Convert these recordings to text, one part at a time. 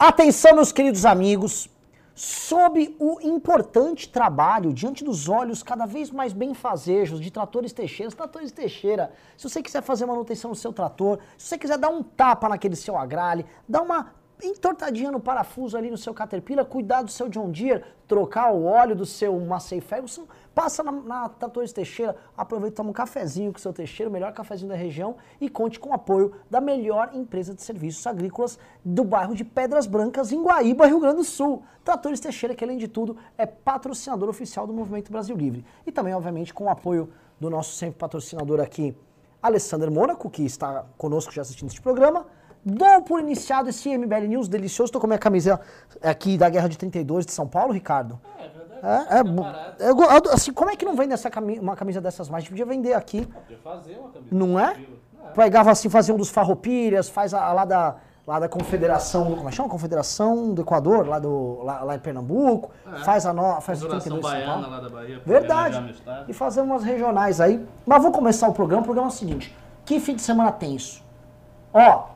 Atenção, meus queridos amigos, sob o importante trabalho diante dos olhos cada vez mais benfazejos de tratores Teixeira. Tratores Teixeira, se você quiser fazer manutenção no seu trator, se você quiser dar um tapa naquele seu agrale, dar uma entortadinha no parafuso ali no seu Caterpillar, cuidar do seu John Deere, trocar o óleo do seu Massey Ferguson, passa na, na Tratores Teixeira, aproveita e toma um cafezinho com o seu Teixeira, o melhor cafezinho da região e conte com o apoio da melhor empresa de serviços agrícolas do bairro de Pedras Brancas, em Guaíba, Rio Grande do Sul. Tratores Teixeira, que além de tudo é patrocinador oficial do Movimento Brasil Livre. E também, obviamente, com o apoio do nosso sempre patrocinador aqui, Alessandro Mônaco, que está conosco já assistindo este programa, Dou por iniciado esse MBL News delicioso. Estou com a minha camisa aqui da Guerra de 32 de São Paulo, Ricardo. É, é. É, é, assim, como é que não vende essa camisa, uma camisa dessas mais? A gente podia vender aqui. Podia fazer uma camisa. Não é? é. Pegava assim, fazia um dos farroupilhas, faz a, a, lá da lá da Confederação, como é que chama? Confederação do Equador, lá, do, lá, lá em Pernambuco, é. faz a no, faz o 32 Baiana, lá da Bahia. Verdade. E fazer umas regionais aí. Mas vou começar o programa, o programa é o seguinte, que fim de semana tem isso? Ó,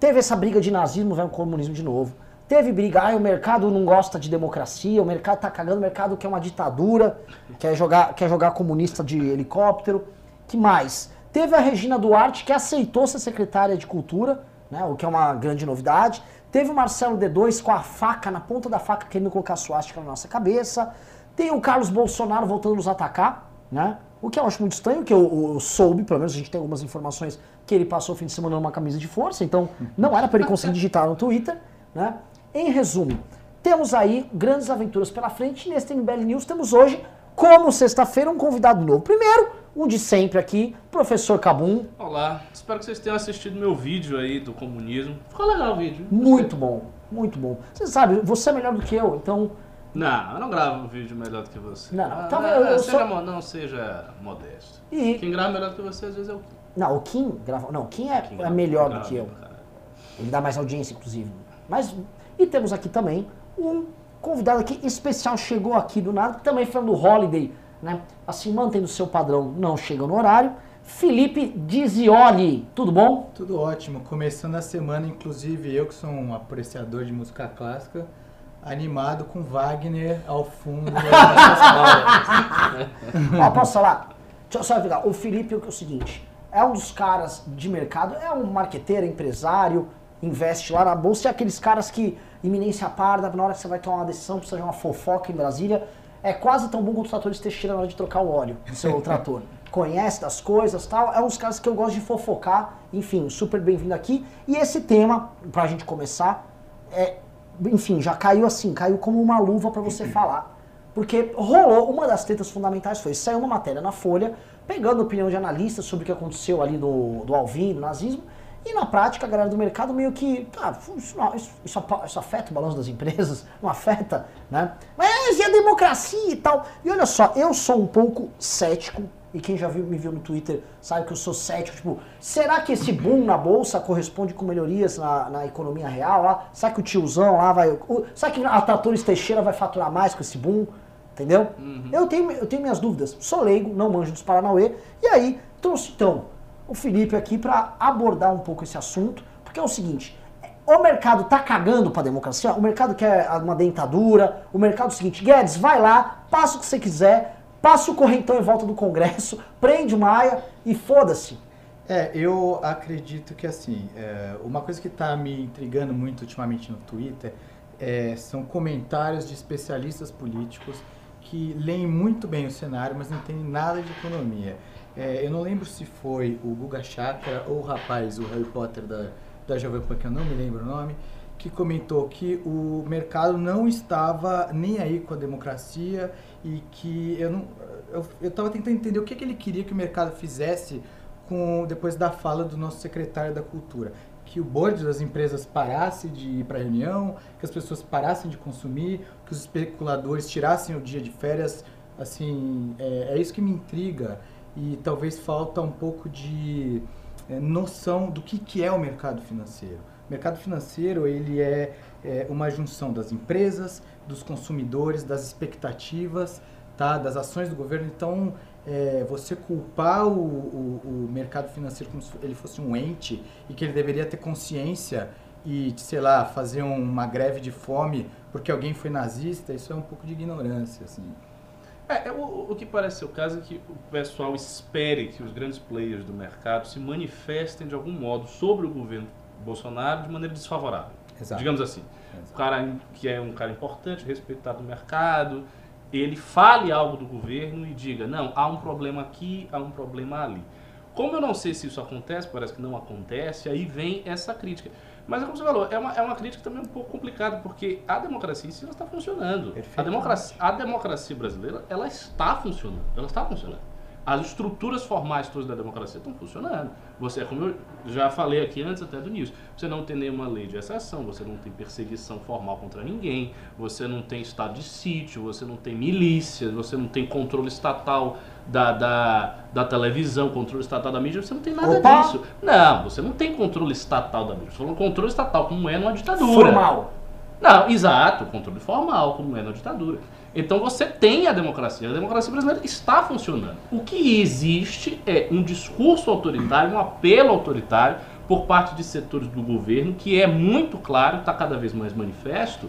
Teve essa briga de nazismo, vai o comunismo de novo. Teve briga, ah, o mercado não gosta de democracia, o mercado tá cagando, o mercado quer uma ditadura, quer jogar, quer jogar comunista de helicóptero. Que mais? Teve a Regina Duarte, que aceitou ser secretária de cultura, né, o que é uma grande novidade. Teve o Marcelo D2 com a faca, na ponta da faca, querendo colocar suástica na nossa cabeça. Tem o Carlos Bolsonaro voltando a nos atacar, né? O que eu acho muito estranho, que eu, eu, soube, pelo menos a gente tem algumas informações, que ele passou o fim de semana numa camisa de força, então não era para ele conseguir digitar no Twitter, né? Em resumo, temos aí grandes aventuras pela frente. Nesse MBL News temos hoje, como sexta-feira, um convidado novo. Primeiro, um de sempre aqui, professor Cabum. Olá, espero que vocês tenham assistido meu vídeo aí do comunismo. Ficou legal o vídeo. Muito bom, muito bom. Você sabe, você é melhor do que eu, então não, eu não gravo um vídeo melhor do que você. Não, ah, tá, eu, eu seja, só... Não seja modesto. E... Quem grava melhor do que você, às vezes, é o Kim. Não, o Kim grava... Não, o Kim é, Kim é melhor do que eu. Ele dá mais audiência, inclusive. Mas... E temos aqui também um convidado aqui especial, chegou aqui do nada, também falando do Holiday, né? Assim, mantendo o seu padrão, não chega no horário. Felipe Dizioli, tudo bom? Tudo ótimo. Começando a semana, inclusive eu que sou um apreciador de música clássica, animado com Wagner ao fundo. Ó, posso falar? Deixa eu só avisar. O Felipe é o seguinte: é um dos caras de mercado, é um marqueteiro, empresário, investe lá na bolsa, é aqueles caras que, iminência parda, na hora que você vai tomar uma decisão, precisa de uma fofoca em Brasília, é quase tão bom quanto o trator de Teixeira na hora de trocar o óleo do seu trator. Conhece das coisas tal, é uns caras que eu gosto de fofocar, enfim, super bem-vindo aqui. E esse tema, pra gente começar, é enfim, já caiu assim, caiu como uma luva para você falar. Porque rolou, uma das tetas fundamentais foi, saiu uma matéria na Folha, pegando opinião de analistas sobre o que aconteceu ali do, do Alvin, do nazismo, e na prática a galera do mercado meio que, tá, isso, não, isso, isso, isso, afeta o balanço das empresas, não afeta, né? Mas e a democracia e tal? E olha só, eu sou um pouco cético e quem já viu, me viu no Twitter sabe que eu sou cético. Tipo, será que esse boom na bolsa corresponde com melhorias na, na economia real? Lá? Será que o tiozão lá vai. O, será que a Tratores Teixeira vai faturar mais com esse boom? Entendeu? Uhum. Eu, tenho, eu tenho minhas dúvidas. Sou leigo, não manjo dos Paranauê. E aí, trouxe então o Felipe aqui para abordar um pouco esse assunto, porque é o seguinte. O mercado tá cagando para a democracia, o mercado quer uma dentadura, o mercado é o seguinte, Guedes, vai lá, passa o que você quiser, Passa o correntão em volta do Congresso, prende Maia e foda-se. É, eu acredito que assim, é, uma coisa que está me intrigando muito ultimamente no Twitter é, são comentários de especialistas políticos que leem muito bem o cenário, mas não entendem nada de economia. É, eu não lembro se foi o Guga Chakra ou o rapaz, o Harry Potter da, da Jovem Pan, que eu não me lembro o nome, que comentou que o mercado não estava nem aí com a democracia e que eu não eu, eu tava tentando entender o que, que ele queria que o mercado fizesse com depois da fala do nosso secretário da cultura. Que o board das empresas parasse de ir para reunião, que as pessoas parassem de consumir, que os especuladores tirassem o dia de férias, assim, é, é isso que me intriga e talvez falta um pouco de é, noção do que, que é o mercado financeiro. O mercado financeiro ele é, é uma junção das empresas, dos consumidores, das expectativas, tá? das ações do governo. Então, é, você culpar o, o, o, mercado financeiro como se ele fosse um ente e que ele deveria ter consciência e, sei lá, fazer um- uma greve de fome porque alguém foi nazista, isso é um pouco de ignorância, assim. É, é, o, o que parece ser o caso é que o pessoal espere que os grandes players do mercado se manifestem de algum modo sobre o governo Bolsonaro de maneira desfavorável. Exato. Digamos assim. Exato. O cara que é um cara importante, respeitado no mercado, ele fale algo do governo e diga, não, há um problema aqui, há um problema ali. Como eu não sei se isso acontece, parece que não acontece, aí vem essa crítica. Mas é como você falou, é uma, é uma crítica também um pouco complicada, porque a democracia em si ela está funcionando. A Perfeitamente. democracia, a democracia brasileira, ela está funcionando. Ela está funcionando. As estruturas formais todas da democracia estão funcionando. Você, como eu já falei aqui antes até do News, você não tem nenhuma lei de exceção, você não tem perseguição formal contra ninguém, você não tem estado de sítio, você não tem milícia, você não tem controle estatal da, da, da televisão, controle estatal da mídia, você não tem nada Opa! disso. Não, você não tem controle estatal da mídia. Você falou controle estatal, como é numa ditadura. Formal. Não, exato, controle formal, como é na ditadura. Então você tem a democracia, a democracia brasileira está funcionando. O que existe é um discurso autoritário, um apelo autoritário por parte de setores do governo, que é muito claro, está cada vez mais manifesto,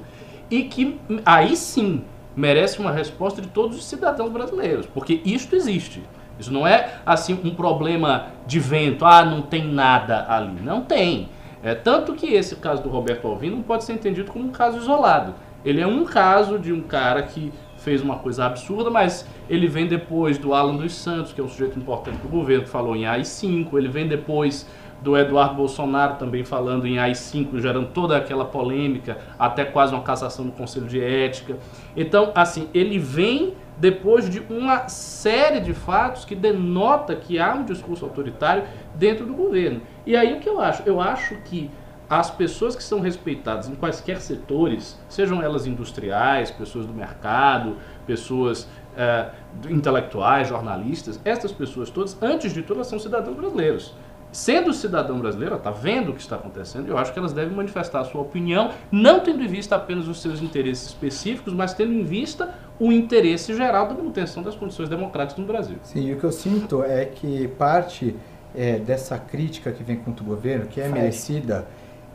e que aí sim merece uma resposta de todos os cidadãos brasileiros, porque isto existe. Isso não é assim um problema de vento, ah, não tem nada ali. Não tem. É, tanto que esse caso do Roberto Alvim não pode ser entendido como um caso isolado. Ele é um caso de um cara que fez uma coisa absurda, mas ele vem depois do Alan dos Santos, que é um sujeito importante do governo, que falou em AI-5, ele vem depois do Eduardo Bolsonaro também falando em AI-5, gerando toda aquela polêmica, até quase uma cassação do Conselho de Ética. Então, assim, ele vem depois de uma série de fatos que denota que há um discurso autoritário dentro do governo. E aí o que eu acho? Eu acho que as pessoas que são respeitadas em quaisquer setores, sejam elas industriais, pessoas do mercado, pessoas eh, intelectuais, jornalistas, essas pessoas todas, antes de tudo, elas são cidadãos brasileiros. Sendo cidadão brasileiro, está vendo o que está acontecendo, eu acho que elas devem manifestar a sua opinião, não tendo em vista apenas os seus interesses específicos, mas tendo em vista o interesse geral da manutenção das condições democráticas no Brasil. Sim, e o que eu sinto é que parte é, dessa crítica que vem contra o governo, que é Fred. merecida,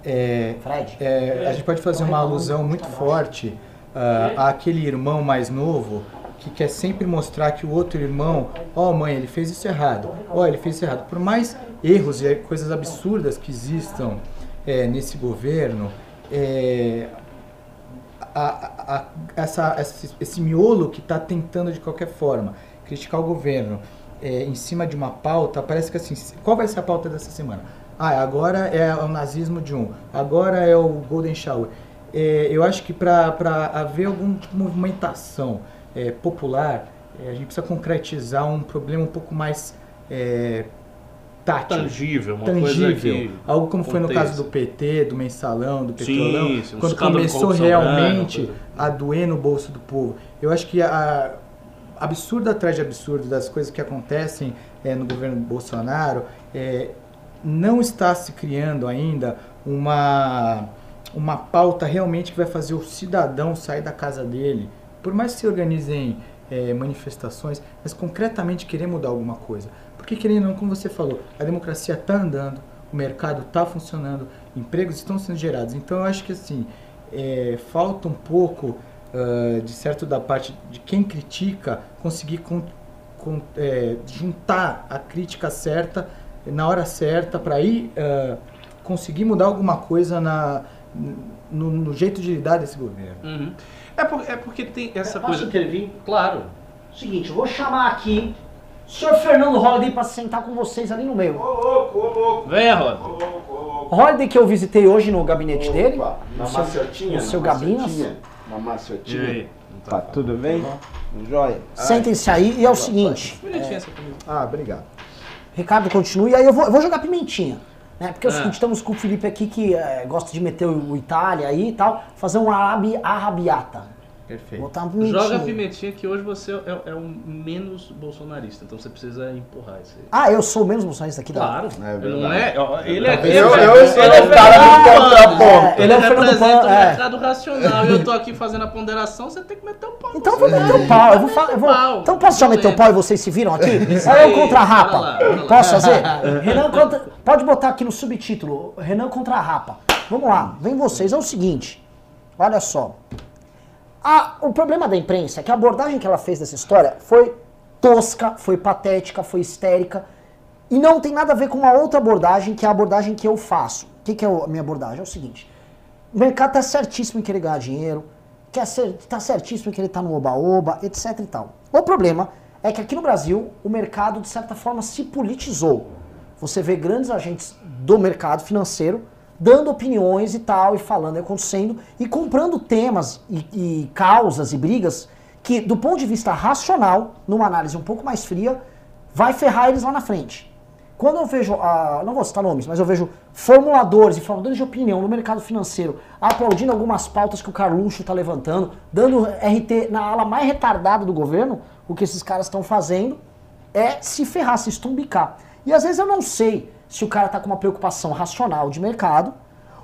é, Fred. é, a gente pode fazer uma alusão muito forte ah, àquele irmão mais novo que quer sempre mostrar que o outro irmão, ó mãe, ele fez isso errado, ó, ele fez isso errado. Por mais erros e coisas absurdas que existam é, nesse governo, é, a- a- a- essa, esse, esse miolo que está tentando de qualquer forma criticar o governo é, em cima de uma pauta, parece que assim, qual vai ser a pauta dessa semana? Ah, agora é o nazismo de um, agora é o Golden Shower. É, eu acho que para haver algum de movimentação é, popular, é, a gente precisa concretizar um problema um pouco mais é, tátil Tangível, uma coisa tangível. que Algo como foi no caso do PT, do mensalão, do petrolão, sim, um quando começou realmente coisa- a doer no bolso do povo. Eu acho que a absurdo atrás de absurdo das coisas que acontecem eh, no governo Bolsonaro, eh, não está se criando ainda uma uma pauta realmente que vai fazer o cidadão sair da casa dele. Por mais que se organizem eh, manifestações, mas concretamente querer mudar alguma coisa. Porque querendo ou não, como você falou, a democracia está andando, o mercado está funcionando, empregos estão sendo gerados. Então eu acho que assim, eh, falta um pouco ah, de certo da parte de quem critica conseguir con- con- eh, juntar a crítica certa na hora certa para aí ah, conseguir mudar alguma coisa na, no, no jeito de lidar desse governo. Uhum. É, por- é porque tem essa Posso coisa. intervir? Claro. Seguinte, eu vou chamar aqui o senhor Fernando Holliday para sentar com vocês ali no meio. Venha, Rod. Holliday que eu visitei hoje no gabinete dele. Opa, na no maciotinha? no seu na maciotinha, Na E maciotinha. aí? Tá tudo bem? Jóia. Sentem-se aí e é o seguinte, Bonitinha essa. Ah, obrigado. Ricardo continue, aí eu vou, eu vou jogar pimentinha. Né? Porque é o seguinte, estamos com o Felipe aqui que eh, gosta de meter o, Itália aí e tal, fazer um arabi arrabiata. Perfeito. Botar uma pimentinha. Joga a pimentinha que hoje você é, é o menos bolsonarista, então você precisa empurrar isso aí. Ah, eu sou o menos bolsonarista aqui da Claro, É não é. Ele é ele Eu, é- eu, eu ele sou o cara do contraponto. É, Ele, é representa o é. mercado racional e eu tô aqui fazendo a ponderação, você tem que meter o pau. Então eu vou meter o pau. Eu vou falar. eu vou-. Então posso já meter o pau e vocês se viram aqui? Renan contra a Rapa. Posso fazer? Renan contra. Pode botar aqui no subtítulo. Renan contra a Rapa. Vamos lá, vem vocês. É o seguinte, olha só. A- o problema da imprensa é que a abordagem que ela fez dessa história foi tosca, foi patética, foi histérica. E não tem nada a ver com uma outra abordagem, que é a abordagem que eu faço. O que, que é a minha abordagem? É o seguinte. O mercado tá certíssimo em querer ganhar dinheiro, quer ser, tá certíssimo em querer estar no oba-oba, etc e tal. O problema é que aqui no Brasil o mercado, de certa forma, se politizou. Você vê grandes agentes do mercado financeiro dando opiniões e tal, e falando e acontecendo, e comprando temas e, e causas e brigas que, do ponto de vista racional, numa análise um pouco mais fria, vai ferrar eles lá na frente. Quando eu vejo, ah, não vou citar nomes, mas eu vejo formuladores e formuladores de opinião no mercado financeiro aplaudindo algumas pautas que o Carluxo está levantando, dando RT na ala mais retardada do governo, o que esses caras estão fazendo é se ferrar, se estumbicar. E às vezes eu não sei se o cara tá com uma preocupação racional de mercado,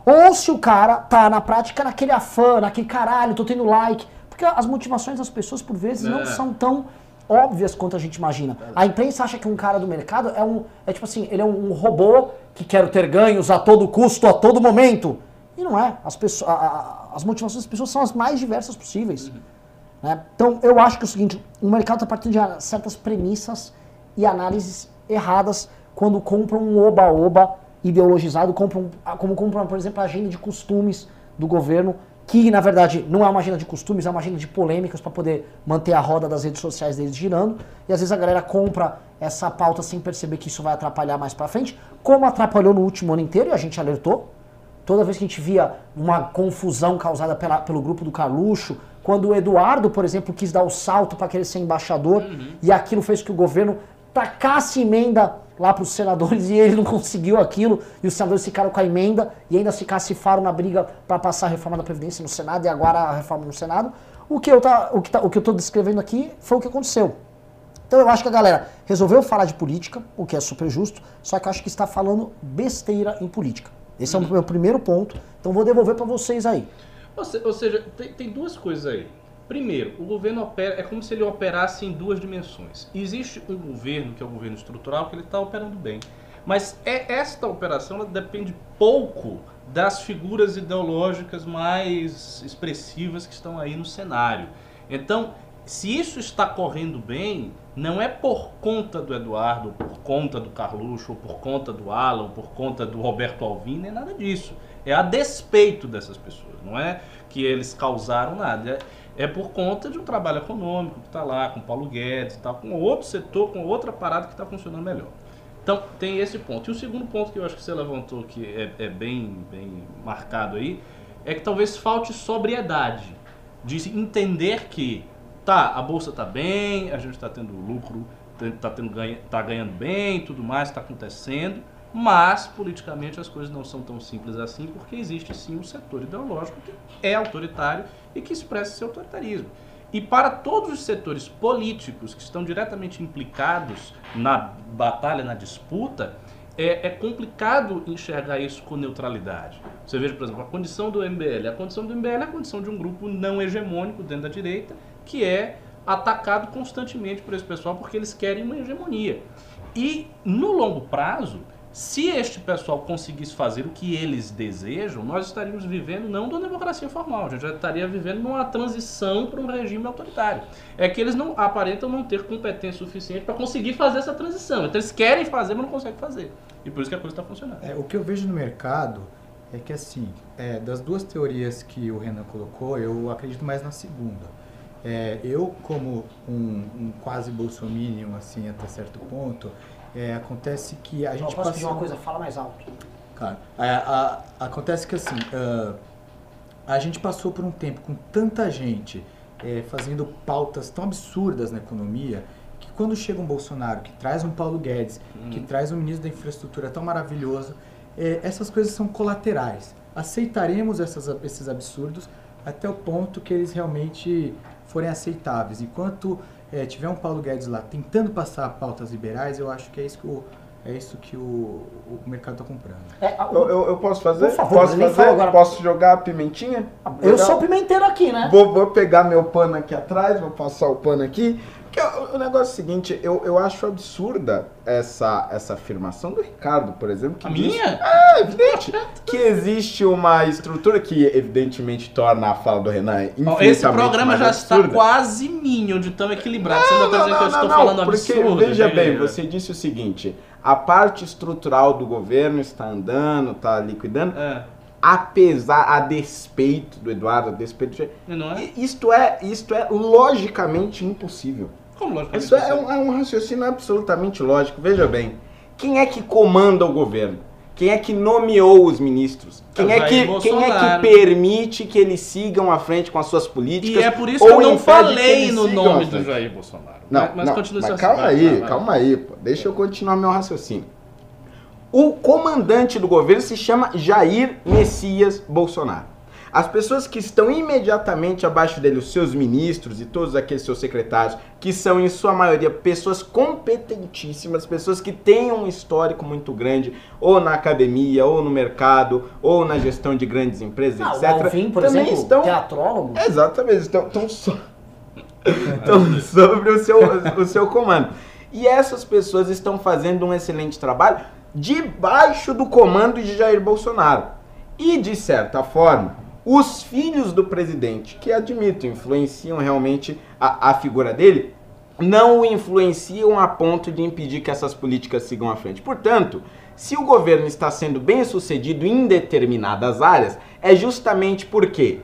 ou se o cara tá na prática naquele afã, naquele caralho, tô tendo like. Porque as motivações das pessoas, por vezes, não É. são tão óbvias quanto a gente imagina. A imprensa acha que um cara do mercado é um. É tipo assim, ele é um, um robô que quer ter ganhos a todo custo, a todo momento. E não é. As, pessoas, a- a- as motivações das pessoas são as mais diversas possíveis. né? Então, eu acho que é o seguinte: o mercado está partindo de certas premissas e análises erradas quando compram um oba-oba ideologizado, compram, como compram, por exemplo, a agenda de costumes do governo, que na verdade não é uma agenda de costumes, é uma agenda de polêmicas para poder manter a roda das redes sociais deles girando. E às vezes a galera compra essa pauta sem perceber que isso vai atrapalhar mais para frente, como atrapalhou no último ano inteiro e a gente alertou. Toda vez que a gente via uma confusão causada pela- pelo grupo do Carluxo, quando o Eduardo, por exemplo, quis dar o salto para querer ser embaixador, e aquilo fez que o governo tacasse emenda lá para os senadores e ele não conseguiu aquilo, e os senadores ficaram com a emenda e ainda se cacifaram na briga para passar a reforma da Previdência no Senado e agora a reforma no Senado. O que eu tá, o que tá, o que eu estou descrevendo aqui foi o que aconteceu. Então eu acho que a galera resolveu falar de política, o que é super justo, só que eu acho que está falando besteira em política. Esse é o meu primeiro ponto, então vou devolver para vocês aí. Ou seja, tem, tem duas coisas aí. Primeiro, o governo opera, é como se ele operasse em duas dimensões. Existe um governo, que é o governo estrutural, que ele está operando bem. Mas é, esta operação depende pouco das figuras ideológicas mais expressivas que estão aí no cenário. Então, se isso está correndo bem, não é por conta do Eduardo, por conta do Carluxo, ou por conta do Alan, ou por conta do Roberto Alvim, nem nada disso. É a despeito dessas pessoas, não é que eles causaram nada. É, é por conta de um trabalho econômico que está lá, com Paulo Guedes tal, com outro setor, com outra parada que está funcionando melhor. Então, tem esse ponto. E o segundo ponto que eu acho que você levantou, que é, é bem, bem marcado aí, é que talvez falte sobriedade de entender que, tá, a bolsa tá bem, a gente está tendo lucro, tá, tendo ganha, tá ganhando bem, tudo mais está acontecendo, mas politicamente as coisas não são tão simples assim, porque existe sim um setor ideológico que é autoritário e que expressa esse autoritarismo. E para todos os setores políticos que estão diretamente implicados na batalha, na disputa, é, é complicado enxergar isso com neutralidade. Você veja, por exemplo, a condição do MBL. A condição do MBL é a condição de um grupo não hegemônico dentro da direita, que é atacado constantemente por esse pessoal porque eles querem uma hegemonia. E no longo prazo, se este pessoal conseguisse fazer o que eles desejam, nós estaríamos vivendo não de uma democracia formal, a gente já estaria vivendo numa transição para um regime autoritário. É que eles não aparentam não ter competência suficiente para conseguir fazer essa transição. Então eles querem fazer, mas não conseguem fazer. E por isso que a coisa está funcionando. É, o que eu vejo no mercado é que, assim, é, das duas teorias que o Renan colocou, eu acredito mais na segunda. É, eu, como um, um quase bolsominion, assim, até certo ponto, é, acontece que a Eu gente posso pedir passa... uma coisa? Fala mais alto. Claro. É, a- acontece que assim, ah, a gente passou por um tempo com tanta gente é, fazendo pautas tão absurdas na economia que quando chega um Bolsonaro que traz um Paulo Guedes, que traz um ministro da infraestrutura tão maravilhoso, é, essas coisas são colaterais. Aceitaremos essas, esses absurdos até o ponto que eles realmente forem aceitáveis. Enquanto é, tiver um Paulo Guedes lá tentando passar pautas liberais, eu acho que é isso que o, é isso que o, o mercado está comprando. É, Eu, eu- eu posso fazer? Por favor, posso fazer? agora. Posso jogar a pimentinha? eu Jogar- sou pimenteiro aqui, né? Vou, vou pegar meu pano aqui atrás, vou passar o pano aqui. Porque o, o negócio é o seguinte, eu, eu acho absurda essa, essa afirmação do Ricardo, por exemplo. Que A diz- minha? É, evidente. que existe uma estrutura que, evidentemente, torna a fala do Renan infinitamente Esse programa já está absurda. quase minho de tão equilibrado. Você Não, não tá não, que eu não, estou não, falando porque, absurdo. veja bem, você disse o seguinte, a parte estrutural do governo está andando, está liquidando, É, apesar, a despeito do Eduardo, a despeito de... não é? Isto é, isto é logicamente impossível. Como? Isso é um, é um raciocínio absolutamente lógico. Veja bem, quem é que comanda o governo? Quem é que nomeou os ministros? Quem É que, quem é que permite que eles sigam à frente com as suas políticas? E é por isso que eu não falei no nome do? Jair Bolsonaro. Não, mas, mas não, continua mas calma aí, Vai, vai, calma aí, pô. Deixa eu continuar meu raciocínio. O comandante do governo se chama Jair Messias Bolsonaro. As pessoas que estão imediatamente abaixo dele, os seus ministros e todos aqueles seus secretários, que são em sua maioria pessoas competentíssimas, pessoas que têm um histórico muito grande, ou na academia, ou no mercado, ou na gestão de grandes empresas, Ah, o etc. Alvin, por também exemplo, estão teatrólogo. Exatamente, estão, estão, so- estão sobre o seu, o seu comando. E essas pessoas estão fazendo um excelente trabalho debaixo do comando de Jair Bolsonaro. E, de certa forma, os filhos do presidente, que admito, influenciam realmente a, a figura dele, não o influenciam a ponto de impedir que essas políticas sigam à frente. Portanto, se o governo está sendo bem sucedido em determinadas áreas, é justamente porque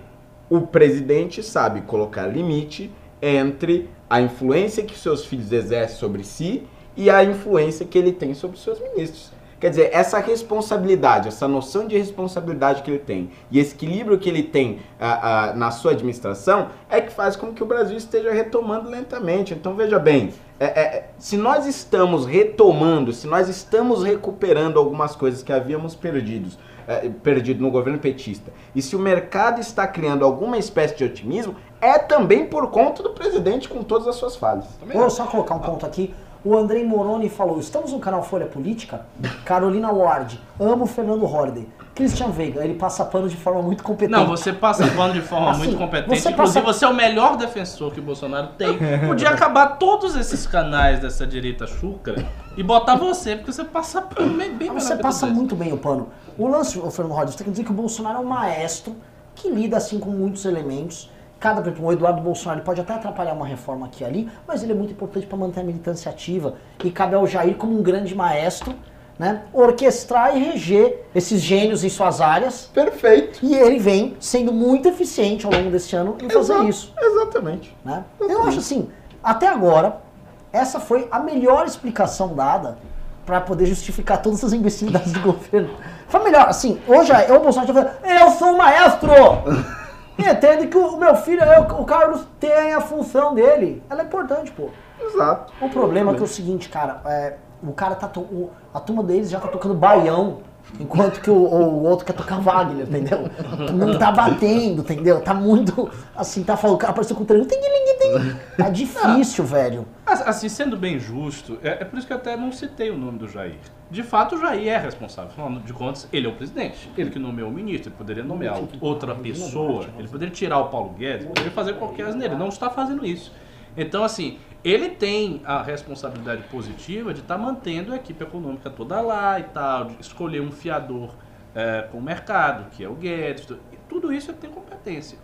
o presidente sabe colocar limite entre a influência que seus filhos exercem sobre si e a influência que ele tem sobre seus ministros. Quer dizer, essa responsabilidade, essa noção de responsabilidade que ele tem e esse equilíbrio que ele tem ah, ah, na sua administração é que faz com que o Brasil esteja retomando lentamente. Então, veja bem, é, é, se nós estamos retomando, se nós estamos recuperando algumas coisas que havíamos perdidos, é, perdido no governo petista, e se o mercado está criando alguma espécie de otimismo, é também por conta do presidente com todas as suas falhas. Vou só colocar um ponto aqui. O Andrei Moroni falou: estamos no canal Folha Política. Carolina Ward, amo Fernando Holliday. Christian Veiga, ele passa pano de forma muito competente. Não, você passa pano de forma Assim, muito competente. você Inclusive, passa- você é o melhor defensor que o Bolsonaro tem. Podia acabar todos esses canais dessa direita chucra e botar você, porque você passa pano bem, bem Você passa muito bem o pano. O lance, o Fernando Holliday, você tem que dizer que o Bolsonaro é um maestro que lida assim com muitos elementos. Cada, o Eduardo Bolsonaro pode até atrapalhar uma reforma aqui e ali, mas ele é muito importante para manter a militância ativa. E cabe ao Jair, como um grande maestro, né, orquestrar e reger esses gênios em suas áreas. Perfeito. E ele vem sendo muito eficiente ao longo desse ano em fazer isso. Exatamente. né? Eu acho assim, até agora, essa foi a melhor explicação dada para poder justificar todas essas imbecilidades do governo. Foi melhor, assim, hoje é o Bolsonaro tá falando, eu sou o maestro! Entende que o meu filho, o Carlos tem a função dele. Ela é importante, pô. Exato. O problema é que é o seguinte, cara, é, o cara tá. o- a turma deles já tá tocando baião, enquanto que o, o outro quer tocar Wagner, entendeu? Não tá batendo, entendeu? Tá muito. Assim, tá falando, apareceu com o treino. Tá difícil, velho. As- Assim, sendo bem justo, é, é por isso que eu até não citei o nome do Jair. De fato, o Jair é responsável. Afinal de contas, ele é o presidente. Ele que nomeou o ministro, ele poderia nomear outra pessoa, ele poderia tirar o Paulo Guedes, ele poderia fazer qualquer asneira. Ele não está fazendo isso. Então, assim, ele tem a responsabilidade positiva de estar mantendo a equipe econômica toda lá e tal, de escolher um fiador é, com o mercado, que é o Guedes. tu- Tudo isso ele tem competência.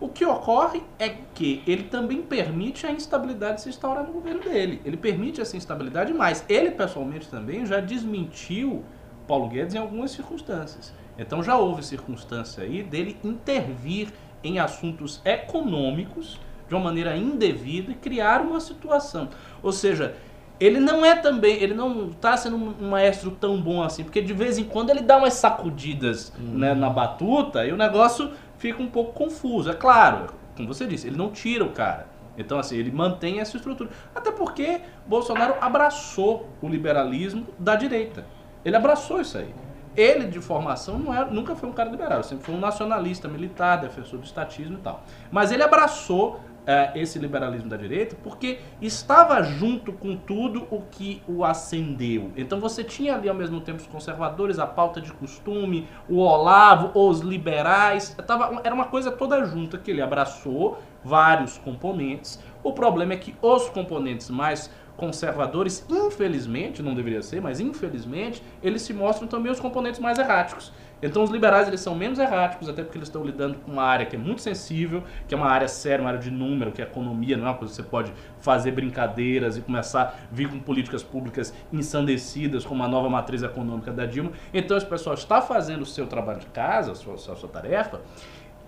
O que ocorre é que ele também permite a instabilidade se instaurar no governo dele. Ele permite essa instabilidade, mas ele pessoalmente também já desmentiu Paulo Guedes em algumas circunstâncias. Então já houve circunstância aí dele intervir em assuntos econômicos de uma maneira indevida e criar uma situação. Ou seja, ele não é também, ele não está sendo um maestro tão bom assim, porque de vez em quando ele dá umas sacudidas né, na batuta e o negócio fica um pouco confuso. É claro, como você disse, ele não tira o cara. Então, assim, ele mantém essa estrutura. Até porque Bolsonaro abraçou o liberalismo da direita. Ele abraçou isso aí. Ele, de formação, não era, nunca foi um cara liberal. Sempre foi um nacionalista militar, defensor do estatismo e tal. Mas ele abraçou eh, esse liberalismo da direita porque estava junto com tudo o que o acendeu. Então você tinha ali ao mesmo tempo os conservadores, a pauta de costume, o Olavo, os liberais, tava, era uma coisa toda junta que ele abraçou vários componentes. O problema é que os componentes mais conservadores, infelizmente, não deveria ser, mas infelizmente, eles se mostram também os componentes mais erráticos. Então os liberais eles são menos erráticos, até porque eles estão lidando com uma área que é muito sensível, que é uma área séria, uma área de número, que é a economia, não é uma coisa que você pode fazer brincadeiras e começar a vir com políticas públicas ensandecidas, como a nova matriz econômica da Dilma. Então esse pessoal está fazendo o seu trabalho de casa, a sua, a sua tarefa,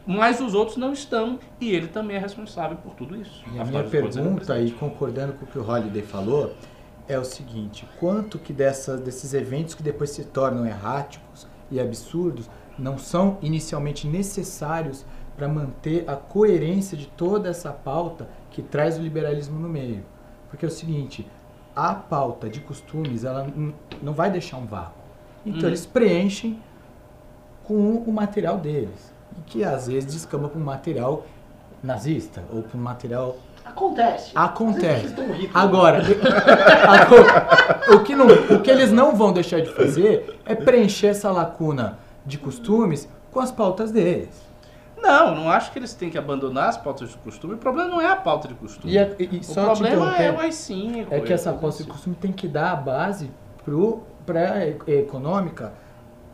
mas os outros não estão e ele também é responsável por tudo isso. E a minha pergunta, e concordando com o que o Holiday falou, é o seguinte: quanto que desses eventos que depois se tornam erráticos e absurdos não são inicialmente necessários para manter a coerência de toda essa pauta que traz o liberalismo no meio? Porque é o seguinte: a pauta de costumes ela não vai deixar um vácuo. Então Uhum. eles preenchem com o material deles. E que às vezes descamba para um material nazista ou para um material Acontece. Acontece. Agora, a- o, que não- o que eles não vão deixar de fazer é preencher essa lacuna de costumes com as pautas deles. Não, não acho que eles têm que abandonar as pautas de costume. O problema não é a pauta de costume. E, a- e- e o problema é o interrompendo, AI-5. é que essa pauta de assim. costume tem que dar a base para a econômica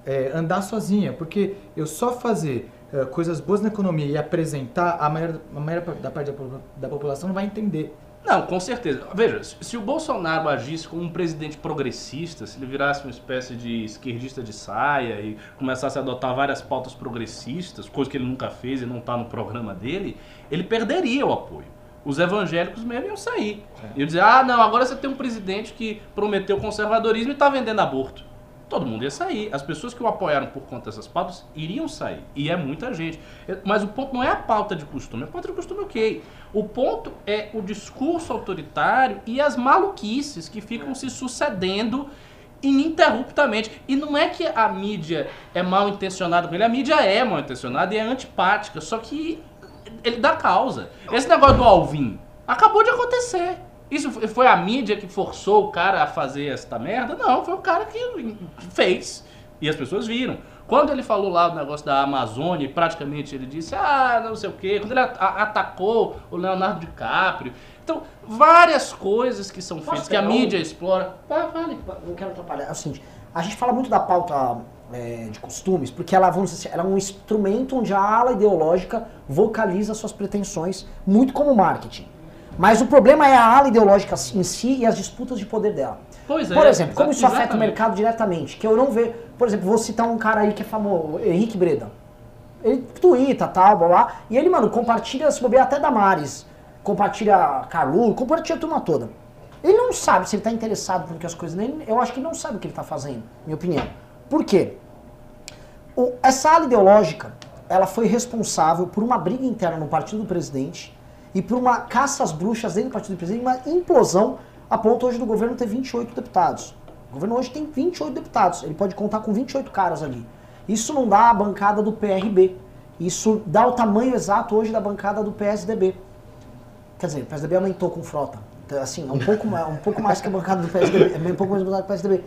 é, andar sozinha. Porque eu só fazer é, coisas boas na economia e apresentar, a maioria, a maioria da parte da, da população não vai entender. Não, com certeza. Veja, se o Bolsonaro agisse como um presidente progressista, se ele virasse uma espécie de esquerdista de saia e começasse a adotar várias pautas progressistas, coisa que ele nunca fez e não está no programa dele, ele perderia o apoio. Os evangélicos mesmo iam sair. Iam dizer, ah, não, agora você tem um presidente que prometeu conservadorismo e está vendendo aborto. Todo mundo ia sair. As pessoas que o apoiaram por conta dessas pautas iriam sair. E é muita gente. Mas o ponto não é a pauta de costume. A pauta de costume, ok. O ponto é o discurso autoritário e as maluquices que ficam se sucedendo ininterruptamente. E não é que a mídia é mal intencionada com ele. A mídia é mal intencionada e é antipática. Só que ele dá causa. Esse negócio do Alvin acabou de acontecer. Isso foi- a mídia que forçou o cara a fazer esta merda? Não, foi o cara que fez. E as pessoas viram. Quando ele falou lá do negócio da Amazônia, praticamente ele disse, ah, não sei o quê. Quando ele atacou o Leonardo DiCaprio. Então, várias coisas que são feitas, que a pegar um? mídia explora. Vale. Não quero atrapalhar. Seguinte, a gente fala muito da pauta é, de costumes, porque ela, vamos dizer assim, ela é um instrumento onde a ala ideológica vocaliza suas pretensões, muito como marketing. Mas o problema é a ala ideológica em si e as disputas de poder dela. Pois é. Por exemplo, como isso afeta o mercado diretamente? Que eu não vejo. Por exemplo, vou citar um cara aí que é famoso, Henrique Breda. Ele twitta, tal, blá, blá, e ele, mano, compartilha, se bobear até Damares, compartilha Carlu, compartilha a turma toda. Ele não sabe se ele tá interessado porque as coisas dele, eu acho que ele não sabe o que ele tá fazendo, minha opinião. Por quê? O- essa ala ideológica, ela foi responsável por uma briga interna no partido do presidente e por uma caça às bruxas dentro do partido do presidente, uma implosão a ponto hoje do governo ter 28 deputados. O governo hoje tem 28 deputados, ele pode contar com 28 caras ali. Isso não dá a bancada do PRB. Isso dá o tamanho exato hoje da bancada do PSDB. Quer dizer, o PSDB aumentou com frota. Então, assim, é um pouco, ma- um pouco mais que a bancada do PSDB. É um pouco mais bancada do PSDB.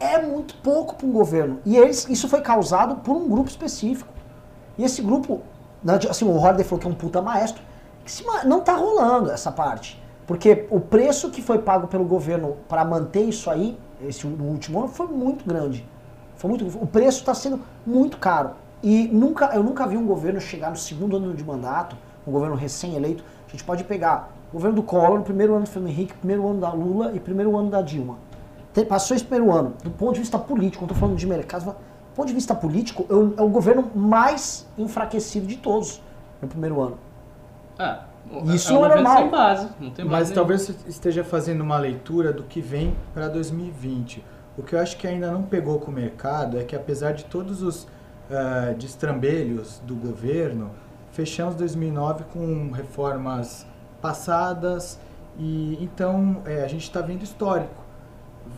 É muito pouco para um governo. E eles, isso foi causado por um grupo específico. E esse grupo, assim, o Holiday falou que é um puta maestro, não tá rolando essa parte. Porque o preço que foi pago pelo governo para manter isso aí, esse último ano, foi muito grande. Foi muito, o preço está sendo muito caro. E nunca, eu nunca vi um governo chegar no segundo ano de mandato, um governo recém-eleito. A gente pode pegar o governo do Collor, no primeiro ano do Fernando Henrique, primeiro ano da Lula e primeiro ano da Dilma. Passou esse primeiro ano. Do ponto de vista político, não estou falando de mercado, do ponto de vista político, é o governo mais enfraquecido de todos no primeiro ano. Ah, Isso é não é normal. sem base. Não tem Mas base nenhuma. talvez esteja fazendo uma leitura do que vem para 2020. O que eu acho que ainda não pegou com o mercado é que apesar de todos os ah, destrambelhos do governo, fechamos 2009 com reformas passadas e então é, a gente está vendo histórico.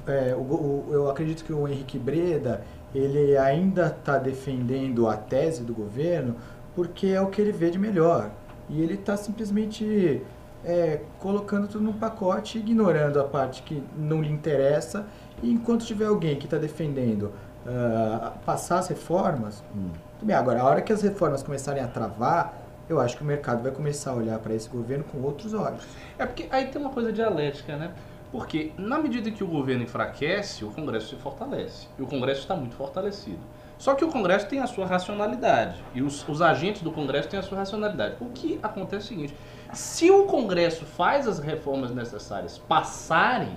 É, o o- eu acredito que o Henrique Breda ele ainda está defendendo a tese do governo porque é o que ele vê de melhor. E ele está simplesmente é, colocando tudo num pacote, ignorando a parte que não lhe interessa. E enquanto tiver alguém que está defendendo ah, passar as reformas, tudo bem. Agora, a hora que as reformas começarem a travar, eu acho que o mercado vai começar a olhar para esse governo com outros olhos. É porque aí tem uma coisa dialética, né? Porque na medida que o governo enfraquece, o Congresso se fortalece. E o Congresso está muito fortalecido. Só que o Congresso tem a sua racionalidade. E os, os agentes do Congresso têm a sua racionalidade. O que acontece é o seguinte: se o Congresso faz as reformas necessárias passarem,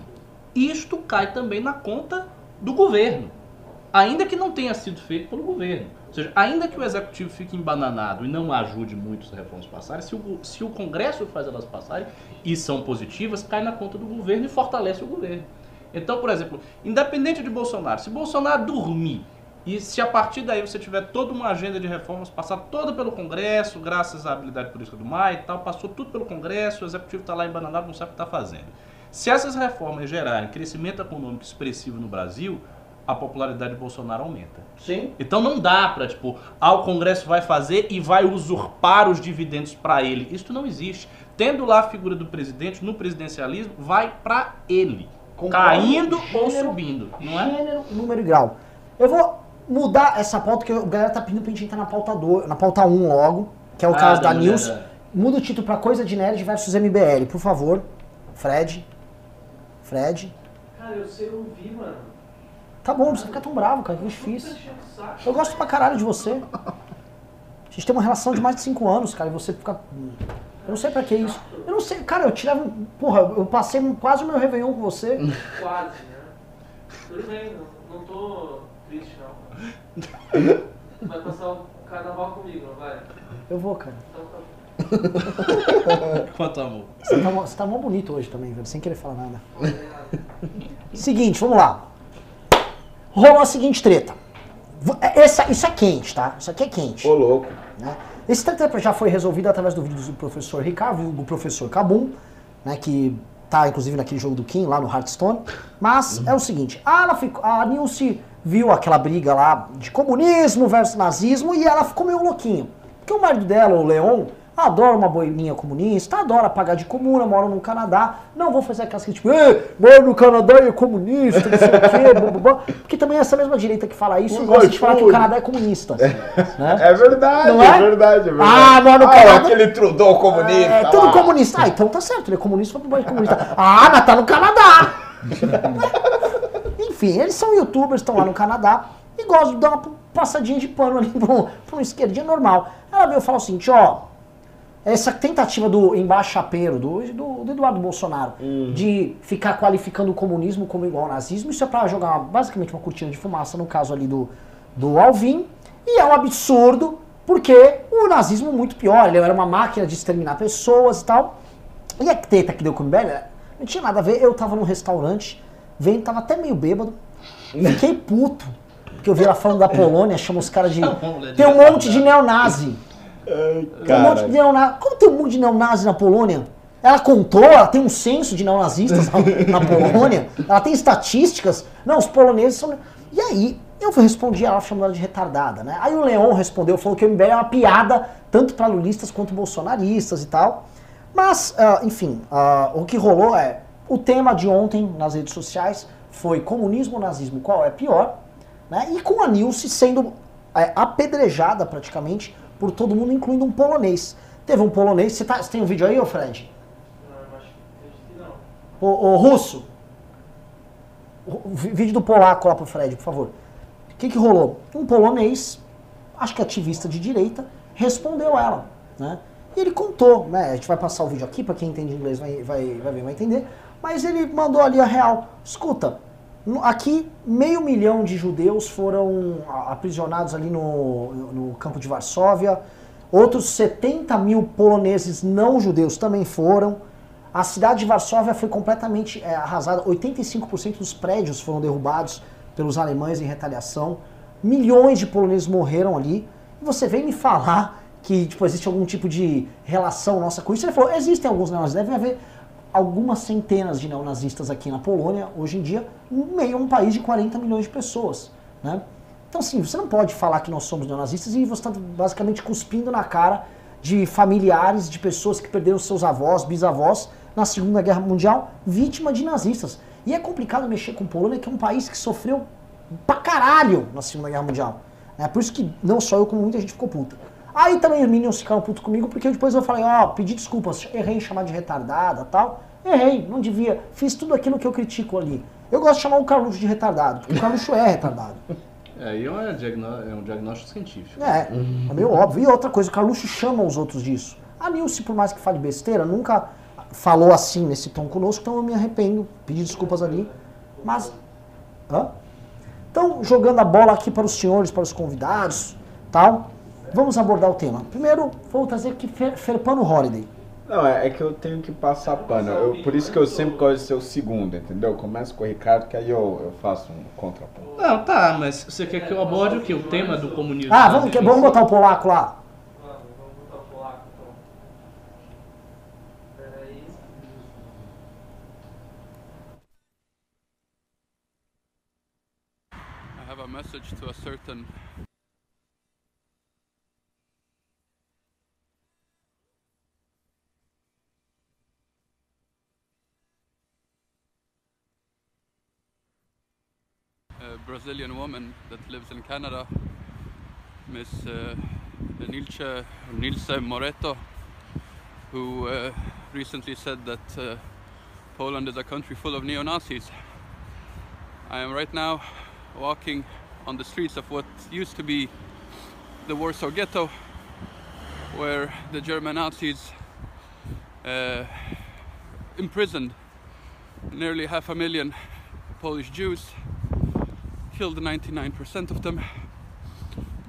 isto cai também na conta do governo. Ainda que não tenha sido feito pelo governo. Ou seja, ainda que o executivo fique embananado e não ajude muito as reformas passarem, se o, se o Congresso faz elas passarem e são positivas, cai na conta do governo e fortalece o governo. Então, por exemplo, independente de Bolsonaro, se Bolsonaro dormir e se a partir daí você tiver toda uma agenda de reformas passar toda pelo Congresso, graças à habilidade política do Maia e tal, passou tudo pelo Congresso, o executivo está lá embananado, não sabe o que está fazendo. Se essas reformas gerarem crescimento econômico expressivo no Brasil, a popularidade de Bolsonaro aumenta. Sim. Então não dá pra, tipo, ah, o Congresso vai fazer e vai usurpar os dividendos pra ele. Isso não existe. Tendo lá a figura do presidente no presidencialismo, vai pra ele. Concordo. Caindo ou Gênero, subindo, não é? Gênero, número e grau. Eu vou mudar essa pauta, que a galera tá pedindo pra gente entrar na pauta, do, na pauta 1 logo, que é o Ah, caso da da News. mulher, Muda o título pra Coisa de Nerd versus MBL, por favor. Fred. Fred. Cara, eu sei ouvir, mano. Tá bom, não precisa ficar tão bravo, cara, que difícil. O saco. Eu gosto pra caralho de você. A gente tem uma relação de mais de 5 anos, cara, e você fica. Eu não sei pra que isso. Eu não sei, cara, eu tirava. Porra, eu passei quase o meu Réveillon com você. Quase, né? Tudo bem, não, não tô triste. Vai passar o carnaval comigo, não vai? Eu vou, cara. Então tá bom. Quanto amor. Você tá, mó- você tá mó bonito hoje também, velho, sem querer falar nada. Seguinte, vamos lá. Rolou a seguinte treta. V- Essa, isso é quente, tá? Isso aqui é quente. Ô, louco. né? Esse treta já foi resolvido através do vídeo do professor Ricardo, o professor Kabum, né, que tá inclusive naquele jogo do Kim, lá no Hearthstone. Mas é o seguinte, a, ela ficou, a Nilce viu aquela briga lá de comunismo versus nazismo e ela ficou meio louquinho. Porque o marido dela, o Leon, adora uma boininha comunista, adora pagar de comuna, mora no Canadá. Não vou fazer aquelas que tipo, "Ê, moro no Canadá e é comunista, não sei o quê, blá, blá, blá." porque também é essa mesma direita que fala isso Os gosta de falar que o. Canadá é comunista. né? É verdade, Não é? é? verdade, é verdade. Ah, mano, ah, cara- aquele Trudeau comunista. É, tudo lá. comunista. Ah, então tá certo, ele é comunista, foi pro comunista. Ah, mas tá no Canadá! Enfim, eles são youtubers, estão lá no Canadá e gostam de dar uma passadinha de pano ali pra um, pra um esquerdinha normal. Ela veio falar o seguinte, ó, essa tentativa do embaixapeiro, do, do, do Eduardo Bolsonaro, de ficar qualificando o comunismo como igual ao nazismo, isso é pra jogar uma- basicamente uma cortina de fumaça, no caso ali do, do Alvin, e é um absurdo, porque o nazismo é muito pior, ele era uma máquina de exterminar pessoas e tal. E a treta que deu com o MBL, não tinha nada a ver, eu tava num restaurante, vendo, tava até meio bêbado, fiquei puto, porque eu vi ela falando da Polônia, chama os caras de... Tem um monte de neonazi. Tem um monte de neonazi. Como tem um monte de neonazi na Polônia? Ela contou, ela tem um censo de neonazistas na, na Polônia, ela tem estatísticas. Não, os poloneses são. E aí, eu respondi ela chamando ela de retardada, né? Aí o Leon respondeu, falou que o MBL é uma piada, tanto para lulistas quanto bolsonaristas e tal. Mas, ah, enfim, ah, o que rolou é. O tema de ontem nas redes sociais foi comunismo ou nazismo, qual é pior? Né? E com a Nilce sendo é, apedrejada praticamente por todo mundo, incluindo um polonês. Teve um polonês, você, tá, você tem um vídeo aí, ô Fred? Não, acho que não. Ô, ô russo, o, o vídeo do polaco lá pro Fred, por favor. O que, que rolou? Um polonês, acho que ativista de direita, respondeu ela, né? E ele contou, né? A gente vai passar o vídeo aqui, para quem entende inglês vai, vai, vai ver, vai entender. Mas ele mandou ali a real. Escuta, aqui meio milhão de judeus foram aprisionados ali no, no campo de Varsóvia. Outros 70 mil poloneses não judeus também foram. A cidade de Varsóvia foi completamente é, arrasada. 85% dos prédios foram derrubados pelos alemães em retaliação. Milhões de poloneses morreram ali. E você vem me falar que tipo, existe algum tipo de relação nossa com isso? Ele falou, existem alguns neonazistas, deve haver algumas centenas de neonazistas aqui na Polônia, hoje em dia, meio a um país de 40 milhões de pessoas. Né? Então, assim, você não pode falar que nós somos neonazistas e você está basicamente cuspindo na cara de familiares de pessoas que perderam seus avós, bisavós na Segunda Guerra Mundial, vítima de nazistas. E é complicado mexer com Polônia, que é um país que sofreu pra caralho na Segunda Guerra Mundial. É por isso que não só eu, como muita gente ficou puta. Aí também os Minions ficaram putos comigo, porque depois eu falei, ó, pedi desculpas, errei em chamar de retardada tal. Errei, não devia. Fiz tudo aquilo que eu critico ali. Eu gosto de chamar o Carluxo de retardado, porque o Carluxo é retardado. É, e é um é um diagnóstico científico. É, é meio óbvio. E outra coisa, o Carluxo chama os outros disso. A Nilce, por mais que fale besteira, nunca falou assim nesse tom conosco, então eu me arrependo, pedi desculpas ali. Mas. Hã? Então, jogando a bola aqui para os senhores, para os convidados, tal, vamos abordar o tema. Primeiro, vou trazer aqui Fer- Ferpano Holiday. Não, é, é que eu tenho que passar pano. Eu- por isso que eu sempre gosto de ser o segundo, entendeu? Eu começo com o Ricardo, que aí eu, eu faço um contraponto. Não, tá, mas você quer que eu aborde o quê? O tema do comunismo? Ah, vamos, nazista? vamos botar o polaco lá. Vamos, vamos botar o polaco então. Peraí. I have a message to a certain Brazilian woman that lives in Canada, Miss uh, Nilce, Nilce Moreto, who uh, recently said that uh, Poland is a country full of neo Nazis. I am right now walking on the streets of what used to be the Warsaw Ghetto, where the German Nazis uh, imprisoned nearly half a million Polish Jews, killed 99% of them.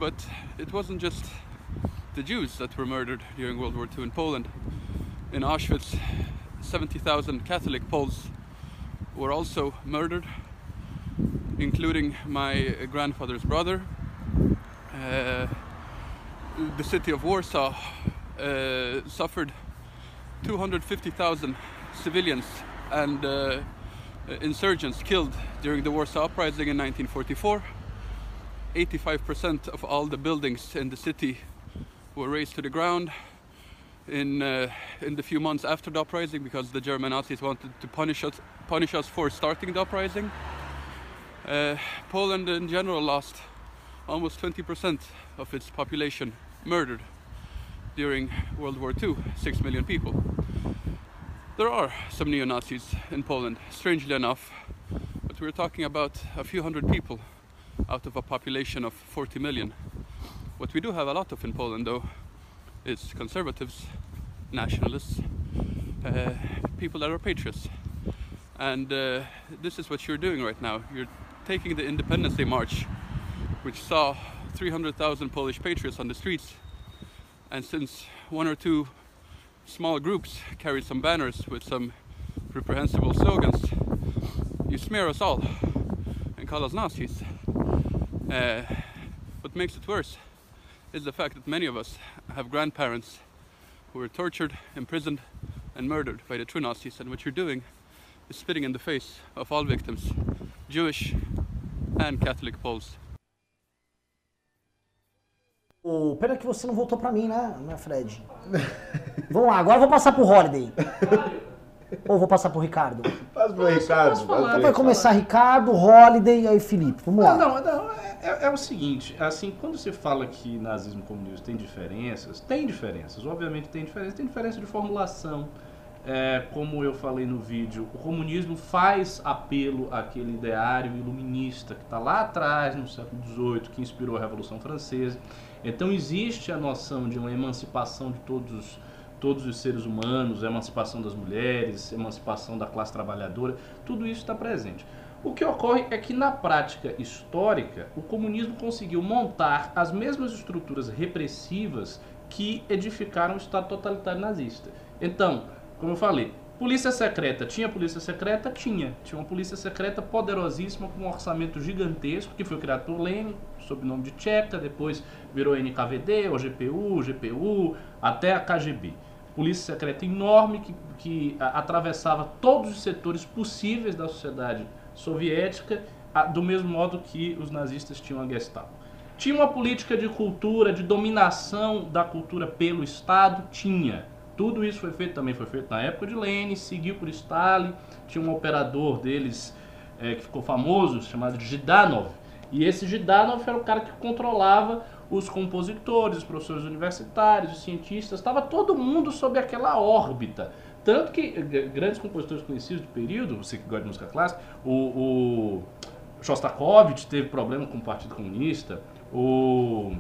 But it wasn't just the Jews that were murdered during World War II in Poland. In Auschwitz, 70,000 Catholic Poles were also murdered including my grandfather's brother. Uh, the city of Warsaw uh, suffered 250,000 civilians and uh, insurgents killed during the Warsaw Uprising in 1944. 85% of all the buildings in the city were razed to the ground in uh, in the few months after the uprising because the German Nazis wanted to punish us punish us for starting the uprising. Uh, Poland in general lost almost 20% of its population murdered during World War II, 6 million people. There are some neo Nazis in Poland, strangely enough, but we're talking about a few hundred people out of a population of 40 million. What we do have a lot of in Poland, though, is conservatives, nationalists, uh, people that are patriots. And uh, this is what you're doing right now. You're taking the Independence Day March, which saw 300,000 Polish patriots on the streets. And since one or two small groups carried some banners with some reprehensible slogans, you smear us all and call us Nazis. Uh, what makes it worse is the fact that many of us have grandparents who were tortured, imprisoned, and murdered by the true Nazis. And what you're doing is spitting in the face of all victims, Jewish and Catholic Poles. Ô, pena que você não voltou pra mim, né, né, Fred? Vamos lá, agora eu vou passar pro Holiday. Ou vou passar pro Ricardo? Faz pro Ricardo. faz pro Então vai começar Ricardo, Holiday e aí Felipe. Vamos lá. Não, não, não, é, é- é o seguinte, assim, quando se fala que nazismo e comunismo tem diferenças, tem diferenças, obviamente tem diferenças, tem diferença de formulação. É, como eu falei no vídeo, o comunismo faz apelo àquele ideário iluminista que está lá atrás, no século XVIII, que inspirou a Revolução Francesa. Então existe a noção de uma emancipação de todos, todos os seres humanos, emancipação das mulheres, emancipação da classe trabalhadora, tudo isso está presente. O que ocorre é que na prática histórica, o comunismo conseguiu montar as mesmas estruturas repressivas que edificaram o Estado totalitário nazista. Então, como eu falei, polícia secreta, tinha polícia secreta? Tinha. Tinha uma polícia secreta poderosíssima com um orçamento gigantesco que foi criado por Lenin, sob o nome de Tcheca, depois virou NKVD, o GPU, até a KGB. Polícia secreta enorme que, que atravessava todos os setores possíveis da sociedade soviética, do mesmo modo que os nazistas tinham a Gestapo. Tinha uma política de cultura, de dominação da cultura pelo Estado? Tinha. Tudo isso foi feito, também foi feito na época de Lenin, seguiu por Stalin, tinha um operador deles é, que ficou famoso, chamado Gidanov. E esse Gidanov era o cara que controlava os compositores, os professores universitários, os cientistas, estava todo mundo sob aquela órbita. Tanto que grandes compositores conhecidos do período, você que gosta de música clássica, o, o Shostakovich teve problema com o Partido Comunista, o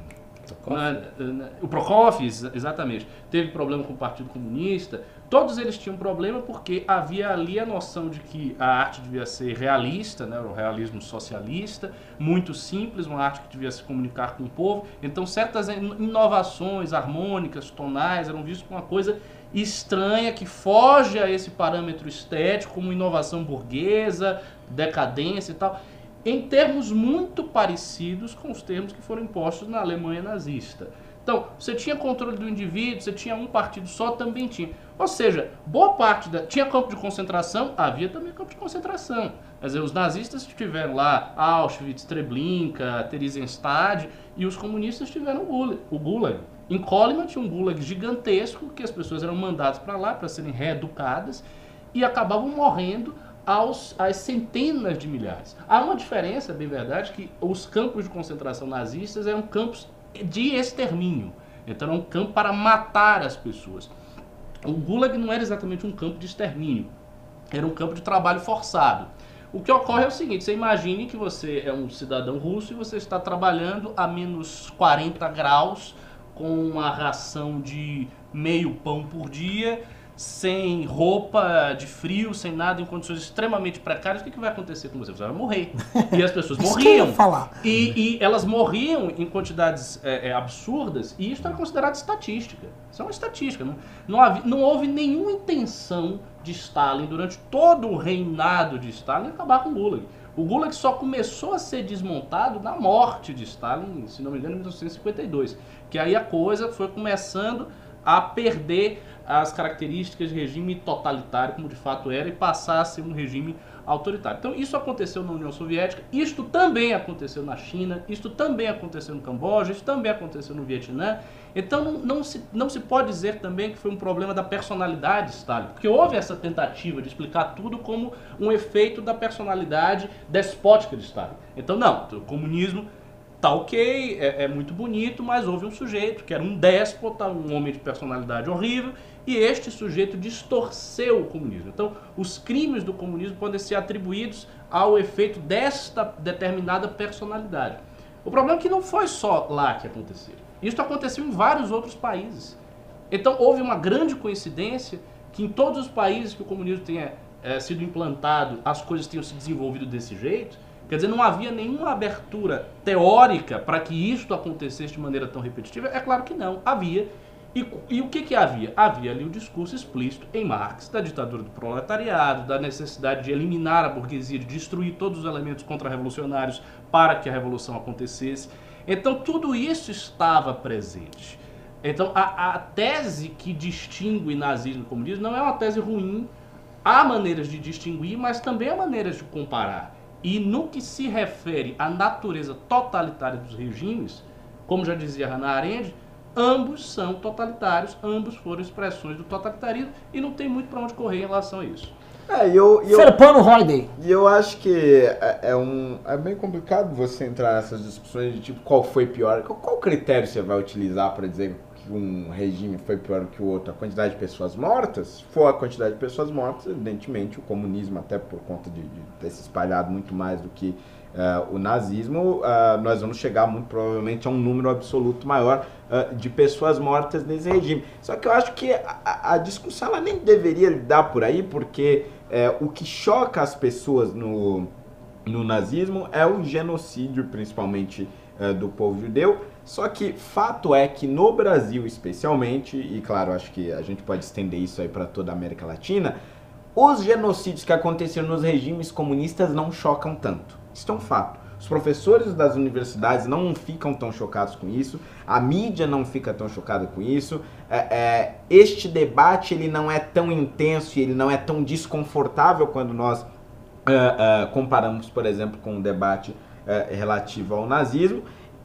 o Prokofiev, exatamente, teve problema com o Partido Comunista. Todos eles tinham problema porque havia ali a noção de que a arte devia ser realista, né, o realismo socialista, muito simples, uma arte que devia se comunicar com o povo. Então, certas inovações harmônicas, tonais, eram vistas como uma coisa estranha que foge a esse parâmetro estético, como inovação burguesa, decadência e tal em termos muito parecidos com os termos que foram impostos na Alemanha nazista. Então, você tinha controle do indivíduo, você tinha um partido só, também tinha. Ou seja, boa parte da. Tinha campo de concentração, havia também campo de concentração. Quer dizer, os nazistas tiveram lá Auschwitz, Treblinka, Theresienstadt, e os comunistas tiveram o Gulag. Em Coleman tinha um Gulag gigantesco, que as pessoas eram mandadas para lá para serem reeducadas e acabavam morrendo aos, às centenas de milhares. Há uma diferença, bem verdade, que os campos de concentração nazistas eram campos de extermínio. Então era um campo para matar as pessoas. O Gulag não era exatamente um campo de extermínio, era um campo de trabalho forçado. O que ocorre é o seguinte: você imagine que você é um cidadão russo e você está trabalhando a menos 40 graus com uma ração de meio pão por dia sem roupa de frio, sem nada, em condições extremamente precárias, o que, que vai acontecer com você? Você vai morrer. E as pessoas morriam. falar. E, e, elas morriam em quantidades é, é, absurdas, e isso era considerado estatística. Isso é uma estatística. Não, não, havia, não houve nenhuma intenção de Stalin, durante todo o reinado de Stalin, acabar com o Gulag. O Gulag só começou a ser desmontado na morte de Stalin, se não me engano, em 1952. Que aí a coisa foi começando a perder as características de regime totalitário, como de fato era, e passar a ser um regime autoritário. Então, isso aconteceu na União Soviética, isto também aconteceu na China, isto também aconteceu no Camboja, isso também aconteceu no Vietnã. Então, não, não, se, não se pode dizer também que foi um problema da personalidade de Stalin, porque houve essa tentativa de explicar tudo como um efeito da personalidade despótica de Stalin. Então, não, o comunismo tá ok, é, é, muito bonito, mas houve um sujeito que era um déspota, um homem de personalidade horrível, e este sujeito distorceu o comunismo. Então, os crimes do comunismo podem ser atribuídos ao efeito desta determinada personalidade. O problema é que não foi só lá que aconteceu. Isso aconteceu em vários outros países. Então, houve uma grande coincidência que em todos os países que o comunismo tenha é, sido implantado, as coisas tenham se desenvolvido desse jeito. Quer dizer, não havia nenhuma abertura teórica para que isto acontecesse de maneira tão repetitiva? É claro que não. Havia e, e, o que, que havia? Havia ali o discurso explícito em Marx da ditadura do proletariado, da necessidade de eliminar a burguesia, de destruir todos os elementos contra-revolucionários para que a revolução acontecesse. Então tudo isso estava presente. Então a, a tese que distingue nazismo e comunismo não é uma tese ruim. Há maneiras de distinguir, mas também há maneiras de comparar. E no que se refere à natureza totalitária dos regimes, como já dizia Hannah Arendt, ambos são totalitários, ambos foram expressões do totalitarismo e não tem muito para onde correr em relação a isso. É, eu, e eu, Serpano Holiday. E eu acho que é, é, um, é bem complicado você entrar nessas discussões de tipo qual foi pior, qual, qual critério você vai utilizar para dizer que um regime foi pior que o outro, a quantidade de pessoas mortas? Se for a quantidade de pessoas mortas, evidentemente o comunismo, até por conta de, de ter se espalhado muito mais do que Uh, o nazismo, uh, nós vamos chegar muito provavelmente a um número absoluto maior uh, de pessoas mortas nesse regime. Só que eu acho que a, a discussão ela nem deveria dar por aí, porque eh, o que choca as pessoas no, no nazismo é o genocídio, principalmente do povo judeu. Só que fato é que no Brasil, especialmente, e claro, acho que a gente pode estender isso aí para toda a América Latina, os genocídios que aconteceram nos regimes comunistas não chocam tanto. Isso é um fato. Os professores das universidades não ficam tão chocados com isso, a mídia não fica tão chocada com isso. É, é, este debate ele não é tão intenso e ele não é tão desconfortável quando nós é, é comparamos, por exemplo, com o debate é, relativo ao nazismo.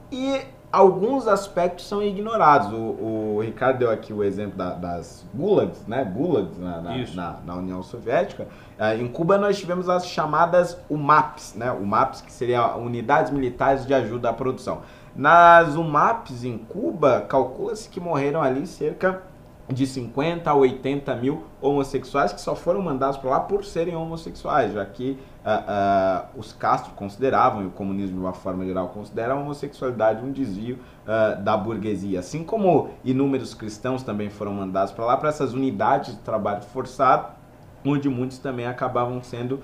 e alguns aspectos são ignorados. O, o Ricardo deu aqui o exemplo da- das gulags, né? Gulags na, na, na- na União Soviética. Ah, em Cuba nós tivemos as chamadas UMAPs, né? UMAPs que seriam Unidades Militares de Ajuda à Produção. Nas UMAPs em Cuba, calcula-se que morreram ali cerca de 50 a 80 mil homossexuais que só foram mandados para lá por serem homossexuais, já que ah, ah, os Castro consideravam, e o comunismo de uma forma geral considera a homossexualidade um desvio ah, da burguesia. Assim como inúmeros cristãos também foram mandados para lá, para essas unidades de trabalho forçado, onde muitos também acabavam sendo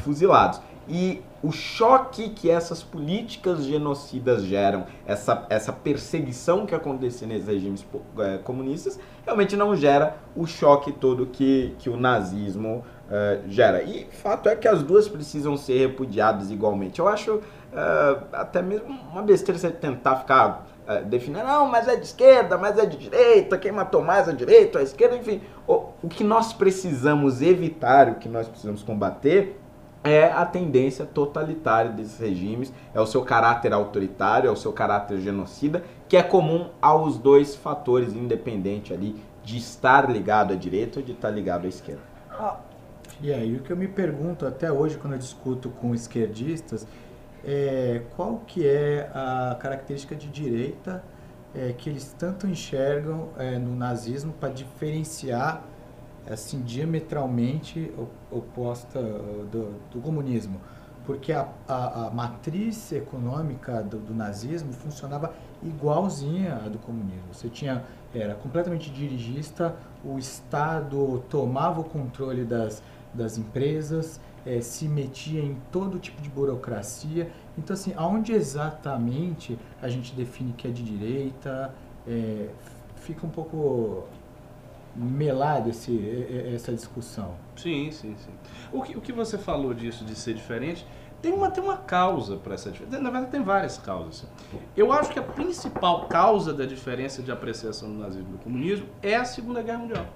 fuzilados. E o choque que essas políticas genocidas geram, essa, essa perseguição que acontecia nesses regimes eh, comunistas, realmente não gera o choque todo que, que o nazismo eh, gera. E fato é que as duas precisam ser repudiadas igualmente. Eu acho eh, até mesmo uma besteira você tentar ficar eh, definindo, não, mas é de esquerda, mas é de direita, quem matou mais é direita, a esquerda, enfim. O, o que nós precisamos evitar, o que nós precisamos combater é a tendência totalitária desses regimes, é o seu caráter autoritário, é o seu caráter genocida, que é comum aos dois fatores, independente ali de estar ligado à direita ou de estar ligado à esquerda. E aí, o que eu me pergunto até hoje quando eu discuto com esquerdistas é qual que é a característica de direita é, que eles tanto enxergam é, no nazismo para diferenciar assim diametralmente oposta do, do comunismo, porque a, a, a matriz econômica do, do nazismo funcionava igualzinha à do comunismo. Você tinha era completamente dirigista, o Estado tomava o controle das, das empresas, eh, se metia em todo tipo de burocracia. Então, assim, aonde exatamente a gente define que é de direita, eh, fica um pouco melado esse, essa discussão. Sim, sim, sim. O que, o que você falou disso de ser diferente, tem uma, tem uma causa para essa diferença. Na verdade, tem várias causas. Eu acho que a principal causa da diferença de apreciação do nazismo e do comunismo é a Segunda Guerra Mundial.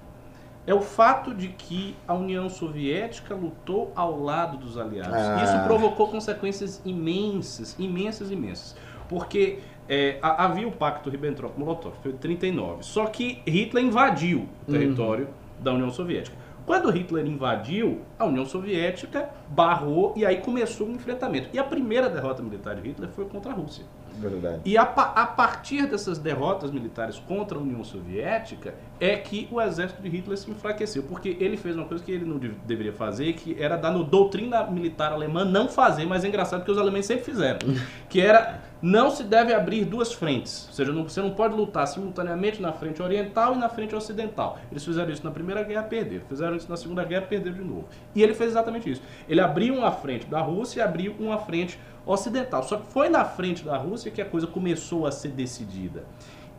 É o fato de que a União Soviética lutou ao lado dos aliados. Ah. Isso provocou consequências imensas, imensas, imensas. Porque é, ha- havia o pacto Ribbentrop-Molotov, foi em 39. Só que Hitler invadiu o território da União Soviética. Quando Hitler invadiu, a União Soviética barrou e aí começou um enfrentamento. E a primeira derrota militar de Hitler foi contra a Rússia. Verdade. E a, a partir dessas derrotas militares contra a União Soviética é que o exército de Hitler se enfraqueceu, porque ele fez uma coisa que ele não de- deveria fazer, que era dar no doutrina militar alemã não fazer, mas é engraçado porque os alemães sempre fizeram, que era não se deve abrir duas frentes, ou seja, não- você não pode lutar simultaneamente na frente oriental e na frente ocidental. Eles fizeram isso na Primeira Guerra, perderam. Fizeram isso na Segunda Guerra, perderam de novo. E ele fez exatamente isso. Ele abriu uma frente da Rússia e abriu uma frente ocidental. Só que foi na frente da Rússia que a coisa começou a ser decidida.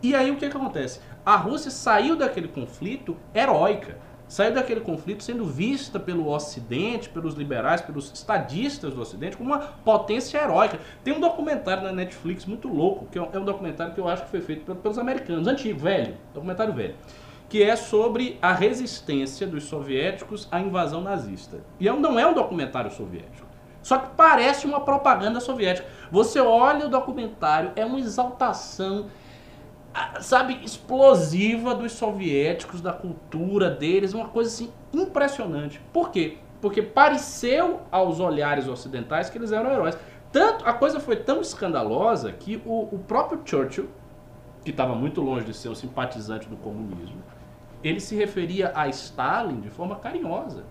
E aí o que, que acontece? A Rússia saiu daquele conflito heróica. Saiu daquele conflito sendo vista pelo Ocidente, pelos liberais, pelos estadistas do Ocidente, como uma potência heróica. Tem um documentário na Netflix muito louco, que é um é um documentário que eu acho que foi feito pel- pelos americanos, antigo, velho, documentário velho, que é sobre a resistência dos soviéticos à invasão nazista. E é não é um documentário soviético. Só que parece uma propaganda soviética. Você olha o documentário, é uma exaltação, ah, sabe, explosiva dos soviéticos, da cultura deles, uma coisa assim impressionante. Por quê? Porque pareceu aos olhares ocidentais que eles eram heróis. Tanto, a coisa foi tão escandalosa que o, o próprio Churchill, que estava muito longe de ser um simpatizante do comunismo, ele se referia a Stalin de forma carinhosa,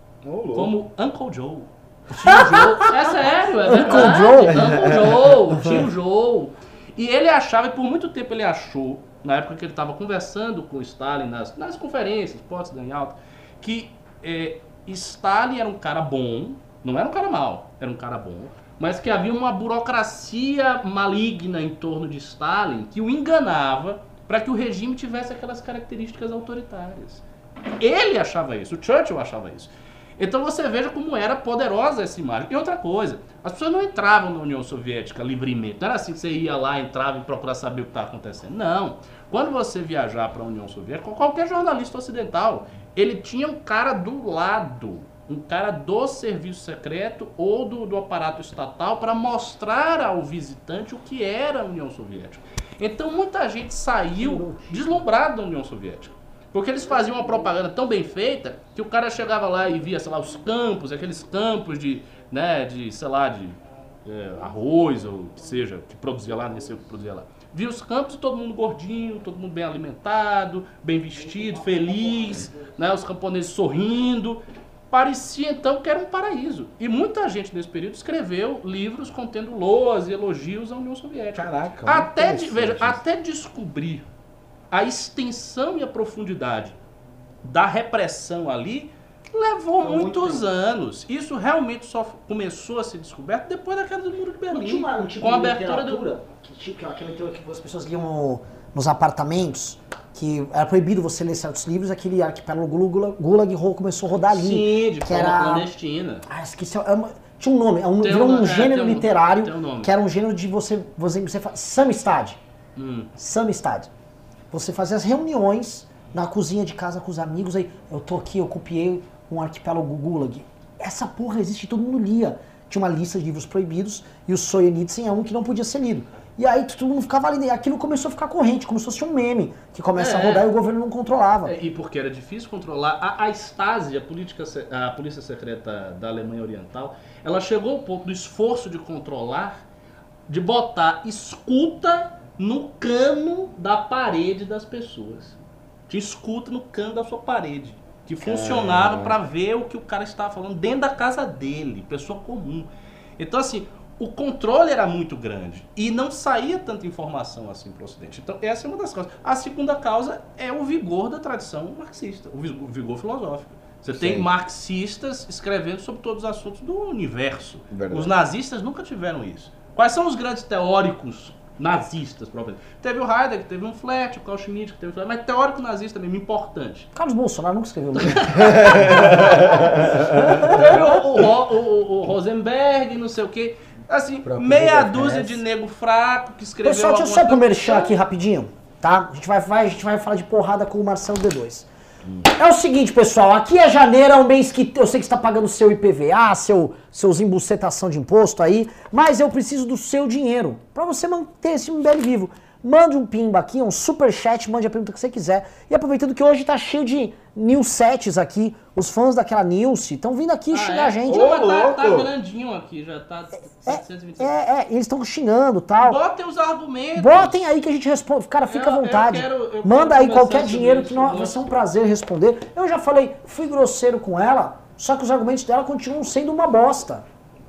como Uncle Joe. Tio Joe. É sério, é Uncle verdade. Joe? Uncle Joe, tio Joe. E ele achava, e por muito tempo ele achou, na época que ele estava conversando com Stalin nas, nas conferências, Potsdam e Alta, que é, Stalin era um cara bom, não era um cara mau, era um cara bom, mas que havia uma burocracia maligna em torno de Stalin que o enganava para que o regime tivesse aquelas características autoritárias. Ele achava isso, o Churchill achava isso. Então você veja como era poderosa essa imagem. E outra coisa, as pessoas não entravam na União Soviética livremente. Não era assim que você ia lá, entrava e procurava saber o que estava acontecendo. Não. Quando você viajar para a União Soviética, qualquer jornalista ocidental, ele tinha um cara do lado um cara do serviço secreto ou do, do aparato estatal para mostrar ao visitante o que era a União Soviética. Então muita gente saiu deslumbrado da União Soviética. Porque eles faziam uma propaganda tão bem feita que o cara chegava lá e via, sei lá, os campos, aqueles campos de, né, de, sei lá, de é, arroz ou o que seja, que produzia lá, nem sei o que produzia lá. Via os campos e todo mundo gordinho, todo mundo bem alimentado, bem vestido, feliz, né, os camponeses sorrindo. Parecia então que era um paraíso. E muita gente nesse período escreveu livros contendo loas e elogios à União Soviética. Caraca, Até, de- veja, até descobrir a extensão e a profundidade da repressão ali levou Foi muito muitos anos. Isso realmente só começou a ser descoberto depois da queda do Muro de Berlim. tinha uma- um tipo com a abertura do. que, que aquela literatura que as pessoas liam no- nos apartamentos, que era proibido você ler certos livros, aquele arquipélago Gulag, Gulag começou a rodar ali. Sim, de que era- clandestina. Ah, esqueci. é uma- tinha um nome, é um, Tem virou um- um é, gênero literário, um que era um gênero de você, você, você faz, samistad. Hum. Samistad. Você fazia as reuniões na cozinha de casa com os amigos, aí eu tô aqui, eu copiei um arquipélago Gulag. Essa porra existe, todo mundo lia. Tinha uma lista de livros proibidos e o Solzhenitsyn é um que não podia ser lido. E aí todo mundo ficava lendo. E aquilo começou a ficar corrente, como se fosse um meme que começa a É. rodar e o governo não controlava. É, E porque era difícil controlar. A, a Stasi, a, política, a polícia secreta da Alemanha Oriental, ela chegou ao ponto do esforço de controlar, de botar escuta no cano da parede das pessoas. Tinha escuta no cano da sua parede. Que funcionava para ver o que o cara estava falando dentro da casa dele, pessoa comum. Então, assim, o controle era muito grande e não saía tanta informação assim para o Ocidente. Então, essa é uma das causas. A segunda causa é o vigor da tradição marxista, o vigor, filosófico. Você tem Sim. marxistas escrevendo sobre todos os assuntos do universo. Verdade. Os nazistas nunca tiveram isso. Quais são os grandes teóricos nazistas, propriamente? Teve o Heidegger, teve um Flet, o Carl Schmitt, que teve o Flet, mas teórico nazista mesmo, importante. Carlos Bolsonaro nunca escreveu livro. Teve o, o, o- o Rosenberg, não sei o quê. Assim, próprio meia dúzia de nego fraco que escreveu Pessoal, deixa eu só coisa. merchan aqui rapidinho, tá? A gente vai, vai- a gente vai falar de porrada com o Marcelo D2. É o seguinte, pessoal, aqui é janeiro, é um mês que eu sei que está pagando seu IPVA, seu, seus embucetação de imposto aí, mas eu preciso do seu dinheiro para você manter esse MBL vivo. Mande um pimba aqui, um super chat, mande a pergunta que você quiser. E aproveitando que hoje tá cheio de newsets aqui, os fãs daquela Nilce estão vindo aqui Ah, xingar é? a gente. Ô, mas tá, tá louco. grandinho aqui, já tá 726. É, é, eles estão xingando e tal. Botem os argumentos. Botem aí que a gente responde. Cara, fica à Eu- eu vontade. quero- eu Manda quero aí conversar qualquer dinheiro isso, que não, eu vai ser um prazer responder. Eu já falei, fui grosseiro com ela, só que os argumentos dela continuam sendo uma bosta.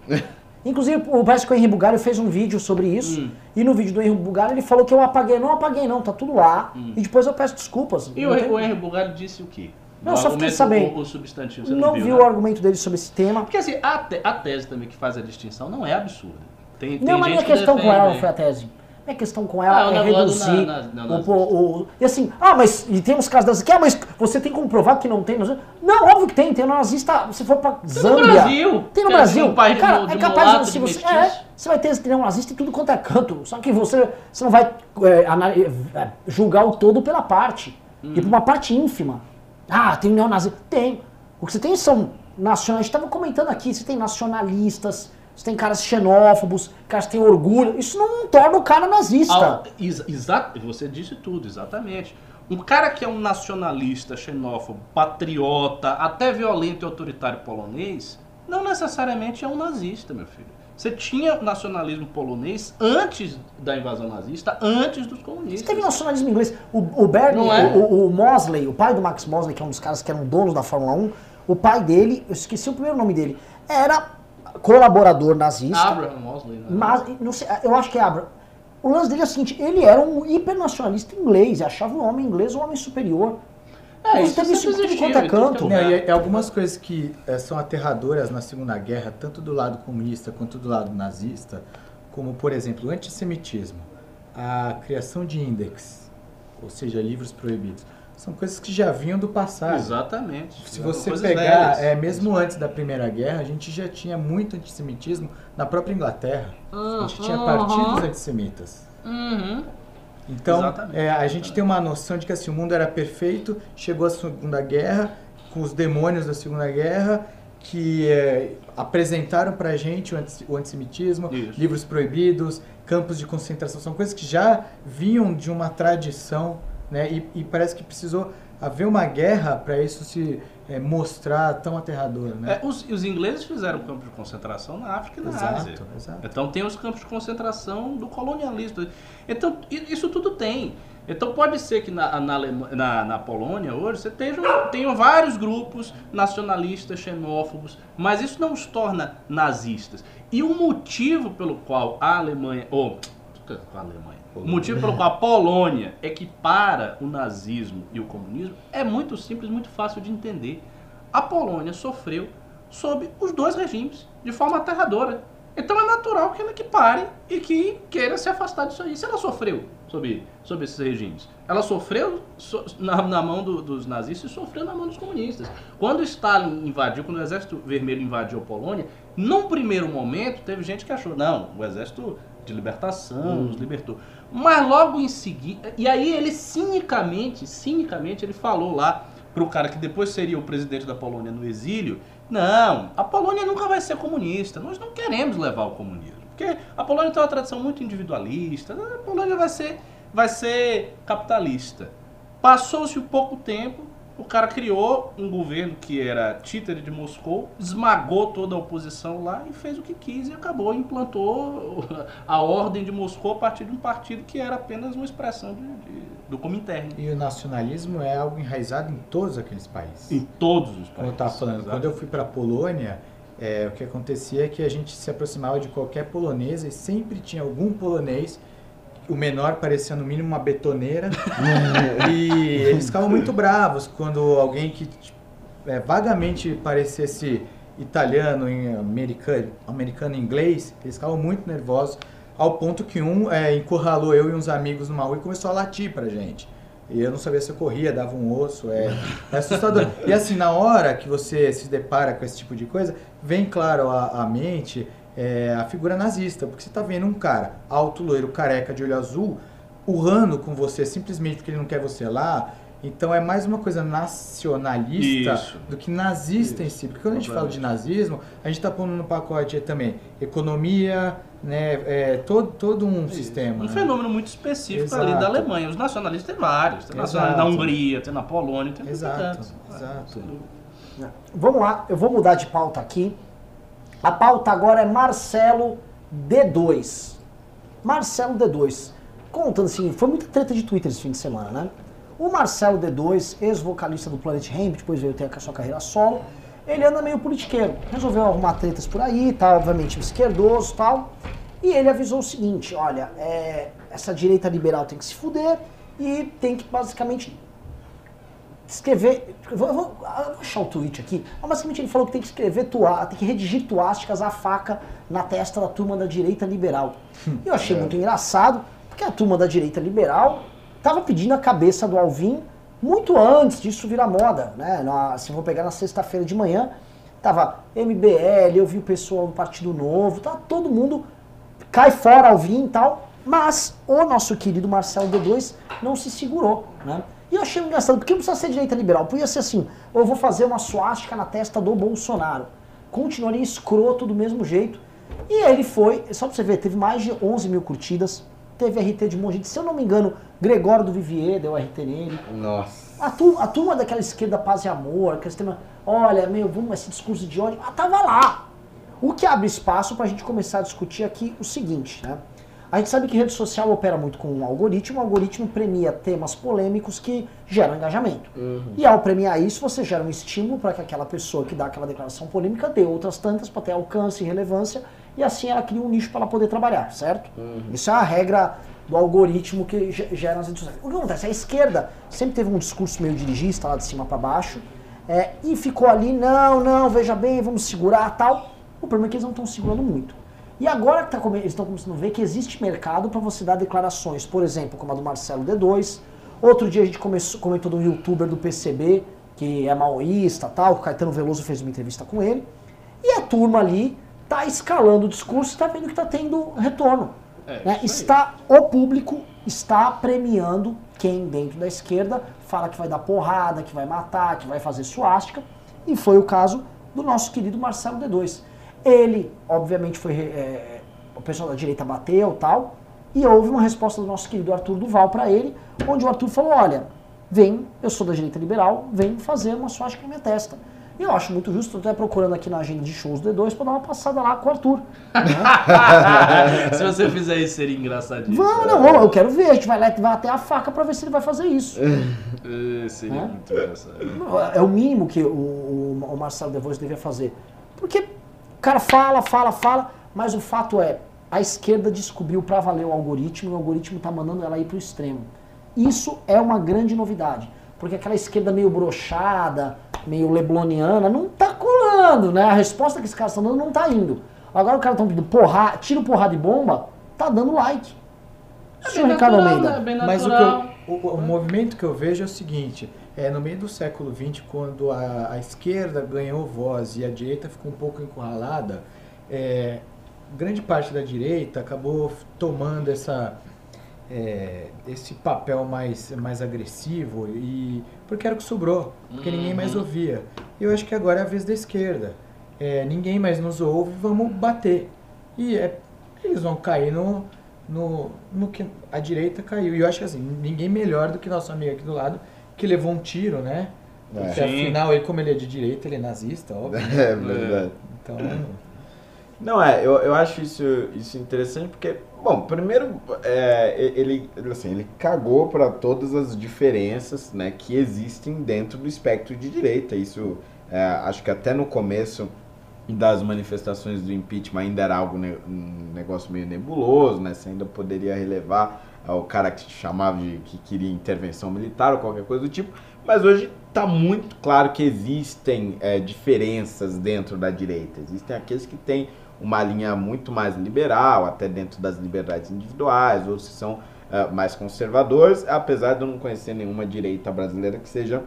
Inclusive, o- parece que o Henri Bugalho fez um vídeo sobre isso. Hum. E no vídeo do Henri Bugalho ele falou que eu apaguei. Não apaguei, não, tá tudo lá. E depois eu peço desculpas. Hum. E o, tem- o Henry Bugalho disse o quê? Não, O só fiquei sabendo. O, o substantivo, não não, viu viu, o né? argumento dele sobre esse tema. Porque assim, a, te- a tese também que faz a distinção não é absurda. Tem, tem Não, mas gente minha que questão com defende, ela não né? foi a tese. Minha questão com Ah, ela o é do reduzir na- na- na- o, o- o- E assim, ah, mas e tem uns casos dessas aqui, ah, mas você tem como provar que não tem. nazista? Não, óbvio que tem, tem nazista. Se for pra Zâmbia. Brasil, Tem no que é Brasil. um Cara, é capaz mulato, de, você. É, você vai ter tem um nazista em tudo quanto é canto. Só que você, você não vai é, é, julgar o todo pela parte. E por uma parte ínfima. Ah, tem neonazista. Tem. O que você tem são nacionalistas. A gente estava comentando aqui, você tem nacionalistas, você tem caras xenófobos, caras que têm orgulho. Isso não torna o cara nazista. Ao- exa- exa- você disse tudo, exatamente. Um cara que é um nacionalista, xenófobo, patriota, até violento e autoritário polonês, não necessariamente é um nazista, meu filho. Você tinha nacionalismo polonês antes da invasão nazista, antes dos comunistas. Você teve nacionalismo inglês. O, o Bernie, é? o, o Mosley, o pai do Max Mosley, que é um dos caras que eram donos da Fórmula 1, o pai dele, eu esqueci o primeiro nome dele, era colaborador nazista. Abraham Mosley, né? Mas, não sei, eu acho que é Abraham. O lance dele é o seguinte, ele era um hipernacionalista inglês, achava o homem inglês um homem superior. É, isso teve isso sempre em tudo quanto é que canto. é Não, e é algumas coisas que eh, são aterradoras na Segunda Guerra, tanto do lado comunista quanto do lado nazista, como, por exemplo, o antissemitismo, a criação de índex, ou seja, livros proibidos. São coisas que já vinham do passado. Exatamente. Se você pegar, é, mesmo antes da Primeira Guerra, a gente já tinha muito antissemitismo na própria Inglaterra. A gente tinha partidos antissemitas. Uhum. Então, é, a gente tem uma noção de que assim, o mundo era perfeito, chegou a Segunda Guerra, com os demônios da Segunda Guerra, que é, apresentaram pra gente o, anti- o antissemitismo, Isso. livros proibidos, campos de concentração, são coisas que já vinham de uma tradição, né? E, e parece que precisou haver uma guerra para isso se é, mostrar tão aterrador, né? É, os, os ingleses fizeram campos de concentração na África e na Ásia. exato, exato. Então tem os campos de concentração do colonialismo. Então isso tudo tem. Então pode ser que na, na, Alema- na, na Polônia hoje você tenha, tenham vários grupos nacionalistas, xenófobos, mas isso não os torna nazistas. E o motivo pelo qual a Alemanha, ou a Alemanha, o motivo pelo qual a Polônia equipara o nazismo e o comunismo é muito simples, muito fácil de entender. A Polônia sofreu sob os dois regimes de forma aterradora. Então é natural que ela equipare e que queira se afastar disso aí. Se ela sofreu sob, sob esses regimes, ela sofreu so- na, na mão do- dos nazistas e sofreu na mão dos comunistas. Quando Stalin invadiu, quando o Exército Vermelho invadiu a Polônia, num primeiro momento teve gente que achou, não, o Exército de Libertação nos libertou. Mas logo em seguida, e aí ele cinicamente, cinicamente, ele falou lá pro cara que depois seria o presidente da Polônia no exílio, não, a Polônia nunca vai ser comunista, nós não queremos levar o comunismo, porque a Polônia tem uma tradição muito individualista, a Polônia vai ser, vai ser capitalista. Passou-se um pouco tempo, o cara criou um governo que era títere de Moscou, esmagou toda a oposição lá e fez o que quis e acabou, implantou a ordem de Moscou a partir de um partido que era apenas uma expressão de, de- do Comintern. E o nacionalismo é algo enraizado em todos aqueles países. Em todos os Como eu países. estava falando, Exato. quando eu fui para a Polônia, é, o que acontecia é que a gente se aproximava de qualquer polonesa e sempre tinha algum polonês, o menor parecia no mínimo uma betoneira, e eles ficavam muito bravos quando alguém que tipo, é, vagamente parecesse italiano, em americano, americano inglês, eles ficavam muito nervosos, ao ponto que um é, encurralou eu e uns amigos numa rua e começou a latir pra gente. E eu não sabia se eu corria, dava um osso, é, é assustador. E assim, na hora que você se depara com esse tipo de coisa, vem claro à mente é, a figura nazista, porque você tá vendo um cara alto, loiro, careca, de olho azul, urrando com você simplesmente porque ele não quer você lá. Então é mais uma coisa nacionalista Isso. do que nazista em si. Porque quando a gente fala de nazismo, a gente está pondo no pacote também economia, né, é, todo, todo um sistema. Um né? fenômeno muito específico Exato. ali da Alemanha. Os nacionalistas tem vários. Tem Exato. nacionalistas na Hungria, tem na Polônia, tem Exato, exato. Dúvida. Vamos lá, eu vou mudar de pauta aqui. A pauta agora é Marcelo D2. Marcelo D2. Contando assim, foi muita treta de Twitter esse fim de semana, né? O Marcelo D2, ex-vocalista do Planet Hemp, depois veio ter a sua carreira solo, ele anda meio politiqueiro. Resolveu arrumar tretas por aí, tá, obviamente, esquerdoso e tal. E ele avisou o seguinte, olha, é, essa direita liberal tem que se fuder e tem que basicamente escrever. Eu vou, eu vou- achar o tweet aqui. Mas basicamente ele falou que tem que escrever tua, tem que redigir tuásticas à faca na testa da turma da direita liberal. E eu achei muito engraçado, porque a turma da direita liberal estava pedindo a cabeça do Alvin muito antes disso virar moda. Né? Na, se eu vou pegar na sexta-feira de manhã, tava MBL, eu vi o pessoal do Partido Novo, tá todo mundo cai fora Alvin e tal, mas o nosso querido Marcelo D2 não se segurou, né? E eu achei engraçado, porque não precisa ser direita liberal, podia ser assim, eu vou fazer uma suástica na testa do Bolsonaro. Continuaria escroto do mesmo jeito. E ele foi, só pra você ver, teve mais de 11 mil curtidas, teve RT de um monte de gente, se eu não me engano, Gregório do Vivier deu RT nele, Nossa. a turma, a turma daquela esquerda paz e amor, aquele sistema, olha, meu, vamos, esse discurso de ódio, ah, tava lá. O que abre espaço para a gente começar a discutir aqui o seguinte, né? A gente sabe que rede social opera muito com um algoritmo, o algoritmo premia temas polêmicos que geram engajamento. E ao premiar isso, você gera um estímulo para que aquela pessoa que dá aquela declaração polêmica dê outras tantas para ter alcance e relevância, e assim ela cria um nicho para ela poder trabalhar, certo? Isso é a regra do algoritmo que ge- gera as redes sociais. O que acontece? A esquerda sempre teve um discurso meio dirigista, lá de cima para baixo, é, e ficou ali, não, não, veja bem, vamos segurar tal. O problema é que eles não estão segurando muito. E agora que tá eles estão começando a ver que existe mercado para você dar declarações, por exemplo, como a do Marcelo D2. Outro dia a gente começou, comentou de um youtuber do PCB, que é maoísta tal, o Caetano Veloso fez uma entrevista com ele. E a turma ali tá escalando o discurso e está vendo que está tendo retorno. É, né? Está, o público está premiando quem dentro da esquerda fala que vai dar porrada, que vai matar, que vai fazer suástica. E foi o caso do nosso querido Marcelo D2. Ele, obviamente, foi. é, o pessoal da direita bateu tal, e houve uma resposta do nosso querido Arthur Duval para ele, onde o Arthur falou: olha, vem, eu sou da direita liberal, vem fazer uma swastika na minha testa. E eu acho muito justo, estou até procurando aqui na agenda de shows do D2 para dar uma passada lá com o Arthur. Se você fizer isso, seria engraçadíssimo. Vamos, não, eu quero ver, a gente vai, lá, vai até a faca para ver se ele vai fazer isso. É, seria É? muito engraçado. É o mínimo que o, o, Marcelo DeVos devia fazer. Porque cara fala, fala, fala, mas o fato é, a esquerda descobriu para valer o algoritmo e o algoritmo está mandando ela ir para o extremo. Isso é uma grande novidade. Porque aquela esquerda meio brochada, meio lebloniana, não tá colando, né? A resposta que esses caras estão dando não tá indo. Agora o cara estão pedindo porra, tiro porrada de bomba, tá dando like. Senhor Ricardo natural, Almeida. né? Bem Mas o, eu- o, o movimento que eu vejo é o seguinte: é no meio do século XX, quando a, a esquerda ganhou voz e a direita ficou um pouco encurralada, é, grande parte da direita acabou tomando essa, é, esse papel mais, mais agressivo e porque era o que sobrou, porque ninguém mais Uhum. ouvia. Eu acho que agora é a vez da esquerda. É, ninguém mais nos ouve, vamos bater. E é, eles vão cair no, no, no que a direita caiu. E eu acho que assim, ninguém melhor do que nosso amigo aqui do lado, que levou um tiro, né? É. Porque Sim. afinal, ele, como ele é de direita, ele é nazista, óbvio. É verdade. Então, Não, é, eu, eu acho isso, isso interessante porque, bom, primeiro, é, ele, assim, ele cagou para todas as diferenças né, que existem dentro do espectro de direita. Isso, é, acho que até no começo das manifestações do impeachment ainda era algo, um negócio meio nebuloso, né? Você ainda poderia relevar ao cara que chamava de que queria intervenção militar ou qualquer coisa do tipo. Mas hoje está muito claro que existem é, diferenças dentro da direita. Existem aqueles que têm uma linha muito mais liberal, até dentro das liberdades individuais, outros que são é, mais conservadores, apesar de eu não conhecer nenhuma direita brasileira que seja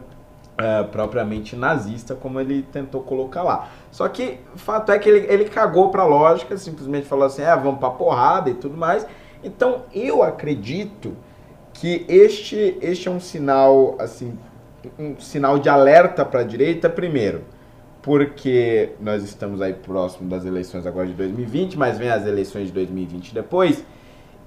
é, propriamente nazista, como ele tentou colocar lá. Só que o fato é que ele, ele cagou pra lógica, simplesmente falou assim, é, vamos pra porrada e tudo mais. Então, eu acredito que este, este é um sinal, assim, um sinal de alerta para a direita, primeiro, porque nós estamos aí próximo das eleições agora de 2020, mas vem as eleições de 2020 depois,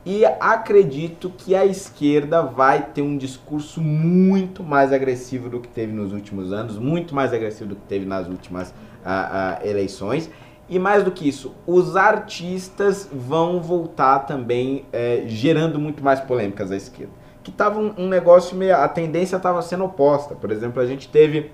e acredito que a esquerda vai ter um discurso muito mais agressivo do que teve nos últimos anos, muito mais agressivo do que teve nas últimas ah, ah, eleições. E mais do que isso, os artistas vão voltar também eh, gerando muito mais polêmicas à esquerda. Que tava um, um negócio meio. A tendência estava sendo oposta. Por exemplo, a gente teve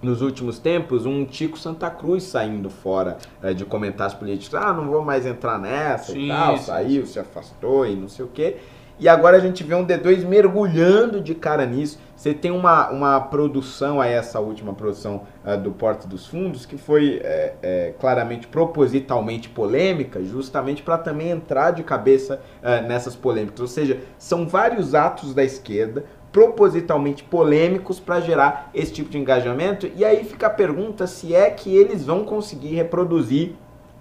nos últimos tempos um Tico Santa Cruz saindo fora eh, de comentários políticos. Ah, não vou mais entrar nessa Sim, e tal. sim, Saiu, se afastou e não sei o quê. E agora a gente vê um D2 mergulhando de cara nisso. Você tem uma, uma produção, aí essa última produção ah, do Porto dos Fundos, que foi é, é, claramente propositalmente polêmica, justamente para também entrar de cabeça ah, nessas polêmicas. Ou seja, são vários atos da esquerda propositalmente polêmicos para gerar esse tipo de engajamento. E aí fica a pergunta se é que eles vão conseguir reproduzir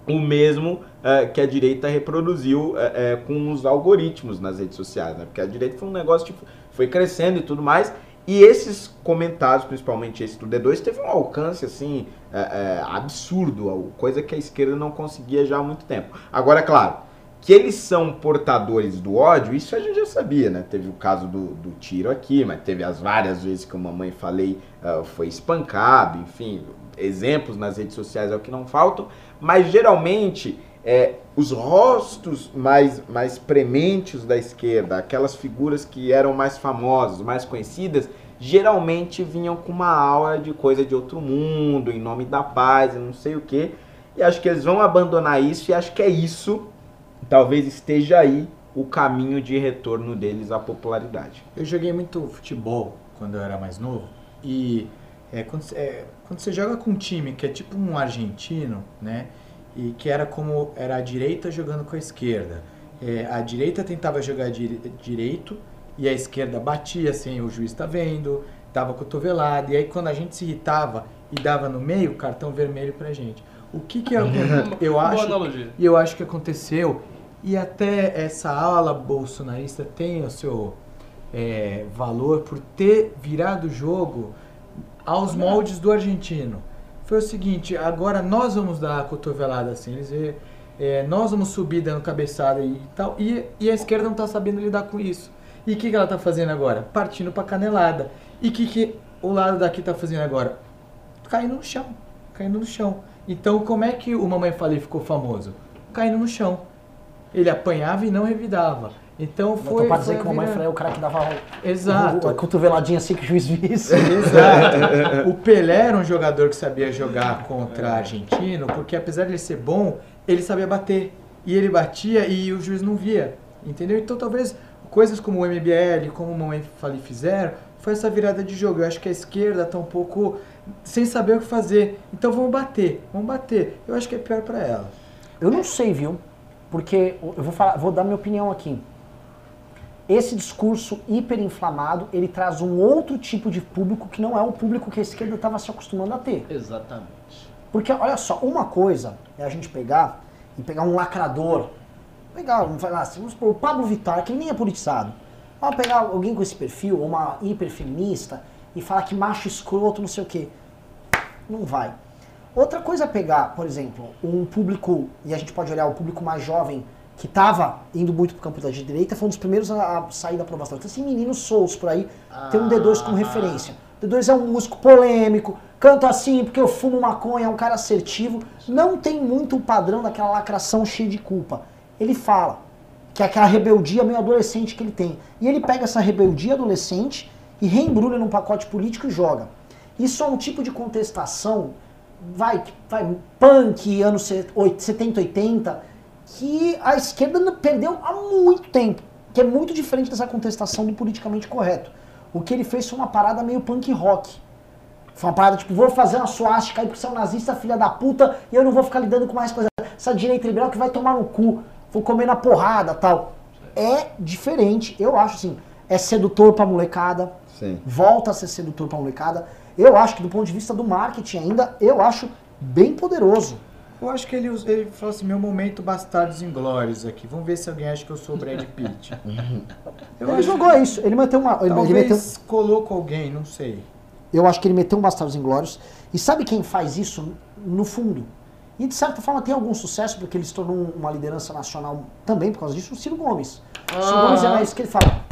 o mesmo eh, que a direita reproduziu eh, eh, com os algoritmos nas redes sociais, né? Porque a direita foi um negócio que foi crescendo e tudo mais. E esses comentários, principalmente esse do D2, teve um alcance assim eh, eh, absurdo, coisa que a esquerda não conseguia já há muito tempo. Agora, é claro, que eles são portadores do ódio, isso a gente já sabia, né? Teve o caso do, do tiro aqui, mas teve as várias vezes que a mamãe falei ah, foi espancado, enfim, exemplos nas redes sociais é o que não faltam, mas geralmente é, os rostos mais, mais prementes da esquerda, aquelas figuras que eram mais famosas, mais conhecidas, geralmente vinham com uma aura de coisa de outro mundo, em nome da paz não sei o que. E acho que eles vão abandonar isso e acho que é isso, talvez esteja aí o caminho de retorno deles à popularidade. Eu joguei muito futebol quando eu era mais novo e é, quando, é, quando você joga com um time que é tipo um argentino, né? E que era como era a direita jogando com a esquerda. É, a direita tentava jogar dire- direito e a esquerda batia sem o juiz tá vendo, dava cotovelada. E aí quando a gente se irritava e dava no meio, cartão vermelho pra gente. O que que eu, eu Boa acho e eu acho que aconteceu, e até essa ala bolsonarista tem o seu é, valor por ter virado o jogo aos moldes do argentino. foi o seguinte, agora nós vamos dar a cotovelada assim, eles vê, é, nós vamos subir dando cabeçada e tal, e, e a esquerda não tá sabendo lidar com isso. E o que, que ela tá fazendo agora? Partindo pra canelada. E o que, que o lado daqui tá fazendo agora? Caindo no chão, caindo no chão. Então como é que o Mamãe Falei ficou famoso? Caindo no chão. Ele apanhava e não revidava. Então Foi, pra dizer que a mamãe virando- foi o cara que dava Exato. a cotoveladinha assim que o juiz visse. Exato. O Pelé era um jogador que sabia jogar contra argentino, porque apesar de ele ser bom, ele sabia bater. E ele batia e o juiz não via. Entendeu? Então talvez coisas como o MBL, como o Mamãe Falei fizeram, foi essa virada de jogo. Eu acho que a esquerda tá um pouco sem saber o que fazer. Então vamos bater, vamos bater. Eu acho que é pior pra ela. Eu não sei, viu? Porque eu vou falar, vou dar minha opinião aqui. Esse discurso hiperinflamado, ele traz um outro tipo de público que não é o público que a esquerda estava se acostumando a ter. Exatamente. Porque, olha só, uma coisa é a gente pegar e pegar um lacrador. Pegar, vamos falar assim, vamos supor, o Pablo Vittar, que ele nem é politizado. Vamos pegar alguém com esse perfil, uma hiperfeminista, e falar que macho escroto, não sei o quê. Não vai. Outra coisa é pegar, por exemplo, um público, e a gente pode olhar o público mais jovem, que estava indo muito pro campo da direita, foi um dos primeiros a, a sair da aprovação. Então, assim, meninos souls por aí, tem um D2 como referência. O D2 é um músico polêmico, canta assim porque eu fumo maconha, é um cara assertivo. Não tem muito o padrão daquela lacração cheia de culpa. Ele fala que é aquela rebeldia meio adolescente que ele tem. E ele pega essa rebeldia adolescente e reembrulha num pacote político e joga. Isso é um tipo de contestação, vai, vai punk, anos se- oit- 70, 80, que a esquerda perdeu há muito tempo. Que é muito diferente dessa contestação do politicamente correto. O que ele fez foi uma parada meio punk rock. Foi uma parada tipo, vou fazer uma suástica aí porque você é um nazista, filha da puta, e eu não vou ficar lidando com mais coisa. Essa direita liberal que vai tomar no cu, vou comer na porrada tal. É diferente, eu acho assim, é sedutor pra molecada, Sim. volta a ser sedutor pra molecada. Eu acho que do ponto de vista do marketing ainda, eu acho bem poderoso. Eu acho que ele, ele falou assim, meu momento bastardos inglórios aqui. Vamos ver se alguém acha que eu sou o Brad Pitt. Eu Ele acho jogou isso, ele meteu uma. Ele, meteu, com alguém, não sei. eu acho que ele meteu um Bastardos Inglórios. E sabe quem faz isso no fundo? E de certa forma tem algum sucesso, porque ele se tornou um- uma liderança nacional também por causa disso, o Ciro Gomes. O Ciro Ah. Gomes é isso que ele fala.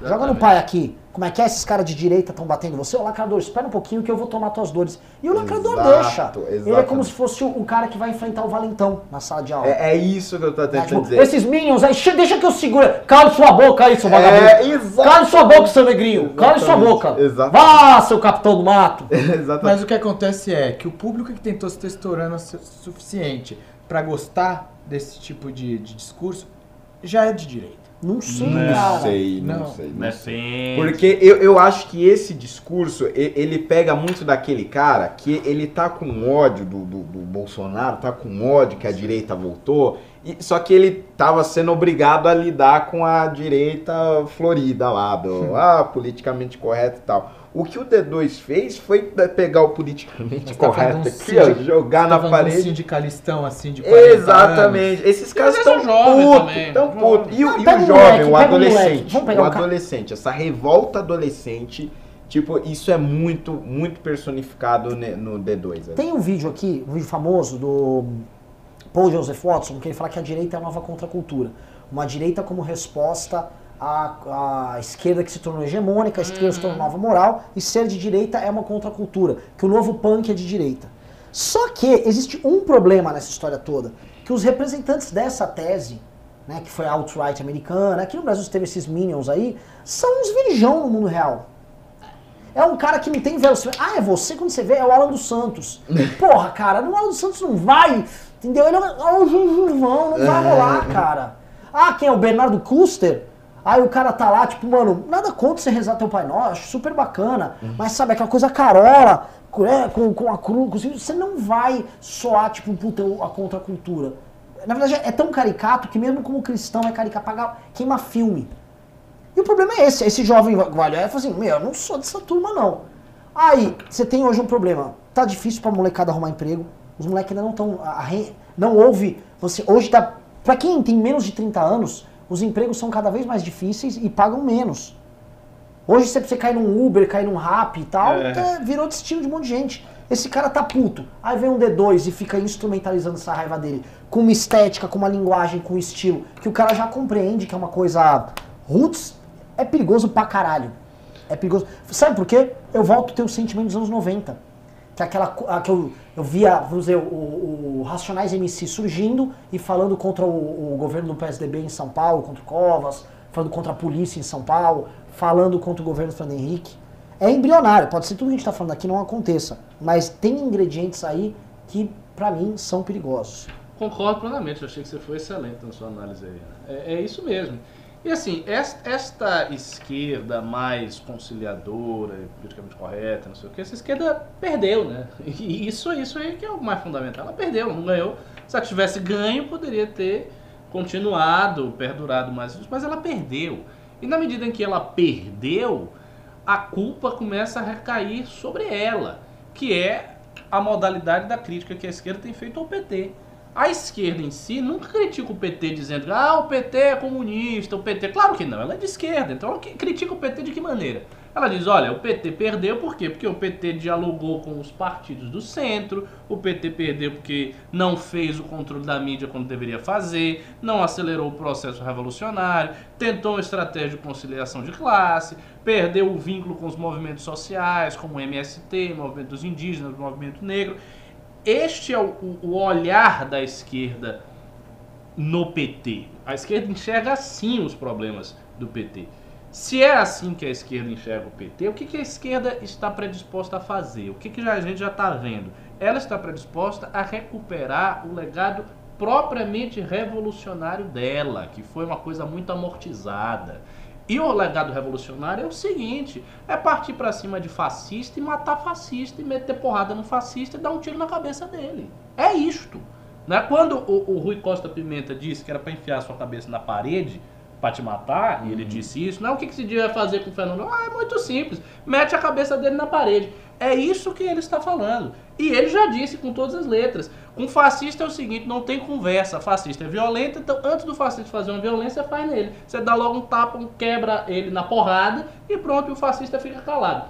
Joga no pai aqui. Como é que é? Esses caras de direita estão batendo você? Ô lacrador, espera um pouquinho que eu vou tomar tuas dores. E o lacrador Exato, deixa. Ele é exatamente. como se fosse o, o cara que vai enfrentar o valentão na sala de aula. É, é isso que eu tô tentando Tipo, dizer. esses minions aí, deixa que eu segure. Cala sua boca aí, seu É, vagabundo. exato. Cala sua boca, seu negrinho. Cala sua Exatamente, boca. exatamente. Vá, seu capitão do mato. Exatamente. Mas o que acontece é que o público que tentou se testourando o su- suficiente pra gostar desse tipo de, de discurso já é de direita. Não sei, Não cara. sei, não, Não. sei. não sei. sim. Porque eu, eu acho que esse discurso, ele pega muito daquele cara que ele tá com ódio do, do, do Bolsonaro, tá com ódio que a direita voltou, e, só que ele tava sendo obrigado a lidar com a direita florida lá, do ah, politicamente correto e tal. O que o D2 fez foi pe- pegar o politicamente tá correto aqui, ó, jogar na Tava num parede. sindicalistão assim de 40 Exatamente. Esses caras estão putos, também, tão putos. E, o- Não, e o um jovem, moleque, o um adolescente, Vamos pegar o um cara- adolescente, essa revolta adolescente, tipo, isso é muito, muito personificado no D2. ali. Tem um vídeo aqui, um vídeo famoso do Paul Joseph Watson, que ele fala que a direita é a nova contracultura. Uma direita como resposta à, à esquerda que se tornou hegemônica, a esquerda se tornou nova moral, e ser de direita é uma contracultura, que o novo punk é de direita. Só que existe um problema nessa história toda, que os representantes dessa tese, né, que foi a alt-right americana, aqui no Brasil teve esses minions aí, são uns virgão no mundo real. É um cara que não tem velocidade. Ah, é você quando você vê, é o Alan dos Santos. Porra, cara, o Alan dos Santos não vai. Entendeu? Ele é o Jujuvão, não vai rolar, cara. Ah, quem é o Bernardo Custer? Aí o cara tá lá, tipo, mano, nada contra você rezar teu Pai Nosso, super bacana. Mas sabe, aquela coisa carola, é, com, com a cruz, você não vai soar, tipo, puta, a contracultura. Na verdade, é tão caricato que mesmo como cristão é caricato, paga, queima filme. E o problema é esse, esse jovem e fala assim, meu, eu não sou dessa turma não. Aí, você tem hoje um problema, tá difícil pra molecada arrumar emprego, os moleques ainda não estão, não houve, você, hoje tá, pra quem tem menos de 30 anos, os empregos são cada vez mais difíceis e pagam menos. Hoje, se você cair num Uber, cair num Rap e tal, É. é, virou destino de um monte de gente. Esse cara tá puto. Aí vem um D2 e fica instrumentalizando essa raiva dele com uma estética, com uma linguagem, com um estilo, que o cara já compreende que é uma coisa roots, é perigoso pra caralho. É perigoso. Sabe por quê? Eu volto a ter o sentimento dos anos 90. Que é aquela que eu, eu via, vamos dizer, o, o Racionais MC surgindo e falando contra o, o governo do PSDB em São Paulo, contra o Covas, falando contra a polícia em São Paulo, falando contra o governo do Fernando Henrique. É embrionário, pode ser tudo que a gente está falando aqui não aconteça, mas tem ingredientes aí que, pra mim, são perigosos. Concordo plenamente, eu achei que você foi excelente na sua análise aí. É, é isso mesmo. E assim, es- esta esquerda mais conciliadora, politicamente correta, não sei o que, essa esquerda perdeu, né? E isso, isso aí que é o mais fundamental. Ela perdeu, não ganhou. Se ela tivesse ganho, poderia ter continuado, perdurado mais, mas ela perdeu. E na medida em que ela perdeu, a culpa começa a recair sobre ela, que é a modalidade da crítica que a esquerda tem feito ao PT. A esquerda em si nunca critica o PT dizendo ah, o PT é comunista, o PT. Claro que não, ela é de esquerda. Então ela critica o PT de que maneira? Ela diz: olha, o PT perdeu por quê? Porque o PT dialogou com os partidos do centro, o PT perdeu porque não fez o controle da mídia quando deveria fazer, não acelerou o processo revolucionário, tentou uma estratégia de conciliação de classe, perdeu o vínculo com os movimentos sociais, como o MST, o movimento dos indígenas, o movimento negro. Este é o, o- olhar da esquerda no PT. A esquerda enxerga assim os problemas do PT. Se é assim que a esquerda enxerga o PT, o que, que a esquerda está predisposta a fazer? O que, que a gente já está vendo? Ela está predisposta a recuperar o legado propriamente revolucionário dela, que foi uma coisa muito amortizada. E o legado revolucionário é o seguinte: é partir pra cima de fascista e matar fascista e meter porrada no fascista e dar um tiro na cabeça dele. É isto. Né? Quando o, o Rui Costa Pimenta disse que era pra enfiar sua cabeça na parede pra te matar, e ele disse isso, não, o que, que se devia fazer com o Fernando? Ah, é muito simples, mete a cabeça dele na parede. É isso que ele está falando. E ele já disse com todas as letras. Com fascista é o seguinte, não tem conversa. Fascista é violento, então antes do fascista fazer uma violência, faz nele. Você dá logo um tapa, um quebra ele na porrada e pronto, e o fascista fica calado.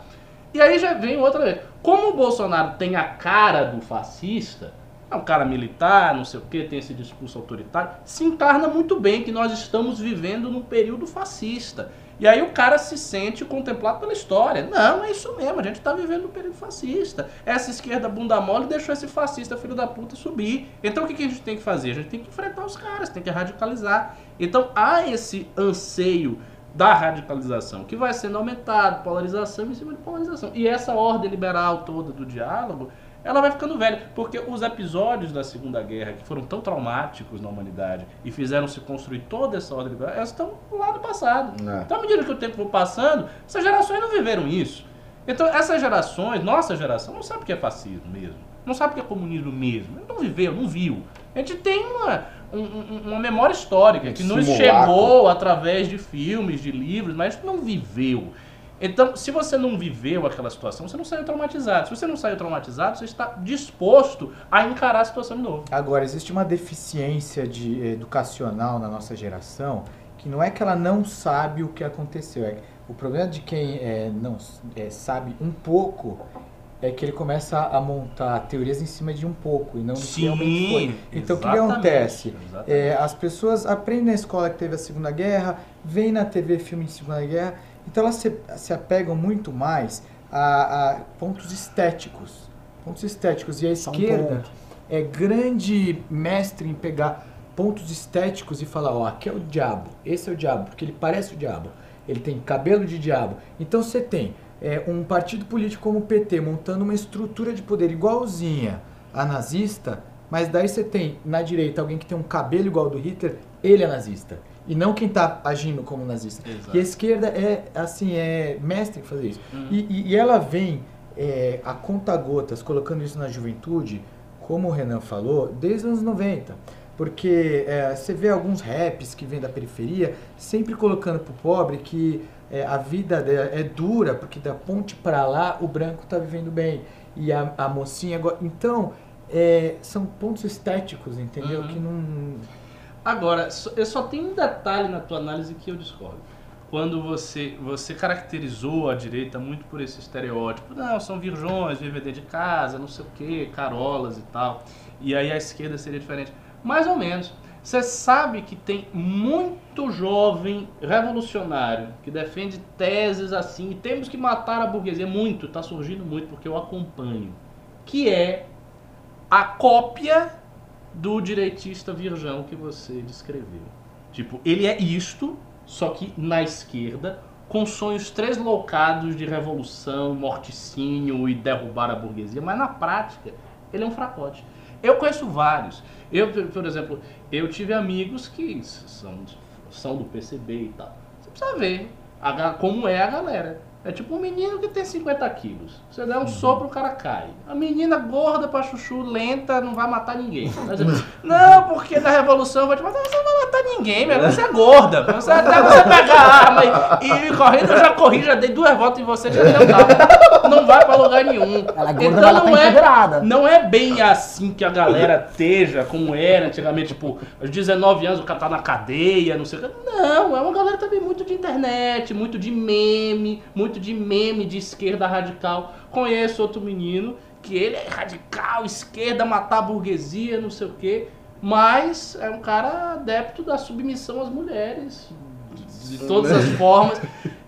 E aí já vem outra vez. Como o Bolsonaro tem a cara do fascista, é um cara militar, não sei o que, tem esse discurso autoritário, se encarna muito bem que nós estamos vivendo num período fascista. E aí o cara se sente contemplado pela história. Não, é isso mesmo, a gente está vivendo num período fascista. Essa esquerda bunda mole deixou esse fascista filho da puta subir. Então o que, que a gente tem que fazer? A gente tem que enfrentar os caras, tem que radicalizar. Então há esse anseio da radicalização, que vai sendo aumentado, polarização em cima de polarização. E essa ordem liberal toda do diálogo, ela vai ficando velha, porque os episódios da Segunda Guerra, que foram tão traumáticos na humanidade e fizeram se construir toda essa ordem liberal, elas estão lá no passado. É. Então, à medida que o tempo for passando, essas gerações não viveram isso. Então, essas gerações, nossa geração, não sabe o que é fascismo mesmo. Não sabe o que é comunismo mesmo. Não viveu, não viu. A gente tem uma, um- um- uma memória histórica que nos chegou através de filmes, de livros, mas não viveu. Então, se você não viveu aquela situação, você não saiu traumatizado. Se você não saiu traumatizado, você está disposto a encarar a situação de novo. Agora, existe uma deficiência de, educacional na nossa geração que não é que ela não sabe o que aconteceu. É, o problema de quem eh, não eh, sabe um pouco é que ele começa a montar teorias em cima de um pouco e não do que realmente foi. Então, o que, acontece? É, as pessoas aprendem na escola que teve a Segunda Guerra, veem na TV filme de Segunda Guerra, então elas se, se apegam muito mais a, a pontos estéticos. Pontos estéticos. E a um esquerda é grande mestre em pegar pontos estéticos e falar, ó, aqui é o diabo, esse é o diabo, porque ele parece o diabo, ele tem cabelo de diabo. Então você tem é, um partido político como o PT montando uma estrutura de poder igualzinha a nazista, mas daí você tem na direita alguém que tem um cabelo igual ao do Hitler, ele é nazista. E não quem está agindo como nazista. Exato. E a esquerda é, assim, é mestre em fazer isso. Hum. E, e- ela vem é, a conta-gotas, colocando isso na juventude, como o Renan falou, desde os anos 90. Porque é, você vê alguns raps que vêm da periferia, sempre colocando pro pobre que é, a vida é dura, porque da ponte para lá o branco tá vivendo bem. E a, a mocinha... agora- Então, é, são pontos estéticos, entendeu? Uhum. Que não... Agora, eu só tenho um detalhe na tua análise que eu discordo. quando você, você caracterizou a direita muito por esse estereótipo. Não, são virgões, dentro de casa, não sei o quê, carolas e tal. E aí a esquerda seria diferente. Mais ou menos. Você sabe que tem muito jovem revolucionário que defende teses assim, e temos que matar a burguesia. Muito, está surgindo muito, porque eu acompanho. Que é a cópia do direitista virgão que você descreveu. Tipo, ele é isto, só que na esquerda, com sonhos tresloucados de revolução, morticínio e derrubar a burguesia, mas na prática, ele é um fracote. Eu conheço vários. Eu, por exemplo, eu tive amigos que são, são do PCB e tal. Você precisa ver a como é a galera. É tipo um menino que tem 50 quilos. Você dá um sopro, o cara cai. A menina gorda pra chuchu, lenta, não vai matar ninguém. Não, porque na revolução vai te matar. Você não vai matar ninguém, meu. Você é gorda. Você, até você pegar a arma e, e correndo, eu já corri, já dei duas voltas em você, já deu tapa. Não vai pra lugar nenhum. Ela é gorda, mas ela tá empoderada. Não é bem assim que a galera esteja, como era antigamente, tipo, aos 19 anos o cara tá na cadeia, não sei o que. Não, é uma galera também muito de internet, muito de meme, muito de meme de esquerda radical. Conheço outro menino que ele é radical, esquerda, matar a burguesia, não sei o que. Mas é um cara adepto da submissão às mulheres, de, todas as formas.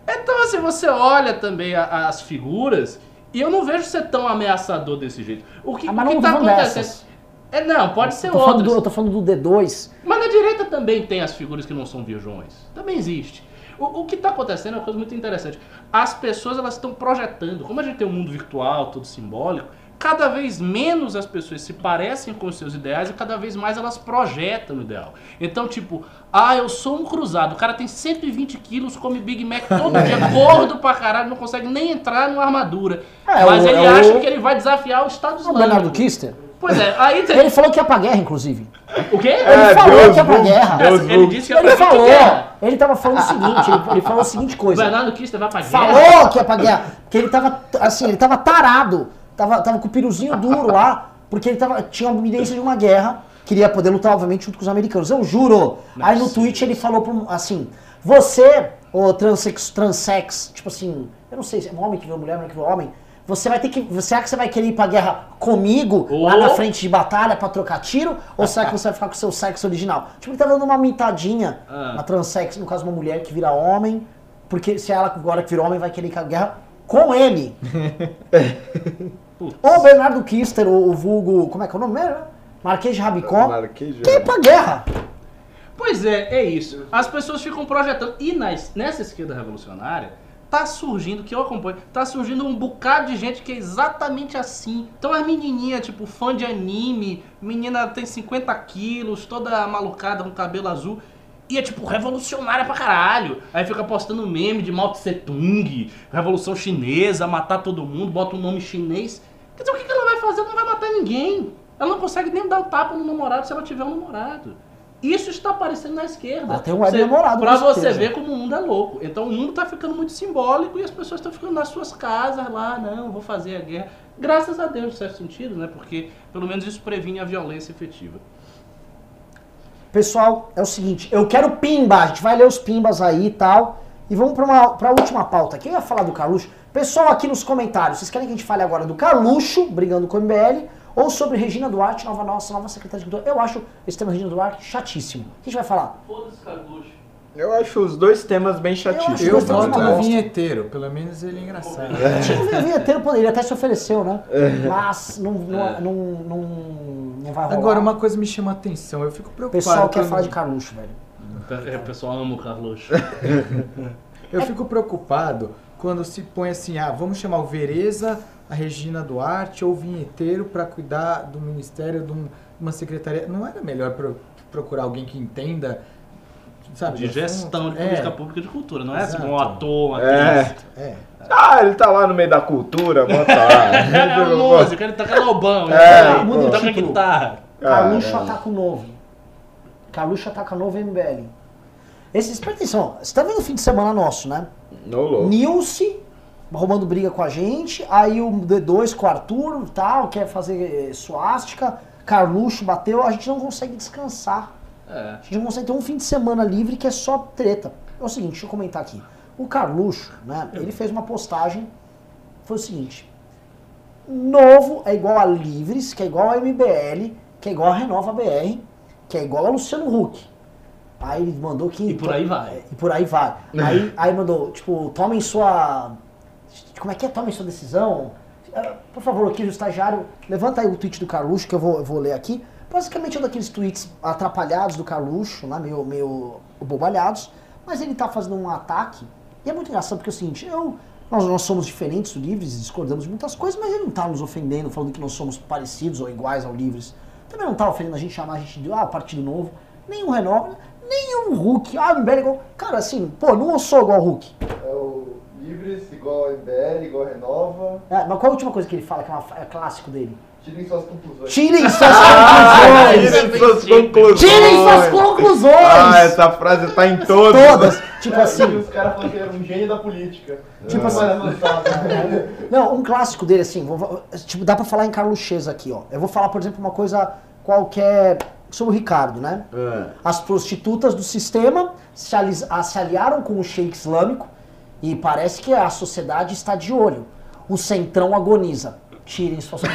Então, assim, você olha também a- as figuras e eu não vejo ser tão ameaçador desse jeito. O que, Ah, o que não tá acontecendo? dessas. É, não, pode ser do, eu tô falando do D2. Mas na direita também tem as figuras que não são virgões. Também existe. O, o que está acontecendo é uma coisa muito interessante. As pessoas elas estão projetando. Como a gente tem um mundo virtual, todo simbólico, cada vez menos as pessoas se parecem com os seus ideais e cada vez mais elas projetam o ideal. Então, tipo, ah, eu sou um cruzado. O cara tem 120 quilos, come Big Mac todo dia, gordo pra caralho, não consegue nem entrar numa armadura. É, Mas o- ele é acha o- que ele vai desafiar o Estado O Islâmico. Bernardo Kister. Pois é, aí tem... Ele falou que ia pra guerra, inclusive. O quê? Ele falou Deus que ia pra guerra. Deus ele disse que ia Ele pra frente falou. guerra. Ele tava falando o seguinte, ele, ele falou a seguinte O coisa. Bernardo Kister vai pra guerra. Falou que ia pra guerra. Porque ele tava, assim, ele tava tarado. Tava, tava com o piruzinho duro lá. Porque ele tava, tinha uma iminência de uma guerra. Queria poder lutar, obviamente, junto com os americanos. Eu juro. Aí no tweet ele falou pro, assim: Você, ô transex, transex, tipo assim, eu não sei se é um homem que vê mulher, mulher que vê homem. Você vai ter que. Será que você vai querer ir pra guerra comigo, lá Ô. na frente de batalha, pra trocar tiro? Ou será que você vai ficar com o seu sexo original? Tipo, ele tá dando uma mitadinha Ah. na transex, no caso, uma mulher que vira homem. Porque se ela agora que vira homem vai querer ir pra guerra com ele. Putz. o Bernardo Kister, o, o vulgo. Como é que é o nome mesmo? Marquês de Rabicó. Marquês de Quer ir pra guerra. Pois é, é isso. As pessoas ficam projetando. E nas- nessa esquerda revolucionária, tá surgindo, que eu acompanho, tá surgindo um bocado de gente que é exatamente assim. Então as menininhas, tipo, fã de anime, menina tem 50 quilos, toda malucada, com cabelo azul. E é tipo revolucionária pra caralho. Aí fica postando meme de Mao Tse Tung, Revolução Chinesa, matar todo mundo, bota um nome chinês. Quer dizer, o que ela vai fazer? Ela não vai matar ninguém. Ela não consegue nem dar um tapa no namorado se ela tiver um namorado. Isso está aparecendo na esquerda. Tem um web namorado, Pra você ver como o mundo é louco. Então o mundo tá ficando muito simbólico e as pessoas estão ficando nas suas casas lá, não, vou fazer a guerra. Graças a Deus, em certo sentido, né? Porque pelo menos isso previne a violência efetiva. Pessoal, é o seguinte, eu quero pimba, a gente vai ler os pimbas aí e tal. E vamos pra, uma, pra última pauta. Quem vai falar do Carluxo? Pessoal, aqui nos comentários, vocês querem que a gente fale agora do Carluxo, brigando com o MBL, ou sobre Regina Duarte, nova nossa nova secretária de cultura? Eu acho esse tema Regina Duarte chatíssimo. O que a gente vai falar? Foda-se, Carluxo. Eu acho os dois temas bem chatíssimos. Eu Gostamos voto no vinheteiro, pelo menos ele é engraçado. Tinha que ver vinheteiro, ele até se ofereceu, né? É. Mas não, não, não, não, não vai rolar. Agora, uma coisa me chama a atenção, eu fico O preocupado. pessoal quer quando- falar de Carluxo, velho. É, O pessoal ama o Carlos. Eu fico preocupado quando se põe assim, ah, vamos chamar o Vereza, a Regina Duarte ou o vinheteiro para cuidar do ministério de um- uma secretaria. Não era melhor pro- procurar alguém que entenda, sabe? De gestão de política É, pública de cultura. Não é assim, um ator, um É. atriz. é. Ah, ele tá lá no meio da cultura, bota lá. É a música, ele toca lobão, É, ele pô. toca guitarra. Carluxo Caramba. ataca o novo. Carluxo ataca o novo MBL. Esses, presta atenção, você tá vendo o fim de semana nosso, né? Ô, louco. Nilce roubando briga com a gente, aí o D2 com o Arthur tal, quer fazer eh, suástica, Carluxo bateu, a gente não consegue descansar. É. A gente não consegue ter um fim de semana livre que é só treta. É o seguinte, deixa eu comentar aqui. O Carluxo, né, ele fez uma postagem, foi o seguinte, novo é igual a Livres, que é igual a MBL, que é igual a Renova BR, que é igual a Luciano Huck. Aí ele mandou que... E por aí vai. E por aí vai. Aí, aí mandou, tipo, tomem sua... Como é que é? Tomem sua decisão. Ah, Por favor, aqui o estagiário, levanta aí o tweet do Carluxo que eu vou, eu vou ler aqui. Basicamente é um daqueles tweets atrapalhados do Carluxo, né, meio, meio bobalhados, mas ele tá fazendo um ataque. E é muito engraçado porque é o seguinte, eu, nós, nós somos diferentes do Livres, discordamos de muitas coisas, mas ele não tá nos ofendendo, falando que nós somos parecidos ou iguais ao Livres. Também não tá ofendendo a gente chamar a gente de ah, Partido Novo, nem o Renova, nem o Hulk. Ah, o MBL é igual. Cara, assim, pô, não sou igual ao Hulk. É o Livres, igual a MBL, igual a Renova. É, mas qual a última coisa que ele fala, que é, uma, é clássico dele? Tirem suas conclusões. Tirem suas Ah, conclusões! tirem suas conclusões. Tirem suas conclusões! Ah, essa frase tá em todos. Todas! Tipo E assim. os caras falaram que ele era um gênio da política. Tipo assim. né? Não, um clássico dele, assim, vou- tipo, dá pra falar em Carlos Chesa aqui, ó. Eu vou falar, por exemplo, uma coisa qualquer sobre o Ricardo, né? É. As prostitutas do sistema se, alis- a- se aliaram com o Sheik Islâmico e parece que a sociedade está de olho. O centrão agoniza. Tirem suas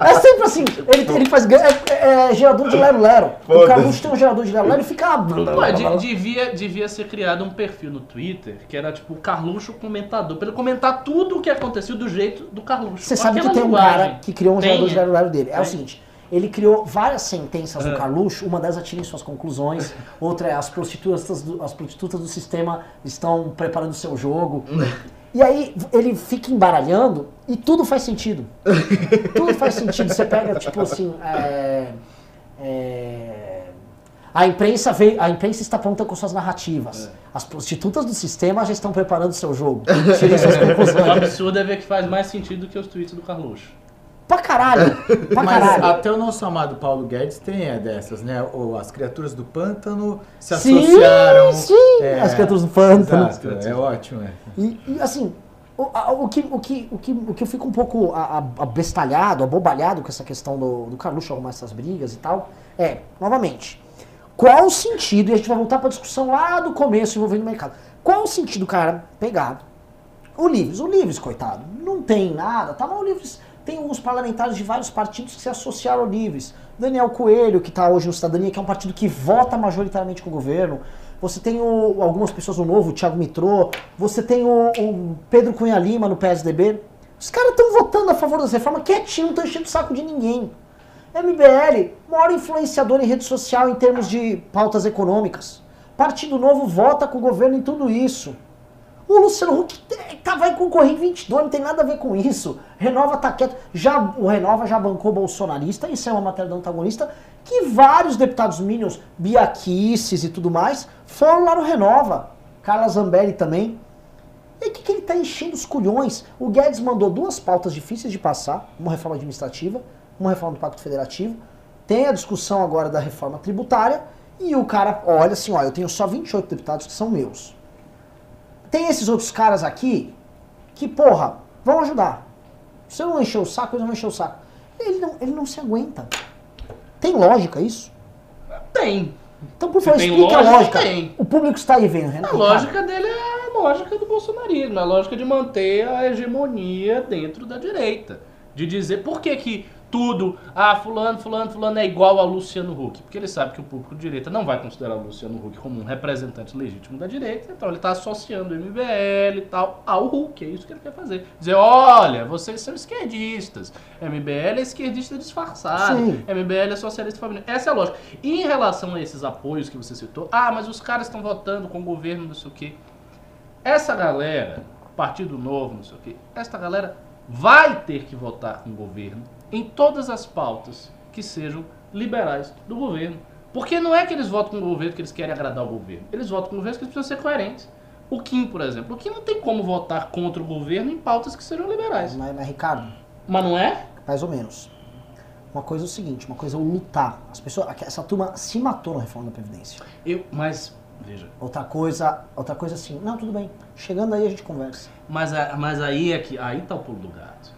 É sempre assim, ele, ele faz. É, é gerador de lero-lero. O. Carluxo tem um gerador de lero-lero e fica. Ué, de- devia, devia ser criado um perfil no Twitter que era tipo o Carluxo comentador, pra ele comentar tudo o que aconteceu do jeito do Carluxo. Você sabe que tem um cara que criou um Tem, gerador de é. lero-lero dele. É o Tem. seguinte. Ele criou várias sentenças no É. Carluxo, uma delas atirem suas conclusões, outra é as prostitutas do, as prostitutas do sistema estão preparando seu jogo. E aí ele fica embaralhando e tudo faz sentido. tudo faz sentido. Você pega, tipo assim. é, é, a imprensa veio, a imprensa está pronta com suas narrativas. As prostitutas do sistema já estão preparando seu jogo. Tirem suas O conclusões. absurdo é ver que faz mais sentido que os tweets do Carluxo. Pra caralho! Pra Mas caralho! até o nosso amado Paulo Guedes tem é, dessas, né? Ou as criaturas do pântano se Sim, associaram. sim, é, as criaturas do pântano. Exato, é ótimo, é. E, e, assim, o, a- o que, o, que, o, que, o que eu fico um pouco abestalhado, abobalhado com essa questão do, do Carluxo arrumar essas brigas e tal, é, novamente, qual o sentido, e a gente vai voltar pra discussão lá do começo envolvendo o mercado, qual o sentido do cara pegar o Livres? O Livres, coitado, não tem nada, tá? Mas o Livres tem uns parlamentares de vários partidos que se associaram ao Livres. Daniel Coelho, que está hoje no Cidadania, que é um partido que vota majoritariamente com o governo. Você tem o- algumas pessoas no Novo, o Thiago Mitrô. Você tem o, o Pedro Cunha Lima no PSDB. Os caras estão votando a favor das reformas quietinho, não estão enchendo o saco de ninguém. MBL, maior influenciador em rede social em termos de pautas econômicas. Partido Novo vota com o governo em tudo isso. O Luciano Huck tá, vai concorrer em 22, não tem nada a ver com isso. Renova tá quieto. Já, o Renova já bancou bolsonarista, isso é uma matéria do antagonista, que vários deputados minions, Biaquices e tudo mais, foram lá no Renova. Carla Zambelli também. E o que, que ele tá enchendo os culhões? O Guedes mandou duas pautas difíceis de passar, uma reforma administrativa, uma reforma do Pacto Federativo. Tem a discussão agora da reforma tributária, e o cara olha assim, eu tenho só 28 deputados que são meus. Tem esses outros caras aqui que, porra, vão ajudar. Se eu não encher o saco, eles vão encher o saco. Ele não, ele não se aguenta. Tem lógica isso? Tem. Então, por favor, explique a lógica, lógica. tem. O público está aí vendo, A Renato. lógica dele é a lógica do bolsonarismo, é a lógica de manter a hegemonia dentro da direita. De dizer por que que tudo, ah, fulano, fulano, fulano é igual a Luciano Huck. Porque ele sabe que o público de direita não vai considerar o Luciano Huck como um representante legítimo da direita, então ele está associando o MBL e tal ao Huck, é isso que ele quer fazer. Dizer, olha, vocês são esquerdistas, MBL é esquerdista disfarçado, Sim. MBL é socialista familiar. Essa é a lógica. E em relação a esses apoios que você citou, ah, mas os caras estão votando com o governo, não sei o quê. Essa galera, Partido Novo, não sei o quê, essa galera vai ter que votar com o governo em todas as pautas que sejam liberais do governo. Porque não é que eles votam com o governo que eles querem agradar o governo. Eles votam com o governo que eles precisam ser coerentes. O Kim, por exemplo. O Kim não tem como votar contra o governo em pautas que sejam liberais. Mas, mas, Ricardo, Mas não é? mais ou menos. Uma coisa é o seguinte, uma coisa é o lutar. As pessoas, essa turma se matou na reforma da Previdência. Eu, mas, veja, Outra coisa, outra coisa assim, não, tudo bem. Chegando aí a gente conversa. Mas, mas aí é que aí tá o pulo do gato.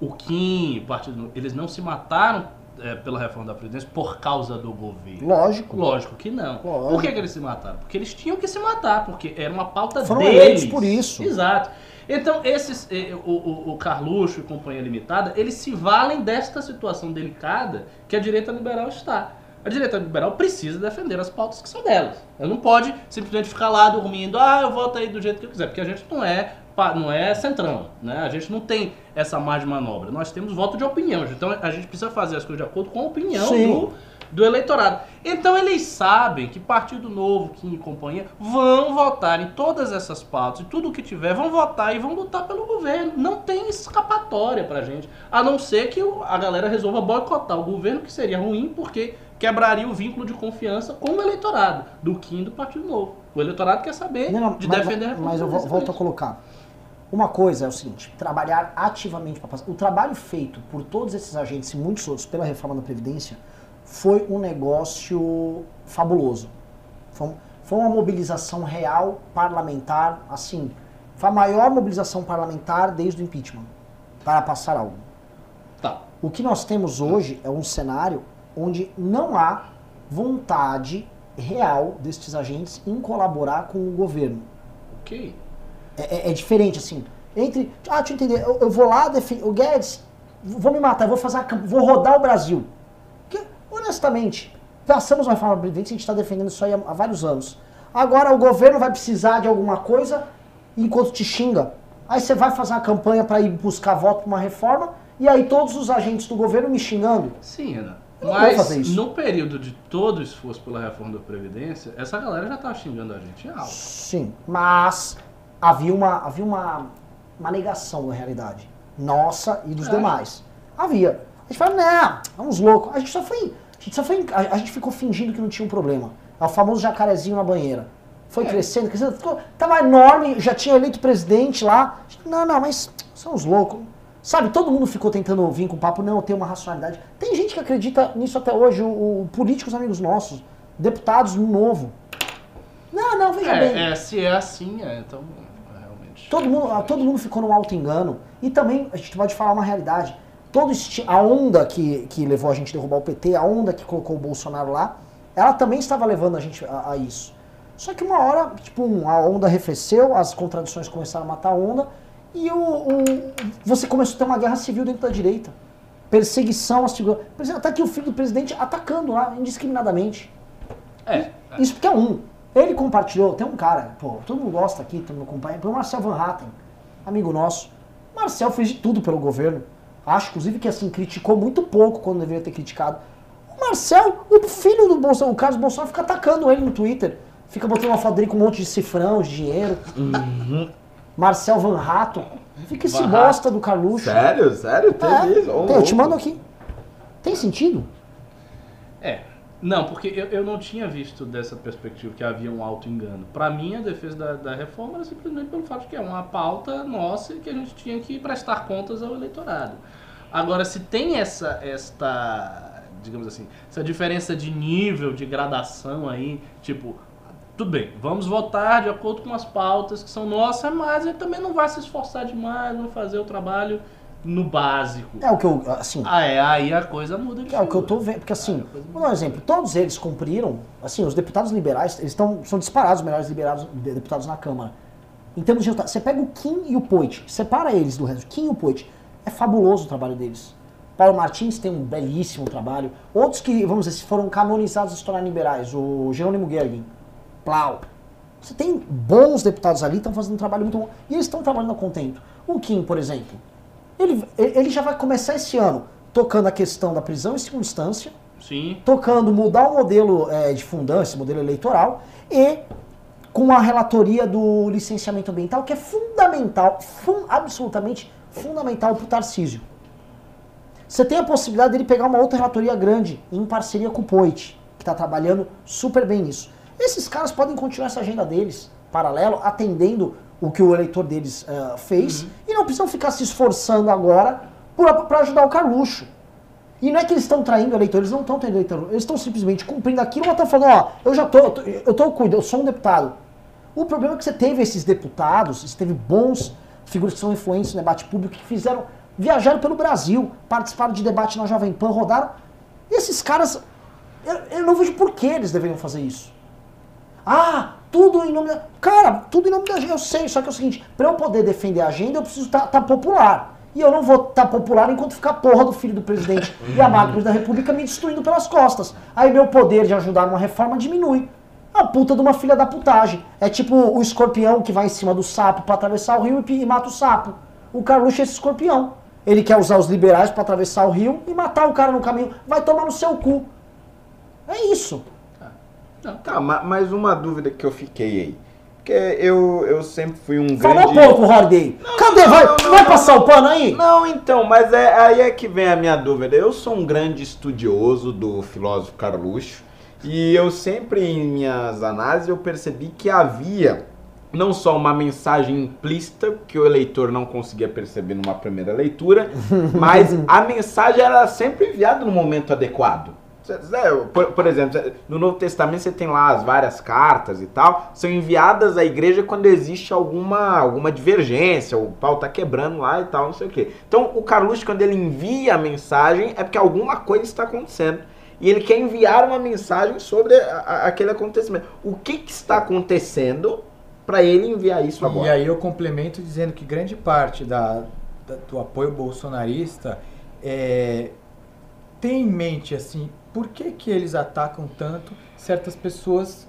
O Kim, o Partido eles não se mataram é, pela reforma da Previdência por causa do governo? Lógico. Lógico que não. Lógico. Por que, que eles se mataram? Porque eles tinham que se matar, porque era uma pauta Foram deles. eleitos por isso. Exato. Então, esses, eh, o, o, o Carluxo e Companhia Limitada, eles se valem desta situação delicada que a direita liberal está. A direita liberal precisa defender as pautas que são delas. Ela não pode simplesmente ficar lá dormindo, ah, eu voto aí do jeito que eu quiser, porque a gente não é, não é centrão, né? A gente não tem essa margem de manobra. Nós temos voto de opinião, então a gente precisa fazer as coisas de acordo com a opinião Sim. do, do eleitorado. Então eles sabem que Partido Novo, Kim e companhia vão votar em todas essas pautas e tudo o que tiver, vão votar e vão lutar pelo governo. Não tem escapatória pra gente. A não ser que a galera resolva boicotar o governo, que seria ruim porque quebraria o vínculo de confiança com o eleitorado do Kim do Partido Novo. O eleitorado quer saber Não, não, de mas, defender a mas eu volto a colocar. Uma coisa é o seguinte, trabalhar ativamente para passar. O trabalho feito por todos esses agentes e muitos outros pela reforma da Previdência foi um negócio fabuloso. Foi, foi uma mobilização real parlamentar, assim, foi a maior mobilização parlamentar desde o impeachment para passar algo. Tá. O que nós temos hoje é um cenário onde não há vontade real destes agentes em colaborar com o governo. Ok. É, é- é diferente, assim. Entre. Ah, deixa eu entender. Eu, eu vou lá, defender. O Guedes, vou me matar, vou fazer a vou rodar o Brasil. Porque, honestamente, passamos uma reforma previdência, a gente está defendendo isso aí há, há vários anos. Agora o governo vai precisar de alguma coisa enquanto te xinga. Aí você vai fazer uma campanha para ir buscar voto para uma reforma, e aí todos os agentes do governo me xingando. Sim, vou Mas no período de todo o esforço pela reforma da Previdência, essa galera já tava xingando a gente em alto. Sim, mas havia uma, havia uma, uma negação da realidade. Nossa e dos É. demais. Havia. A gente fala, não, é uns loucos. A gente só foi. A gente, só foi, a, gente ficou fingindo que não tinha um problema. É o famoso jacarezinho na banheira. Foi É. crescendo, crescendo, ficou, tava enorme, já tinha eleito presidente lá. Não, não, mas são uns loucos. Sabe, todo mundo ficou tentando vir com o papo, não, tem uma racionalidade. Tem gente que acredita nisso até hoje, o, o- políticos amigos nossos, deputados no novo. Não, não, veja bem. É, é, se é assim, é, então é. Todo mundo, ah, todo mundo ficou num alto engano. E também, a gente pode falar uma realidade. Todo a onda que, que levou a gente a derrubar o PT, a onda que colocou o Bolsonaro lá, ela também estava levando a gente a, a isso. Só que uma hora, tipo, a onda arrefeceu, as contradições começaram a matar a onda, e o, o- você começou a ter uma guerra civil dentro da direita. Perseguição às figuras. Por exemplo, Até aqui o filho do presidente atacando lá, indiscriminadamente. É, Isso porque é um. Ele compartilhou, tem um cara, pô, todo mundo gosta aqui, todo mundo acompanha, foi o Marcel Van Hatten, amigo nosso. Marcel fez de tudo pelo governo. Acho, inclusive, que assim, criticou muito pouco quando deveria ter criticado. O Marcel, o filho do Bolsonaro, o Carlos Bolsonaro, fica atacando ele no Twitter. Fica botando uma foto dele com um monte de cifrão, de dinheiro. Marcel Van Hatten. Fica esse Van bosta do Carluxo. Sério? Sério? Teve É, isso? Tem, eu te mando aqui. Tem sentido? é. Não, porque eu, eu não tinha visto dessa perspectiva que havia um alto engano. Pra mim, a defesa da, da reforma era simplesmente pelo fato de que é uma pauta nossa e que a gente tinha que prestar contas ao eleitorado. Agora, se tem essa, esta, digamos assim, essa diferença de nível, de gradação aí, tipo, tudo bem, vamos votar de acordo com as pautas que são nossas, mas ele também não vai se esforçar demais, não fazer o trabalho no básico. É o que eu, assim, Ah, é, aí a coisa muda de É o que eu tô vendo, porque assim, Aí a coisa vou dar um exemplo, todos eles cumpriram, assim, os deputados liberais, eles estão, são disparados os melhores liberados, de- deputados na Câmara. Em termos de você pega o Kim e o Poit, separa eles do resto, Kim e o Poit, é fabuloso o trabalho deles. Paulo Martins tem um belíssimo trabalho, outros que, vamos dizer, foram canonizados se tornaram liberais, o Jerônimo Gergen, Plau. Você tem bons deputados ali, estão fazendo um trabalho muito bom, e eles estão trabalhando a contento. O Kim, por exemplo, ele, ele já vai começar esse ano tocando a questão da prisão em segunda instância, Sim. tocando mudar o modelo eh, de fundância, modelo eleitoral, e com a relatoria do licenciamento ambiental, que é fundamental, fun- absolutamente fundamental para o Tarcísio. Você tem a possibilidade dele pegar uma outra relatoria grande, em parceria com o Poit, que está trabalhando super bem nisso. Esses caras podem continuar essa agenda deles, paralelo, atendendo o que o eleitor deles eh, fez, e não precisam ficar se esforçando agora para ajudar o Carluxo. E não é que eles estão traindo eleitor, eles não estão traindo eleitor, eles estão simplesmente cumprindo aquilo, mas estão falando, ó, eu já tô, eu tô, eu tô cuidando, eu sou um deputado. O problema é que você teve esses deputados, você teve bons figuras que são influentes no debate público, que fizeram, viajaram pelo Brasil, participaram de debate na Jovem Pan, rodaram, E esses caras, eu, eu não vejo por que eles deveriam fazer isso. Ah, tudo em nome da. Cara, tudo em nome da agenda, eu sei, só que é o seguinte: pra eu poder defender a agenda, eu preciso estar popular. E eu não vou estar popular enquanto ficar porra do filho do presidente e a máquina da república me destruindo pelas costas. Aí meu poder de ajudar numa reforma diminui. A puta de uma filha da putagem. É tipo o escorpião que vai em cima do sapo pra atravessar o rio e, e mata o sapo. O Carluxo é esse escorpião. Ele quer usar os liberais pra atravessar o rio e matar o cara no caminho. Vai tomar no seu cu. É isso. Tá, ma- mas uma dúvida que eu fiquei aí. Porque eu, eu sempre fui um Falou grande... pouco, Holiday. Cadê? vai não, não, vai não. passar o pano aí? Não, então, mas é, aí é que vem a minha dúvida. Eu sou um grande estudioso do filósofo Carluxo e eu sempre em minhas análises eu percebi que havia não só uma mensagem implícita que o eleitor não conseguia perceber numa primeira leitura, mas a mensagem era sempre enviada no momento adequado. Cê- Por, por exemplo, no Novo Testamento você tem lá as várias cartas e tal, são enviadas à igreja quando existe alguma, alguma divergência, o pau tá quebrando lá e tal, não sei o quê. Então o Carluxo, quando ele envia a mensagem, é porque alguma coisa está acontecendo. E ele quer enviar uma mensagem sobre a- a- aquele acontecimento. O que, que está acontecendo para ele enviar isso E agora? aí eu complemento dizendo que grande parte da, da- do apoio bolsonarista é, tem em mente assim, por que, que eles atacam tanto certas pessoas,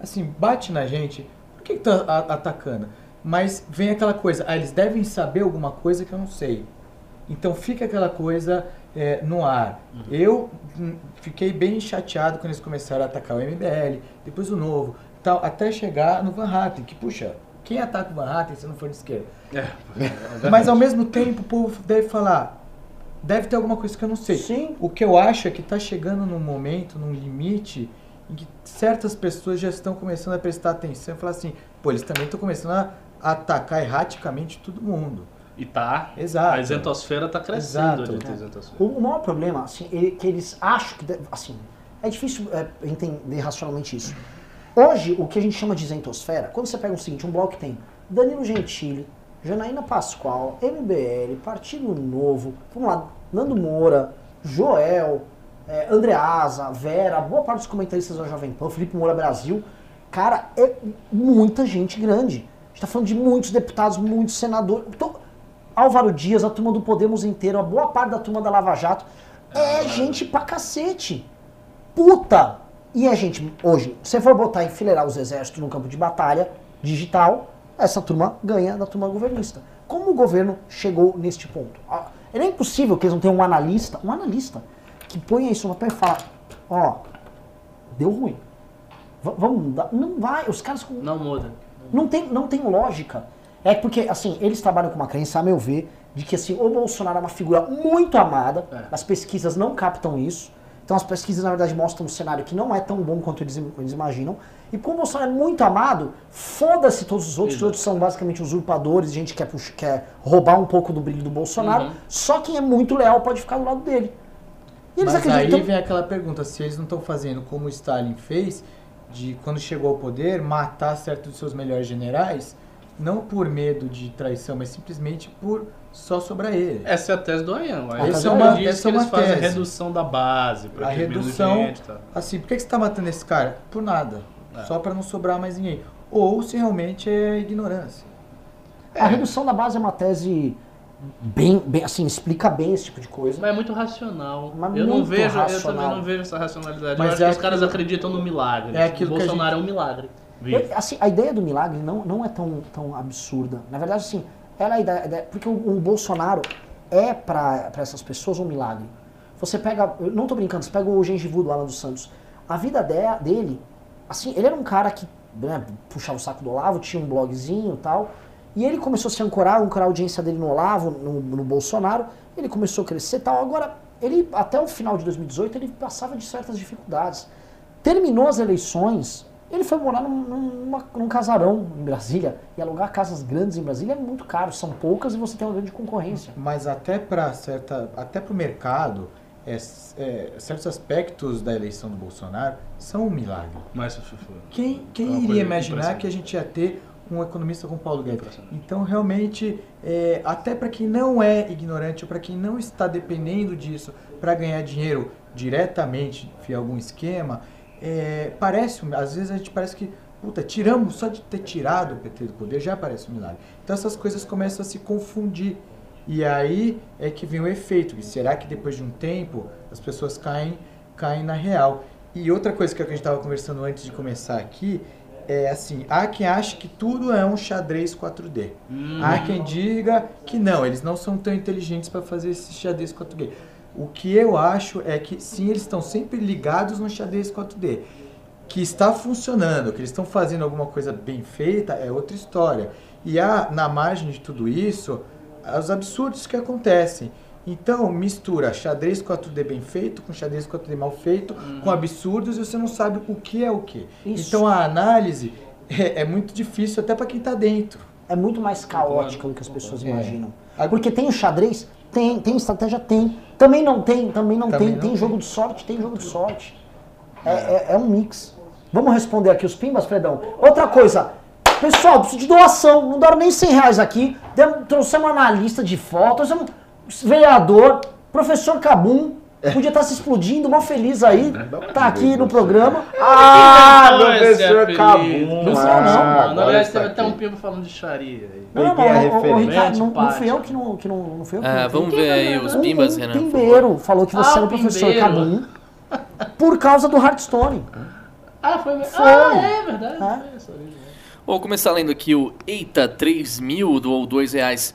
assim, bate na gente, por que, que tá atacando? Mas vem aquela coisa, ah, eles devem saber alguma coisa que eu não sei. Então fica aquela coisa é, no ar. Eu hum, fiquei bem chateado quando eles começaram a atacar o MBL, depois o Novo, tal, até chegar no Van Hatten, que puxa, quem ataca o Van Hatten se não for de esquerda? Mas ao mesmo tempo o povo deve falar, deve ter alguma coisa que eu não sei. Sim. O que eu acho é que está chegando num momento, num limite, em que certas pessoas já estão começando a prestar atenção e falar assim, pô, eles também estão começando a atacar erraticamente todo mundo. E tá. Exato. A isentosfera tá crescendo Exato. isentosfera. O, o maior problema, assim, é que eles acham que. deve- Assim, é difícil é, entender racionalmente isso. Hoje, o que a gente chama de isentosfera, quando você pega o seguinte, um bloco que tem Danilo Gentili, Janaína Pascoal, MBL, Partido Novo, vamos lá, Nando Moura, Joel, é, Andreasa, Vera, boa parte dos comentaristas da Jovem Pan, Felipe Moura Brasil, cara, é muita gente grande. A gente tá falando de muitos deputados, muitos senadores. Então, Álvaro Dias, a turma do Podemos inteiro, a boa parte da turma da Lava Jato, é gente pra cacete. Puta! E a gente, hoje, se você for botar enfileirar os exércitos no campo de batalha digital, essa turma ganha da turma governista. Como o governo chegou neste ponto? Ah, É impossível que eles não tenham um analista, um analista, que ponha isso no papel e fala, ó, deu ruim. V- vamos mudar. Não vai, os caras Não muda. não tem, não tem lógica. É porque, assim, eles trabalham com uma crença, a meu ver, de que assim, o Bolsonaro é uma figura muito amada, É. as pesquisas não captam isso. Então as pesquisas, na verdade, mostram um cenário que não é tão bom quanto eles, eles imaginam. E como o Bolsonaro é muito amado, foda-se todos os outros, os outros são basicamente usurpadores, gente que quer, quer roubar um pouco do brilho do Bolsonaro. Uhum. Só quem é muito leal pode ficar do lado dele. E eles Mas acreditam. aí vem aquela pergunta, se eles não estão fazendo como o Stalin fez, de quando chegou ao poder, matar certos dos seus melhores generais, não por medo de traição, mas simplesmente por só sobrar ele. Essa é a tese do Ayan. Essa é uma- diz essa que é uma eles fazem a tese. redução da base, pra A redução, gente, tá? assim, por que que você está matando esse cara? Por nada. É. Só para não sobrar mais ninguém. Ou se realmente é ignorância. A redução da base é uma tese bem, bem assim, explica bem esse tipo de coisa. Mas é muito racional. Mas eu não vejo, eu racional. também não vejo essa racionalidade. Mas eu acho é que os caras acreditam no milagre. é aquilo Bolsonaro é um milagre. Eu- assim, a ideia do milagre não, não é tão, tão absurda. Na verdade, assim, ela é a ideia, porque o, o Bolsonaro é para essas pessoas um milagre. Você pega, eu não tô brincando, você pega o gengivu do Alan dos Santos. A vida de- dele, assim, ele era um cara que né, puxava o saco do Olavo, tinha um blogzinho e tal. E ele começou a se ancorar, ancorar a audiência dele no Olavo, no, no Bolsonaro. Ele começou a crescer e tal. Agora, ele, até o final de 2018, ele passava de certas dificuldades. Terminou as eleições, ele foi morar num, numa- num casarão em Brasília. E alugar casas grandes em Brasília é muito caro, são poucas e você tem uma grande concorrência. Mas até para certa, até para o mercado, é, é, certos aspectos da eleição do Bolsonaro são um milagre. Mas Quem, quem É iria imaginar que a gente ia ter um economista como Paulo Guedes? Então, realmente, é, até para quem não é ignorante ou para quem não está dependendo disso para ganhar dinheiro diretamente via algum esquema, é, parece, às vezes a gente parece que, puta, tiramos, só de ter tirado o PT do poder já parece um milagre. Então essas coisas começam a se confundir. E aí é que vem o efeito. E será que depois de um tempo as pessoas caem, caem na real? E outra coisa que a gente estava conversando antes de começar aqui é assim, há quem ache que tudo é um xadrez 4D. Há quem diga que não, eles não são tão inteligentes para fazer esse xadrez 4D. O que eu acho é que sim, eles estão sempre ligados no xadrez 4D. Que está funcionando, que eles estão fazendo alguma coisa bem feita é outra história. E há, na margem de tudo isso, os absurdos que acontecem. Então, mistura xadrez 4D bem feito com xadrez 4D mal feito, com absurdos e você não sabe o que é o que. Isso. Então, a análise é, é muito difícil até para quem está dentro. É muito mais caótica do que as pessoas É. imaginam. Porque tem o xadrez? Tem. Tem estratégia? Tem. Também não tem? Também não Também tem. não tem tem. jogo de sorte? Tem jogo de sorte. É, é- é um mix. Vamos responder aqui os pimbas, Fredão? Outra coisa. Pessoal, preciso de doação. Não deram nem 100 reais aqui. Dem- Trouxemos analista de fotos, trouxemos vereador, professor Cabum. Podia estar se explodindo, mó feliz aí. Tá aqui no programa. Ah, esse professor. Cabum. Não sei ah, não, mano. agora Aliás, está teve até um pimba falando de xaria aí. Não, não, a não, o- o. Ricardo, não, não fui eu que não, que não, não fui eu que Ah, não- vamos ver aí os pimbas, Renan. favor. Pimbeiro falou que você Ah, era o professor. Cabum por causa do Hearthstone. Ah, foi. Ah, é verdade. É. foi isso aí. Vou começar lendo aqui o Eita 3 mil doou 2 reais.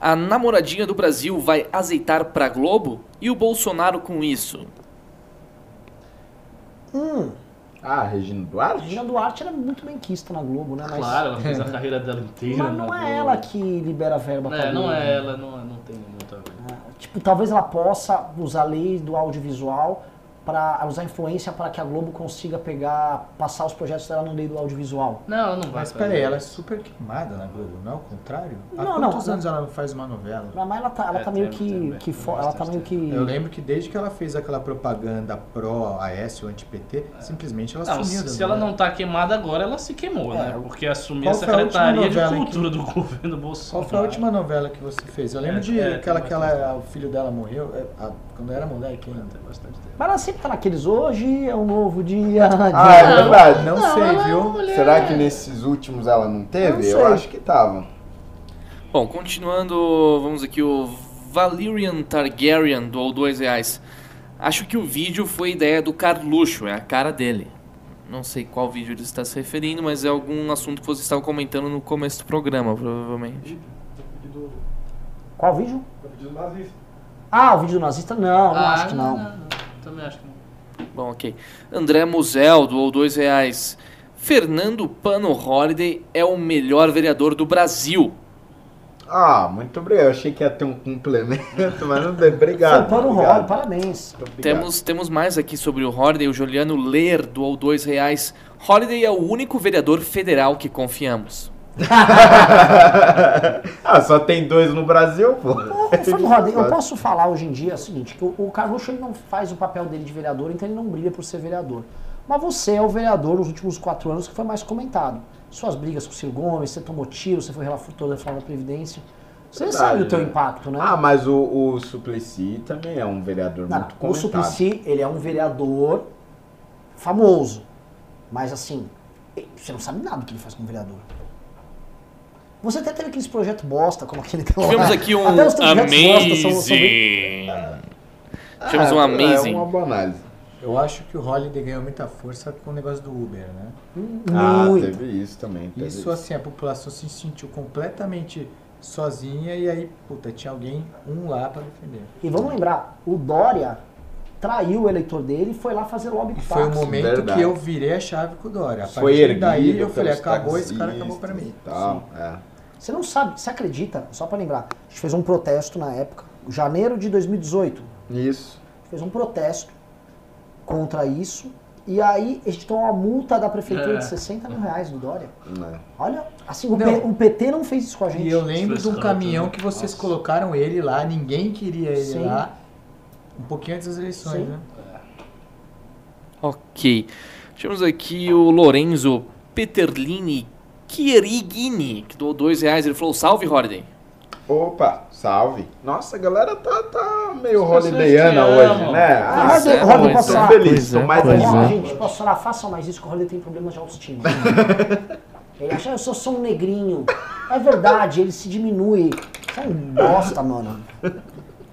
A namoradinha do Brasil vai azeitar pra Globo? E o Bolsonaro com isso? Hum, Ah, Regina a Duarte? Regina Duarte era muito bem quista na Globo, né? Mas, Claro, ela fez a carreira dela inteira. mas não na é Globo. ela que libera verba pra É, não Globo. é ela, não, não tem muita ver. Tipo, talvez ela possa usar a lei do audiovisual para usar influência para que a Globo consiga pegar, passar os projetos dela no lei do audiovisual. Não, ela não vai. Mas peraí, ela é super queimada na Globo, não é o contrário? Há Não, quantos não. anos ela não faz uma novela? Mas ela tá, ela É, tá meio tem- que, tem- que tem fo- ela tá meio que Eu lembro que desde que ela fez aquela propaganda pró-AS, o anti-PT, simplesmente ela Não, sumiu se, da se ela não tá queimada agora, ela se queimou, né? É. Porque assumiu Qual a foi a Secretaria de Cultura que- do governo Qual Bolsonaro. foi a última novela que você fez? Eu lembro É, de é, aquela que ela, o filho dela morreu, é, a- quando era moleque ainda. Tem bastante tempo. Mas ela sempre tá naqueles hoje é um novo dia. Ah, é verdade. Não, Não, sei, é viu? mulher. Será que nesses últimos ela não teve? Não Eu acho que tava. Bom, continuando, vamos aqui, o Valyrian Targaryen doou 2 reais. Acho que o vídeo foi ideia do Carluxo, é a cara dele. Não sei qual vídeo ele está se referindo, mas é algum assunto que você estava comentando no começo do programa, provavelmente. Qual vídeo? Ah, o vídeo do nazista? Não, não Ah, acho que não. não, não. Também acho que não. Bom, ok. André Musel doou 2 reais. Fernando Pano Holiday é o melhor vereador do Brasil. Ah, muito obrigado. Eu achei que ia ter um complemento, mas não deu. Obrigado. Foi para o obrigado. Rol, parabéns. Obrigado. Temos, temos mais aqui sobre o Holiday. O Juliano Ler doou 2 reais. Holiday é o único vereador federal que confiamos. ah, só tem dois no Brasil, pô. Fábio Roda, eu posso falar hoje em dia o seguinte, que o, o Carluxo ele não faz o papel dele de vereador, então ele não brilha por ser vereador. Mas você é o vereador nos últimos quatro anos que foi mais comentado. Suas brigas com o Ciro Gomes, você tomou tiro, você foi relator da reforma da Previdência. Você Verdade, sabe o teu né? impacto, né? Ah, mas o, o Suplicy também é um vereador Não, muito o comentado. Suplicy, ele é um vereador famoso. Mas assim, você não sabe nada do que ele faz como vereador. Você até teve aqueles projetos bosta, como aquele que Tivemos aqui um são- são bem- Amazing. Tivemos um Ah, Amazing. É uma boa análise. Eu acho que o Holiday ganhou muita força com o negócio do Uber, né? Ah, Muito. teve isso também. teve Isso assim, a população se sentiu completamente sozinha e aí, puta, tinha alguém, um lá pra defender. E vamos lembrar, o Dória traiu o eleitor dele e foi lá fazer lobby com foi o momento verdade. que eu virei a chave com o Dória. A Foi partir erguido daí eu falei, acabou, esse cara acabou pra mim. Tal, é. Você não sabe, você acredita, só pra lembrar, a gente fez um protesto na época, janeiro de 2018, Isso. a gente fez um protesto contra isso, e aí a gente tomou uma multa da prefeitura É. de 60 mil reais do Dória. né. Olha, assim, o. P- o PT não fez isso com a gente. E eu lembro de um caminhão né? que vocês Nossa. colocaram ele lá, ninguém queria ele Sim. lá. Um pouquinho antes das eleições, Sim. né? Ok. Tivemos aqui o Lorenzo Peterlini Chierigini, que doou dois reais. Ele falou, salve, Holiday. Opa, salve. Nossa, a galera tá, tá meio holidayana hoje, né? Ah, mas, posso falar? feliz, Pois tô é, pois Ó, animado. é. gente, posso falar? Façam mais isso que o Rolê tem problemas de autoestima. ele acha que eu sou só um negrinho. É verdade, ele se diminui. Você é um bosta, mano.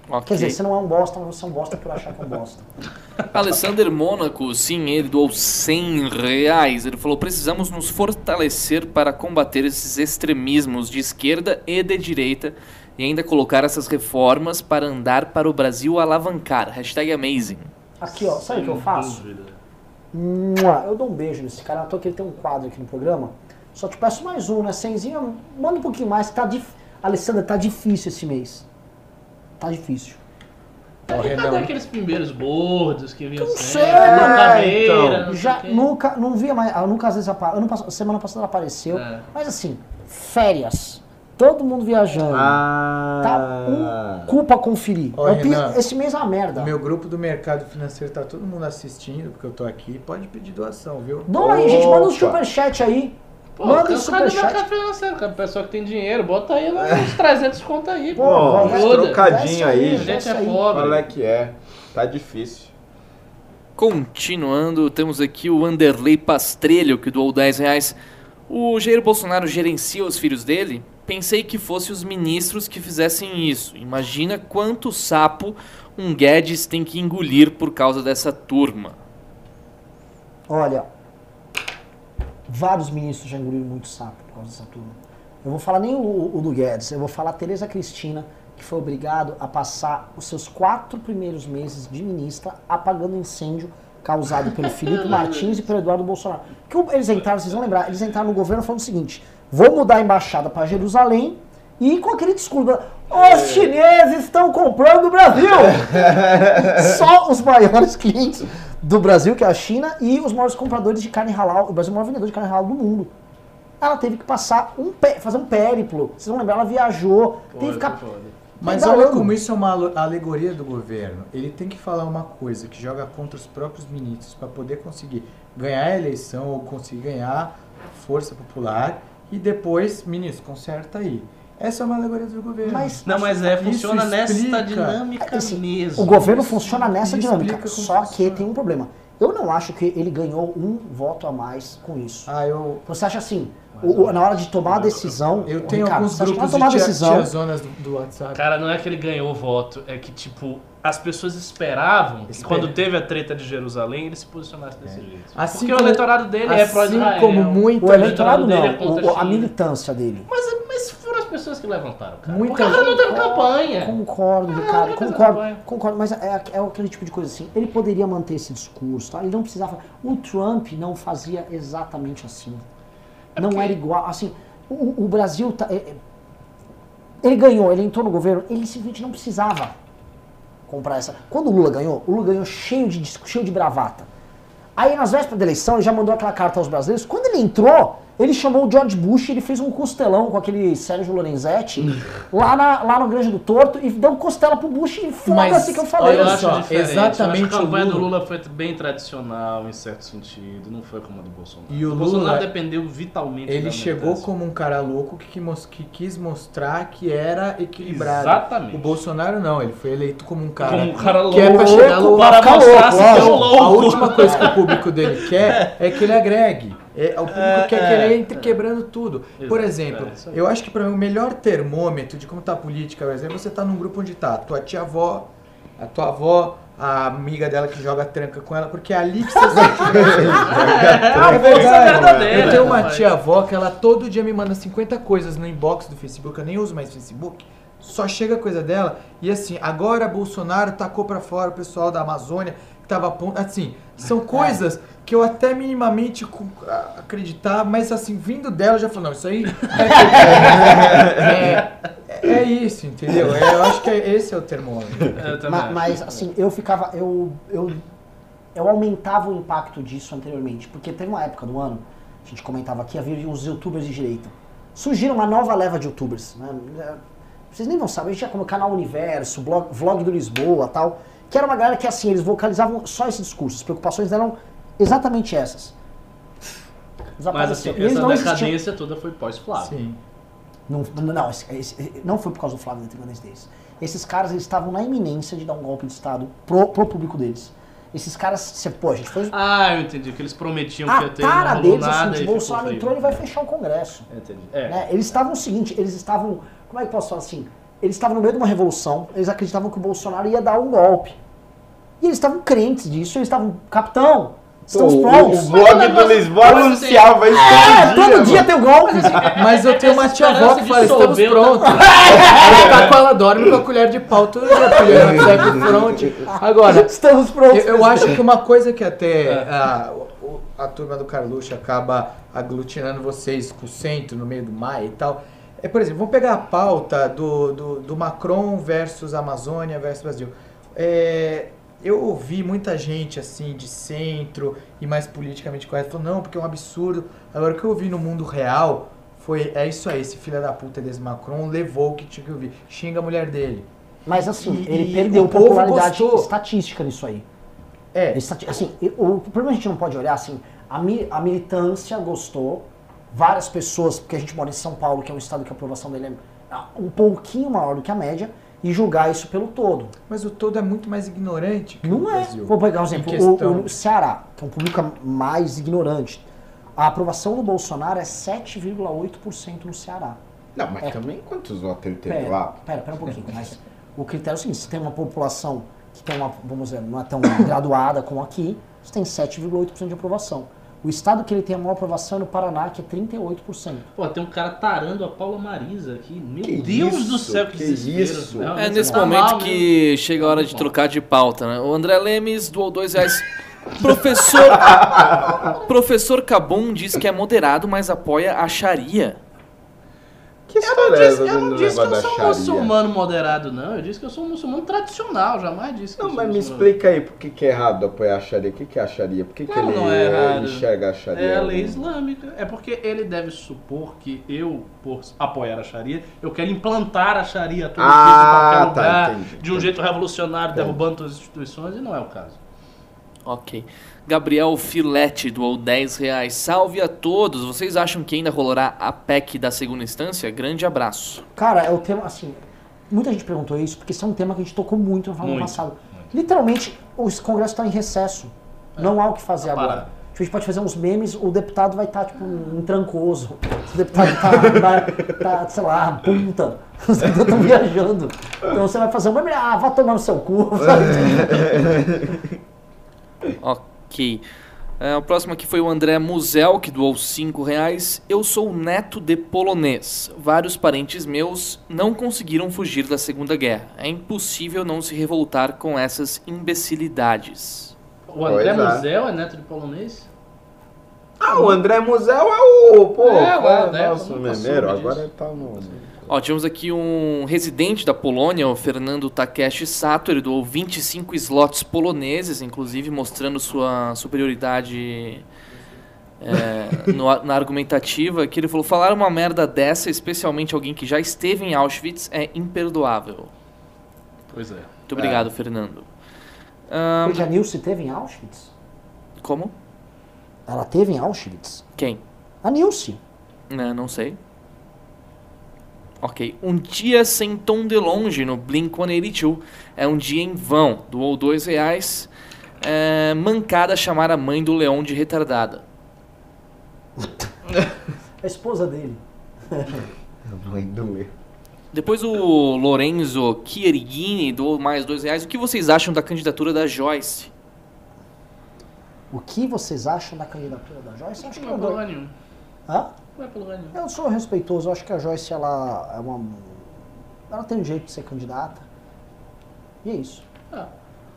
Ok. Quer dizer, você não é um bosta, mas você é um bosta por achar que é um bosta. Alessander Mônaco, sim, ele doou 100 reais. Ele falou: precisamos nos fortalecer para combater esses extremismos de esquerda e de direita e ainda colocar essas reformas para andar para o Brasil alavancar. Hashtag amazing. Aqui, ó, sabe o que eu faço? Mua, Eu dou um beijo nesse cara. Eu tô que ele tem um quadro aqui no programa. Só te peço mais um, né? Cenzinho, manda um pouquinho mais. que Tá dif... Alessandra, tá difícil esse mês. Tá difícil. E cadê aqueles primeiros gordos que vinham Não sempre? mano. caveira, então. Já nunca, não via mais. ah, Nunca às vezes ano pass- semana passada apareceu. É. Mas assim, férias. Todo mundo viajando. Ah. Tá um cu pra conferir. Pi- Renan, esse mês é uma merda. Meu grupo do mercado financeiro tá todo mundo assistindo, porque eu tô aqui. Pode pedir doação, viu? Doa aí, gente. Manda um superchat aí. Pô, Manda o superchat. mercado financeiro? Cara, pessoa que tem dinheiro, bota aí lá uns 300 conto aí. Pô, Pô, uns trocadinho aí, A gente é pobre. Qual é que é? Tá difícil. Continuando, temos aqui o Anderley Pastrelho, que doou 10 reais. O Jair Bolsonaro gerencia os filhos dele? Pensei que fosse os ministros que fizessem isso. Imagina quanto sapo um Guedes tem que engolir por causa dessa turma. Olha, vários ministros já engoliram muito sapo por causa dessa turma. Eu vou falar nem o, o do Guedes, eu vou falar a Tereza Cristina, que foi obrigado a passar os seus quatro primeiros meses de ministra apagando incêndio causado pelo Felipe Martins e pelo Eduardo Bolsonaro. Que eles entraram, vocês vão lembrar, eles entraram no governo falando o seguinte: vou mudar a embaixada para Jerusalém e com aquele discurso, os chineses estão comprando o Brasil! Só os maiores clientes do Brasil, que é a China, e os maiores compradores de carne halal. O Brasil é o maior vendedor de carne halal do mundo. Ela teve que passar um pé, fazer um périplo. Vocês vão lembrar, ela viajou, teve que ficar. Mas olha como isso é uma alegoria do governo. Ele tem que falar uma coisa que joga contra os próprios ministros para poder conseguir ganhar a eleição ou conseguir ganhar força popular e depois, ministro, conserta aí. Essa é uma alegoria do governo. Mas Não, mas é, funciona nessa explica. dinâmica Assim, mesmo. o governo funciona nessa Isso dinâmica. Só que funciona. tem um problema. Eu não acho que ele ganhou um voto a mais com isso. Ah, eu, Você acha assim, o- o- na hora de tomar a decisão. eu tenho Ricardo, alguns que grupos tomar de a tia, decisão. tiazonas do, do WhatsApp. Cara, não é que ele ganhou o voto, é que, tipo, as pessoas esperavam que Espera. quando teve a treta de Jerusalém, ele se posicionasse desse jeito. Assim Porque o como- eleitorado dele é assim pró-Israel. como muita O eleitorado dele é não, contra o- a militância dele. Mas, mas pessoas que levantaram, cara. Muita o cara não teve campanha. Concordo, Ah, Ricardo, concordo, campanha. concordo, mas é, é aquele tipo de coisa assim. Ele poderia manter esse discurso, tá? Ele não precisava. O Trump não fazia exatamente assim. Não porque- era igual. Assim, o, o Brasil. Tá, é- é- ele ganhou, ele entrou no governo, ele simplesmente não precisava comprar essa. Quando o Lula ganhou, o Lula ganhou cheio de, cheio de bravata. Aí nas vésperas da eleição ele já mandou aquela carta aos brasileiros. Quando ele entrou, ele chamou o George Bush, ele fez um costelão com aquele Sérgio Lorenzetti lá, na, lá no Grande do Torto e deu costela pro Bush e foda-se que eu falei. Eu Olha acho só, exatamente Eu acho que a campanha o do Lula- Lula foi bem tradicional, em certo sentido. Não foi como a do Bolsonaro. E o Bolsonaro Lula- dependeu vitalmente Ele da chegou como um cara louco que, que quis mostrar que era equilibrado. Exatamente. O Bolsonaro não, ele foi eleito como um cara, Como um cara louco que é pra chegar louco. para mostrar louco, se é louco. a última coisa que o público dele quer é que ele agregue. É, o público quer que ele entre quebrando tudo. Por Exato, exemplo, é eu acho que para mim o melhor termômetro de como tá a política, por exemplo, você tá num grupo onde tá a tua tia-avó, a tua avó, a amiga dela que joga tranca com ela, porque é ali que você. Ah, É é Eu tenho uma rapaz. tia avó que ela todo dia me manda 50 coisas no inbox do Facebook, eu nem uso mais Facebook. Só chega coisa dela e assim, agora Bolsonaro tacou pra fora o pessoal da Amazônia tava a ponto, assim, são coisas que eu até minimamente acreditar, mas assim, vindo dela eu já falo, não, isso aí é, é, é isso, entendeu? É, eu acho que é- esse é o termômetro. Eu também Ma- acho. Mas, assim, eu ficava. Eu, eu, eu aumentava o impacto disso anteriormente. Porque teve uma época do ano, a gente comentava aqui, havia os youtubers de direita. Surgiram uma nova leva de youtubers. Né? É, Vocês nem vão saber, a gente tinha como Canal Universo, blog, vlog do Lisboa tal. Que era uma galera que, assim, eles vocalizavam só esse discurso. As preocupações eram exatamente essas. Mas assim. E eles essa existiam. decadência toda foi pós-Flávio. Sim. Não, não, esse- esse- não foi por causa do Flávio da tribunais deles. Esses caras eles estavam na iminência de dar um golpe de Estado pro, pro público deles. Esses caras, você, pô, a gente foi. Ah, eu entendi. Que eles prometiam que A ia ter não cara deles, assim, de ficou Bolsonaro entrou, ele vai fechar o Congresso. Entendi. É. né? Eles estavam o seguinte, eles estavam. Como é que eu posso falar assim? Eles estavam no meio de uma revolução, eles acreditavam que o Bolsonaro ia dar um golpe. E eles estavam crentes disso, eles estavam, capitão, estamos o, prontos. o blog do Lisboa Mas, anunciava isso É, todo mano. dia tem o golpe. Mas eu tenho uma tia avó que fala, estamos prontos. Ela tá com ela dorme com a colher de pau todo dia, fronte. Agora, Estamos prontos. eu, eu acho que uma coisa que até a, o- a turma do Carluxo acaba aglutinando vocês com o centro no meio do mar e tal. É, por exemplo, vamos pegar a pauta do, do, do Macron versus Amazônia versus Brasil. É, eu ouvi muita gente assim de centro e mais politicamente correto falando, não, porque é um absurdo. Agora o que eu ouvi no mundo real foi, é isso aí, esse filho da puta desse Macron levou o que tinha que ouvir. Xinga a mulher dele. Mas assim, E- ele e perdeu popularidade gostou. estatística nisso aí. É, Estati- Assim, o problema a gente não pode olhar assim, a, mi- a militância gostou, várias pessoas, porque a gente mora em São Paulo, que é um estado que a aprovação dele é um pouquinho maior do que a média, e julgar isso pelo todo. mas o todo é muito mais ignorante que o Não é. Brasil. Vou pegar um Em exemplo. O, o Ceará, que é um público mais ignorante. A aprovação do Bolsonaro é 7,8% no Ceará. Não, mas É. também quantos votos ele teve Pera, lá? pera, pera um pouquinho. Mas o critério é o seguinte: se tem uma população que tem uma, vamos dizer, não é tão graduada como aqui, você tem 7,8% de aprovação. O estado que ele tem a maior aprovação é no Paraná, que é 38%. Pô, tem um cara tarando a Paula Marisa aqui. Meu Que Deus isso, do céu, que, que desespero. isso. É nesse tá momento mal, que chega a hora de trocar de pauta, né? O André Lemes doou dois reais. Professor, professor Cabum diz que é moderado, mas apoia a Sharia. Que Eu não é disse, essa eu do não disse que eu sou um muçulmano moderado, não. Eu disse que eu sou um muçulmano tradicional. Jamais disse que Não, eu sou mas me muçulmano. explica aí por que, que é errado apoiar a Sharia. O que, que é a Sharia? Por que, que Não, ele não é errado. enxerga a Sharia? É a lei islâmica. É porque ele deve supor que eu, por apoiar a Sharia, eu quero implantar a Sharia a todo Ah, jeito, em qualquer tá, lugar, entendi, de um entendi. jeito revolucionário, derrubando todas as instituições, e não é o caso. Ok. Gabriel Filete doou 10 reais. Salve a todos. Vocês acham que ainda rolará a PEC da segunda instância? Grande abraço. Cara, é o tema, assim, muita gente perguntou isso, porque isso é um tema que a gente tocou muito no ano Muito, passado. Literalmente, o Congresso está em recesso. Não há o que fazer Tá agora. parado. Tipo, a gente pode fazer uns memes, o deputado vai estar, tipo, em trancoso. O deputado tá, tá, sei lá, punta. Os deputados estão viajando. Então você vai fazer um meme, ah, vá tomar no seu cu. Ok. É, o próximo aqui foi o André Musel, que doou 5 reais. Eu sou neto de polonês. Vários parentes meus não conseguiram fugir da Segunda Guerra. É impossível não se revoltar com essas imbecilidades. O André Pois é. Musel é neto de polonês? Ah, o André Musel é o. Pô, É, o é, André, nosso memeiro. Agora ele tá no. Ó, tivemos aqui um residente da Polônia, o Fernando Takeshi Sato. Ele doou 25 slots poloneses, inclusive mostrando sua superioridade é, no- na argumentativa. Que ele falou: falar uma merda dessa, especialmente alguém que já esteve em Auschwitz, é imperdoável. Pois é. Muito obrigado, Fernando. Ahn, Hoje a Nilce teve em Auschwitz? como? Ela teve em Auschwitz? Quem? A Nilce. Né, não sei. Ok. Um dia sem tom de longe no Blink-182 é um dia em vão. Doou dois reais. É, mancada chamar a mãe do Leão de retardada. A esposa dele. Mãe do Lê. Depois o Lorenzo Chierghini doou mais dois reais. O que vocês acham da candidatura da Joyce? O que vocês acham da candidatura da Joyce? Eu acho que Não é problema nenhum. Hã? É. Eu sou respeitoso, eu acho que a Joyce ela é uma. Ela tem um jeito de ser candidata. E é isso.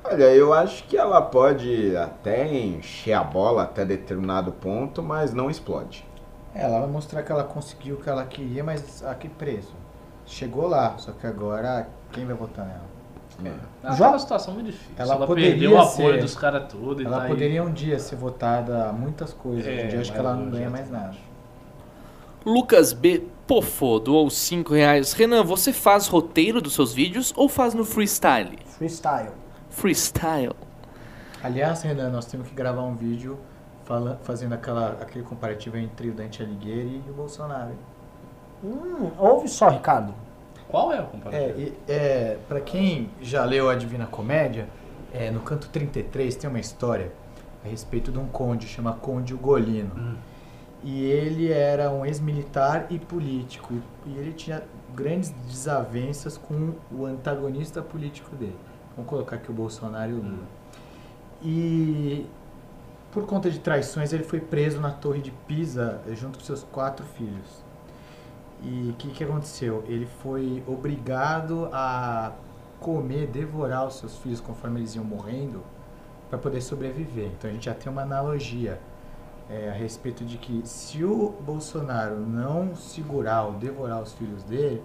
Olha, eu acho que ela pode até encher a bola até determinado ponto, mas não explode. É, ela vai mostrar que ela conseguiu o que ela queria, mas a que preço? Chegou lá, só que agora quem vai votar nela? É. Ela Já- tá situação muito difícil. Ela Ela, poderia perdeu o apoio ser- dos caras tudo e Ela tá aí. poderia um dia ser votada a muitas coisas. É, um dia acho que ela não ganha mais tá. nada. Lucas B. Pofo doou cinco reais. Renan, você faz roteiro dos seus vídeos ou faz no freestyle? Freestyle. Freestyle. Aliás, Renan, nós temos que gravar um vídeo fala- fazendo aquela, aquele comparativo entre o Dante Alighieri e o Bolsonaro. hein? Hum, ouve só, Ricardo. Qual é o É, comparativo? e- é, para quem já leu a Divina Comédia, é, no canto 33 tem uma história a respeito de um conde, chama Conde Ugolino. E ele era um ex-militar e político. E, ele tinha grandes desavenças com o antagonista político dele. Vamos colocar aqui o Bolsonaro e o Lula. E por conta de traições, ele foi preso na Torre de Pisa eh, junto com seus quatro filhos. E o que, que aconteceu? Ele foi obrigado a comer, devorar os seus filhos conforme eles iam morrendo para poder sobreviver. Então a gente já tem uma analogia é, a respeito de que se o Bolsonaro não segurar ou devorar os filhos dele,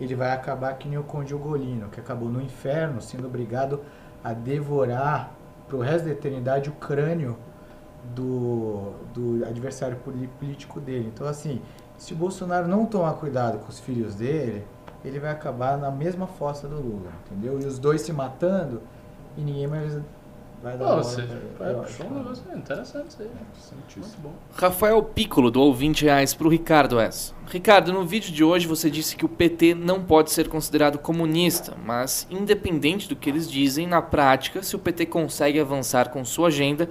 ele vai acabar que nem o Conde Ugolino, que acabou no inferno sendo obrigado a devorar pro resto da eternidade o crânio do, do adversário político dele. Então, assim, se o Bolsonaro não tomar cuidado com os filhos dele, ele vai acabar na mesma fossa do Lula, entendeu? E os dois se matando e ninguém mais vai dar Pô, você, é, foi um negócio interessante isso aí. Muito bom. Rafael Piccolo doou 20 reais pro Ricardo S. Ricardo, no vídeo de hoje você disse que o PT não pode ser considerado comunista, mas independente do que eles dizem, na prática, se o PT consegue avançar com sua agenda,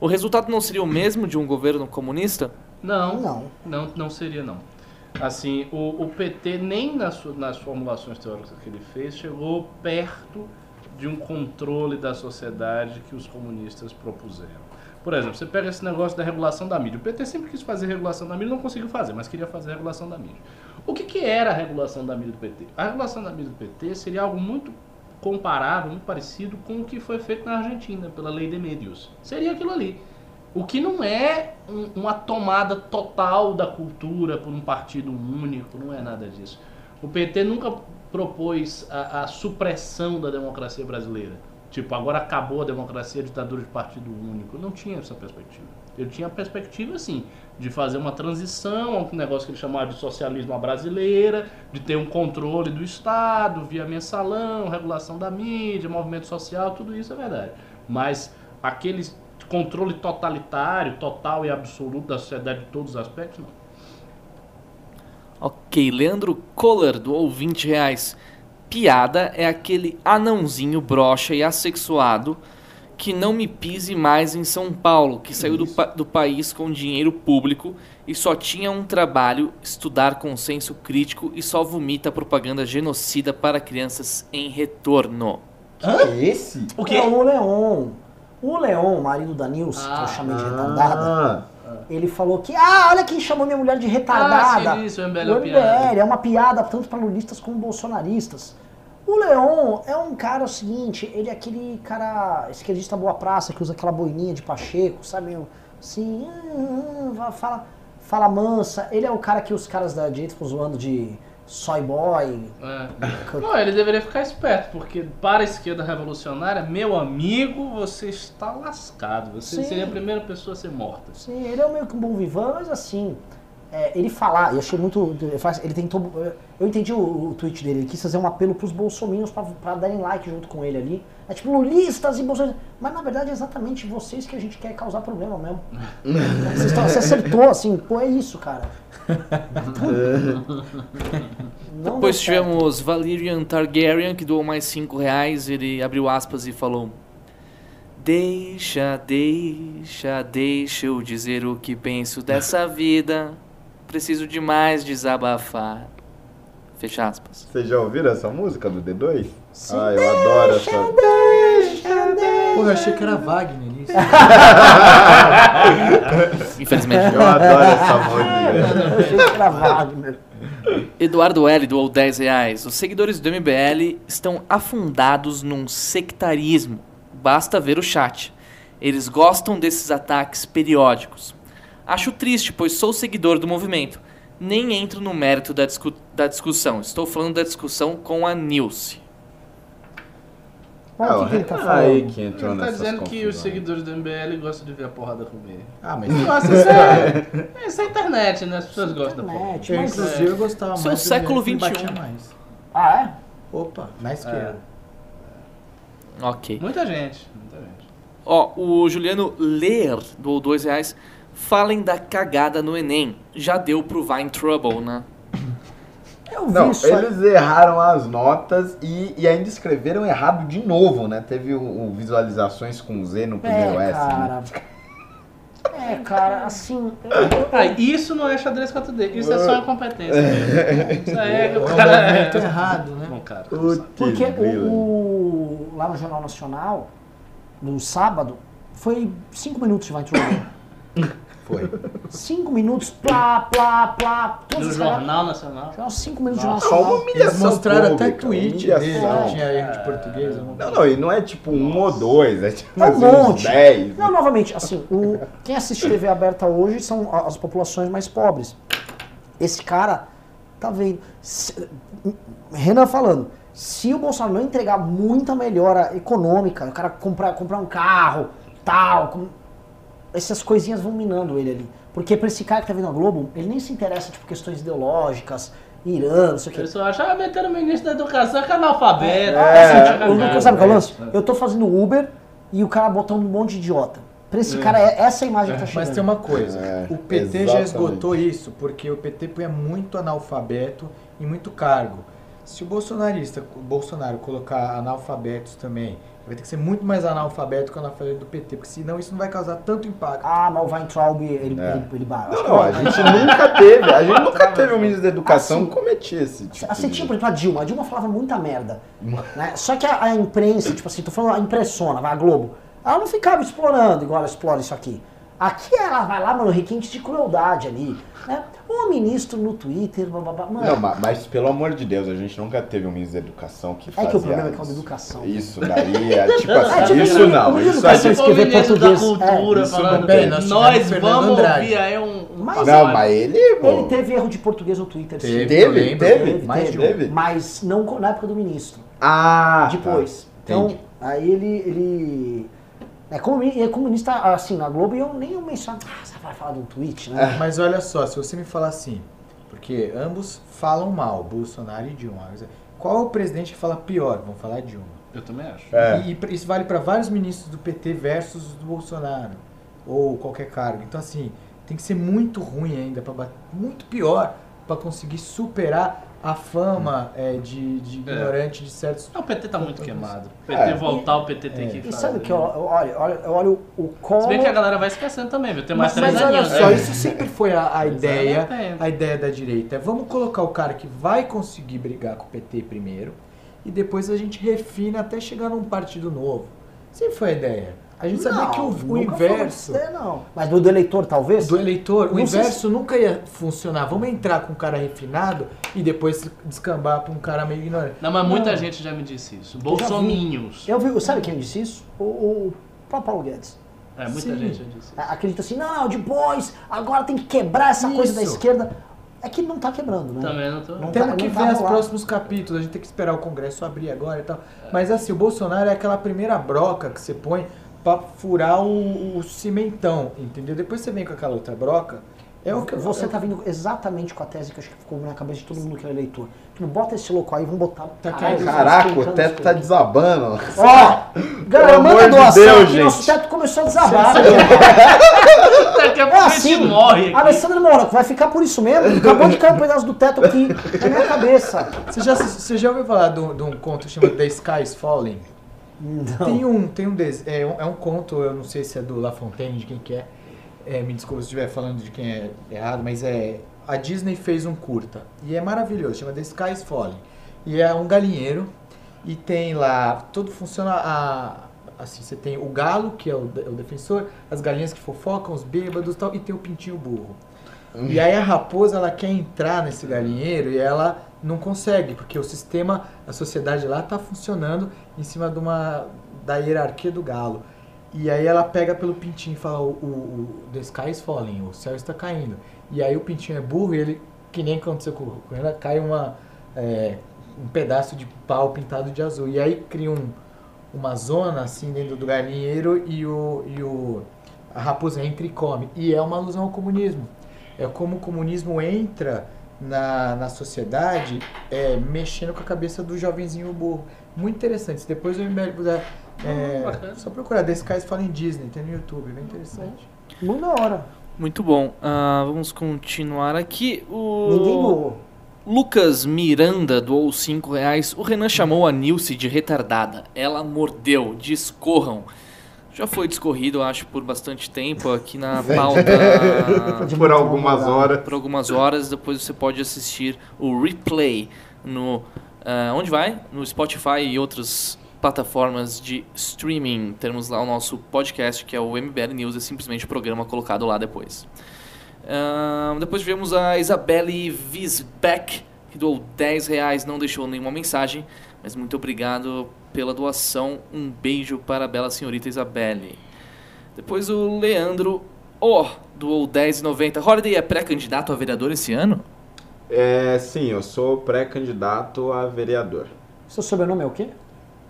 o resultado não seria o mesmo de um governo comunista? Não, Não. não, não seria não. Assim, o, o PT nem nas, nas formulações teóricas que ele fez chegou perto de um controle da sociedade que os comunistas propuseram. Por exemplo, você pega esse negócio da regulação da mídia. O PT sempre quis fazer regulação da mídia, não conseguiu fazer, mas queria fazer regulação da mídia. O que, que era a regulação da mídia do PT? A regulação da mídia do PT seria algo muito comparável, muito parecido com o que foi feito na Argentina pela lei de medios. Seria aquilo ali. O que não é um- uma tomada total da cultura por um partido único, não é nada disso. O PT nunca propôs a, a supressão da democracia brasileira. Tipo, agora acabou a democracia, a ditadura de partido único. Não tinha essa perspectiva. Ele tinha a perspectiva, assim, de fazer uma transição um negócio que ele chamava de socialismo à brasileira, de ter um controle do Estado, via mensalão, regulação da mídia, movimento social, tudo isso é verdade. Mas aquele controle totalitário, total e absoluto da sociedade de todos os aspectos, não. Ok, Leandro Kohler doou 20 reais. Piada é aquele anãozinho broxa e assexuado que não me pise mais em São Paulo, que saiu do, pa- do país com dinheiro público e só tinha um trabalho, estudar com senso crítico e só vomita propaganda genocida para crianças em retorno. Que esse? O É o Leon. O Leon, marido da Nilce, que eu chamei de retardada, Ah, ele falou que, ah, olha quem chamou minha mulher de retardada. Ah, sim, isso, o MBL é o MBL é uma piada tanto para lulistas como bolsonaristas. O Leon é um cara, é o seguinte, ele é aquele cara esquerdista boa praça que usa aquela boininha de Pacheco, sabe? Assim, hum, hum, fala, fala mansa. Ele é o cara que os caras da direita ficam zoando de soy boy. É. Não, ele deveria ficar esperto, porque para a esquerda revolucionária, meu amigo, você está lascado. Você Sim. seria a primeira pessoa a ser morta. Sim, ele é meio que um bom vivan, mas assim, é, ele falar, e achei muito. ele faz- Ele tentou. Eu entendi o, o tweet dele, ele quis fazer um apelo pros bolsominions pra, pra darem like junto com ele ali. É tipo, lulistas e bolsonaristas. Mas na verdade é exatamente vocês que a gente quer causar problema mesmo. Vocês você acertou, assim, pô, é isso, cara. Não Depois tivemos Valerian Targaryen, que doou mais 5 reais. Ele abriu aspas e falou: Deixa, deixa, deixa eu dizer o que penso dessa vida. Preciso demais desabafar. Fecha aspas. Vocês já ouviram essa música do D2? Sim. Ah, eu adoro essa. Pô, eu achei que era Wagner isso. Infelizmente. Eu adoro essa música. Eu achei que era Wagner. Eduardo L. doou 10 reais. Os seguidores do MBL estão afundados num sectarismo. Basta ver o chat. Eles gostam desses ataques periódicos. Acho triste, pois sou seguidor do movimento. Nem entro no mérito da, discu- da discussão. Estou falando da discussão com a Nilce. Mas o que, que ele tá Ah, falando? aí que entrou Ele tá dizendo que os confusões. seguidores do MBL gostam de ver a porrada comer. Ah, mas Nossa, isso é, isso é internet, né? As pessoas gostam da porra. Internet, eu, mas- inclusive, eu gostava Seu mais. século XXI. Ah, é? Opa, na esquerda. Ok. Muita gente, muita gente. Ó, o Juliano Ler doou 2 reais. Falem da cagada no Enem. Já deu pro Vine Trouble, né? Eu vi Não, isso aí. eles erraram as notas e, e ainda escreveram errado de novo, né? Teve o, o visualizações com Z no primeiro É, S. né? cara. É, cara, assim. Ah, isso não é xadrez 4D, isso é só incompetência. Isso aí é É o cara movimento é. errado, né? Bom, cara. Putz, Porque o, o- lá no Jornal Nacional, no sábado, foi cinco minutos de Vai Foi. Cinco minutos, plá, plá, plá. Todos No os caras- Jornal Nacional. Jornal, cinco minutos de Nossa, Jornal Só uma Nacional. Eles humilhação mostraram até pública, tweet humilhação. dele, É. tinha erro de português. alguma Não, não, e não é tipo um ou dois, é tipo É um monte. 10. Não, novamente, assim, o, quem assiste TV aberta hoje são as populações mais pobres. Esse cara tá vendo. Se- Renan falando, se o Bolsonaro não entregar muita melhora econômica, o cara comprar, comprar um carro, tal, com- essas coisinhas vão minando ele ali. Porque pra esse cara que tá vendo a Globo, ele nem se interessa, tipo, questões ideológicas, Irã, não sei o quê. Só acha, ah, meteram o ministro da educação, que é analfabeto. É, o Lucas, cagado. sabe o que é o lance? Eu tô fazendo Uber e o cara botando um monte de idiota. Pra esse cara, é essa a imagem que tá chegando. Mas tem uma coisa, É, o PT já exatamente. esgotou isso, porque o PT põe muito analfabeto e muito cargo. Se o bolsonarista, o Bolsonaro colocar analfabetos também, vai ter que ser muito mais analfabeto que o analfabeto do PT, porque senão isso não vai causar tanto impacto. Ah, mas o Weintraub, ele, É. ele, ele barra. Não, não, a gente nunca teve, a gente nunca teve um ministro da educação que cometia esse tipo Você de... tinha, por exemplo, a Dilma. A Dilma falava muita merda. né? Só que a, a imprensa, tipo assim, tô falando a impressona, vai, a Globo, ela não ficava explorando igual ela explora isso aqui. Aqui ela vai lá, mano, requinte de crueldade ali. Né? Um ministro no Twitter, blá, blá, blá. Mano, Não, ma- mas, pelo amor de Deus, a gente nunca teve um ministro da educação que É fazia que o problema é que é o isso. educação. Isso daí é tipo É, assim, tipo, isso o não, ministro isso da a Educação gente... escrever o ministro da português, cultura é, isso falando, não tem, nós nós vamos ouvir aí um... um Mas-. Não, mas ele, pô, Ele teve erro de português no Twitter, sim. Teve, Teve? Teve? mais de um. Teve? Mas não na época do ministro. Ah, Depois. tá. Então, Entendi. aí ele. ele é, comuni- é comunista assim na Globo e eu nem eu menciono. Ah, você vai falar de um tweet, né? Mas olha só, se você me falar assim, porque ambos falam mal, Bolsonaro e Dilma. Qual é o presidente que fala pior? Vamos falar Dilma. Eu também acho. É. E, e isso vale para vários ministros do PT versus do Bolsonaro. Ou qualquer cargo. Então, assim, tem que ser muito ruim ainda, pra muito pior, para conseguir superar a fama é, de, de É. ignorante de certos. Não, o PT tá muito queimado. O PT É. voltar, o PT tem que E fazer. sabe o que eu, eu olho? Eu olho, eu olho o Collor. Se bem que a galera vai esquecendo também, viu? Tem mais Mas, três mas olha aninhos. só, né? isso sempre foi a, a ideia, Exatamente. a ideia da direita. É vamos colocar o cara que vai conseguir brigar com o PT primeiro e depois a gente refina até chegar num partido novo. Sempre foi a ideia. A gente sabia Não, que o, o inverso não. Mas do, do eleitor, talvez? do eleitor, o Não sei inverso nunca ia funcionar. Vamos entrar com um cara refinado e depois descambar pra um cara meio ignorante. Não, mas muita Não. gente já me disse isso. já vi. Bolsominhos. Eu vi, sabe quem disse isso? O, o próprio Paulo Guedes. É, muita Sim. gente já disse isso. Acredita assim, não, depois, agora tem que quebrar essa coisa da Isso. esquerda. É que não tá quebrando, né? Também não tô... Não Temos tá- que não ver tá os próximos capítulos, a gente tem que esperar o Congresso abrir agora e tal. Mas assim, o Bolsonaro é aquela primeira broca que você põe pra furar o, o cimentão, entendeu? Depois você vem com aquela outra broca. É o que Você é- tá vindo exatamente com a tese que acho que ficou na cabeça de todo mundo que é eleitor. Não bota esse louco aí, vamos botar. Tá Caralho. Caraca, o teto tá desabando. Ó, galera, manda doação Deus, aqui, nosso gente. teto começou a desabar. Daqui a É pouco a assim, gente morre aqui. Alessandro Mônaco, vai ficar por isso mesmo? Acabou de cair um pedaço do teto aqui na minha cabeça. Você já, você já ouviu falar de um, de um conto chamado The Sky is Falling? Não. Tem um, tem um, des- é um, é um conto, eu não sei se é do La Fontaine, de quem que é. É, me desculpa se estiver falando de quem é errado, mas é a Disney fez um curta e é maravilhoso, chama The Sky is Falling. E é um galinheiro e tem lá, tudo funciona a, assim, você tem o galo, que é o, o defensor, as galinhas que fofocam, os bêbados e tal, e tem o pintinho burro. E aí a raposa ela quer entrar nesse galinheiro e ela não consegue, porque o sistema, a sociedade lá está funcionando em cima de uma da hierarquia do galo. E aí ela pega pelo pintinho e fala, o, o, o the sky is falling, o céu está caindo. E aí o pintinho é burro e ele, que nem aconteceu com, com ela, cai uma, é, um pedaço de pau pintado de azul. E aí cria um, uma zona assim dentro do galinheiro e, o, e o, a raposa entra e come. E é uma alusão ao comunismo. É como o comunismo entra na, na sociedade é, mexendo com a cabeça do jovenzinho burro. Muito interessante. Se depois eu me puder. É, só procurar Desse Cais fala em Disney, tem no YouTube, é bem interessante. Muito da hora. Muito bom. Ah, vamos continuar aqui. O... Ninguém doou. Lucas Miranda doou 5 reais. O Renan chamou a Nilce de retardada. Ela mordeu. Discorram. Já foi discorrido, acho, por bastante tempo aqui na pauta. Por algumas horas. por algumas horas. Depois você pode assistir o replay no. ah, onde vai? No Spotify e outras plataformas de streaming. Temos lá o nosso podcast, que é o MBL News, é simplesmente o programa colocado lá depois. Ah, depois tivemos a Isabelle Wiesbeck, que doou 10 reais, não deixou nenhuma mensagem, mas muito obrigado pela doação. Um beijo para a bela senhorita Isabelle. Depois o Leandro O doou 10,90. Holiday é pré-candidato a vereador esse ano? É, sim, eu sou pré-candidato a vereador. Seu sobrenome é o quê?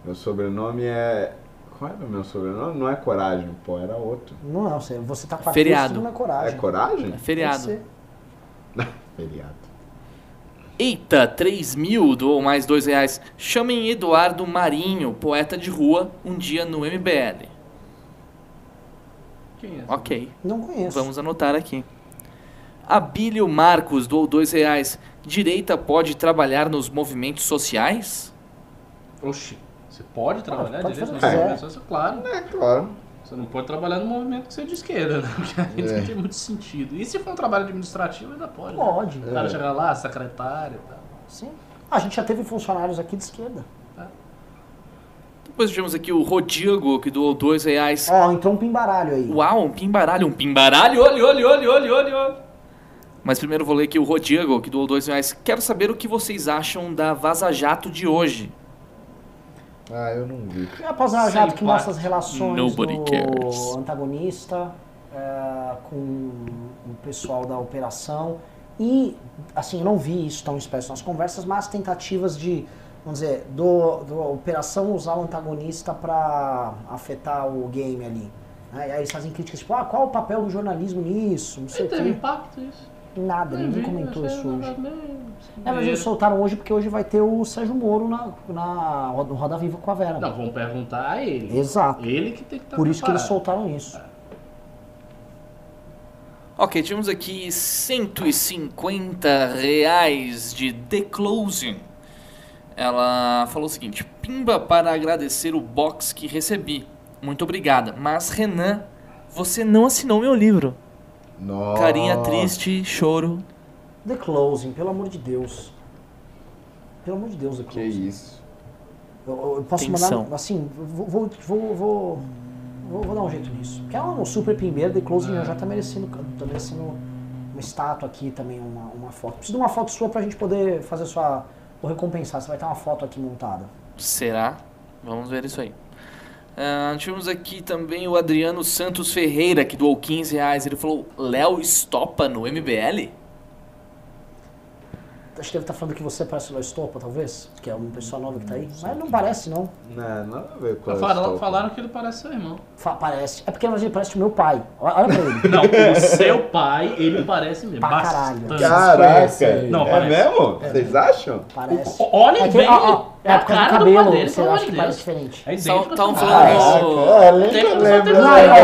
Meu sobrenome é. Qual era o meu sobrenome? Não é Coragem, pô, era outro. Não, não, você, você tá com a Feriado. não é É coragem. Coragem? É feriado. Feriado. Eita, 3 mil doou mais 2 reais. Chamem Eduardo Marinho, poeta de rua, um dia no MBL. Quem é? Ok. Não conheço. Vamos anotar aqui. Abílio Marcos doou dois reais. Direita pode trabalhar nos movimentos sociais? Oxi, você pode trabalhar Ah, pode direito fazer no o que movimento social? Claro. É, claro. Você não pode trabalhar no movimento que você é de esquerda, né? Porque aí É. não tem muito sentido. E se for um trabalho administrativo, ainda pode. né? Pode. O cara chegar lá, secretário e tal. Sim. Ah, a gente já teve funcionários aqui de esquerda. Depois tivemos aqui o Rodrigo, que doou dois reais. Ó, entrou um pimbaralho aí. Uau, um pimbaralho, um pimbaralho, olha, olha, olha, olha, olha, olha. Mas primeiro vou ler aqui o Rodrigo, que doou dois reais. Quero saber o que vocês acham da Vaza Jato de hoje. Ah, eu não vi. É a Vaza Jato Sem que mostra as relações Nobody do cares. antagonista é, com o pessoal da operação. E, assim, eu não vi isso tão expresso nas conversas, mas tentativas de, vamos dizer, do, do operação usar o antagonista para afetar o game ali. Né? E aí eles fazem críticas tipo, ah, qual o papel do jornalismo nisso? Não sei E o teve impacto isso. Nada, ninguém vi, comentou isso hoje. É, mas eles soltaram hoje porque hoje vai ter o Sérgio Moro na, na no Roda Viva com a Vera. Não, vamos perguntar a ele. Exato. Ele que tem que estar Por isso que eles preparado. soltaram isso. Ok, tivemos aqui 150 reais de The Closing. Ela falou o seguinte: Pimba para agradecer o box que recebi. Muito obrigada. Mas Renan, você não assinou meu livro. Nossa. Carinha triste, choro. The Closing, pelo amor de Deus. Pelo amor de Deus, The Que Closing. isso. Eu, eu posso Tensão. mandar, assim, vou, vou, vou, vou, vou- dar um jeito nisso. Porque é um super primeiro, The Closing já tá merecendo, tá merecendo uma estátua aqui também, uma, uma foto. Preciso de uma foto sua pra gente poder fazer sua... Vou recompensar, você vai ter uma foto aqui montada. Será? Vamos ver isso aí. Ah, tivemos aqui também o Adriano Santos Ferreira, que doou 15 reais. Ele falou: Léo estopa no MBL? Acho que deve estar falando que você parece o Léo Estopa, talvez, que é uma pessoa nova que tá aí. Mas não parece, não. Não, nada a ver com Falaram, falaram que ele parece seu irmão. Fa- parece. É porque ele parece o meu pai. Olha pra ele. Não, o seu pai, ele parece mesmo. Pra caralho. Bastante. Caraca! Não, é parece. mesmo? Vocês acham? Parece. O- Olha É que- bem, ó, ó, é a por causa do cara do cabelo, dele, você acha que parece diferente. É Estavam falando é,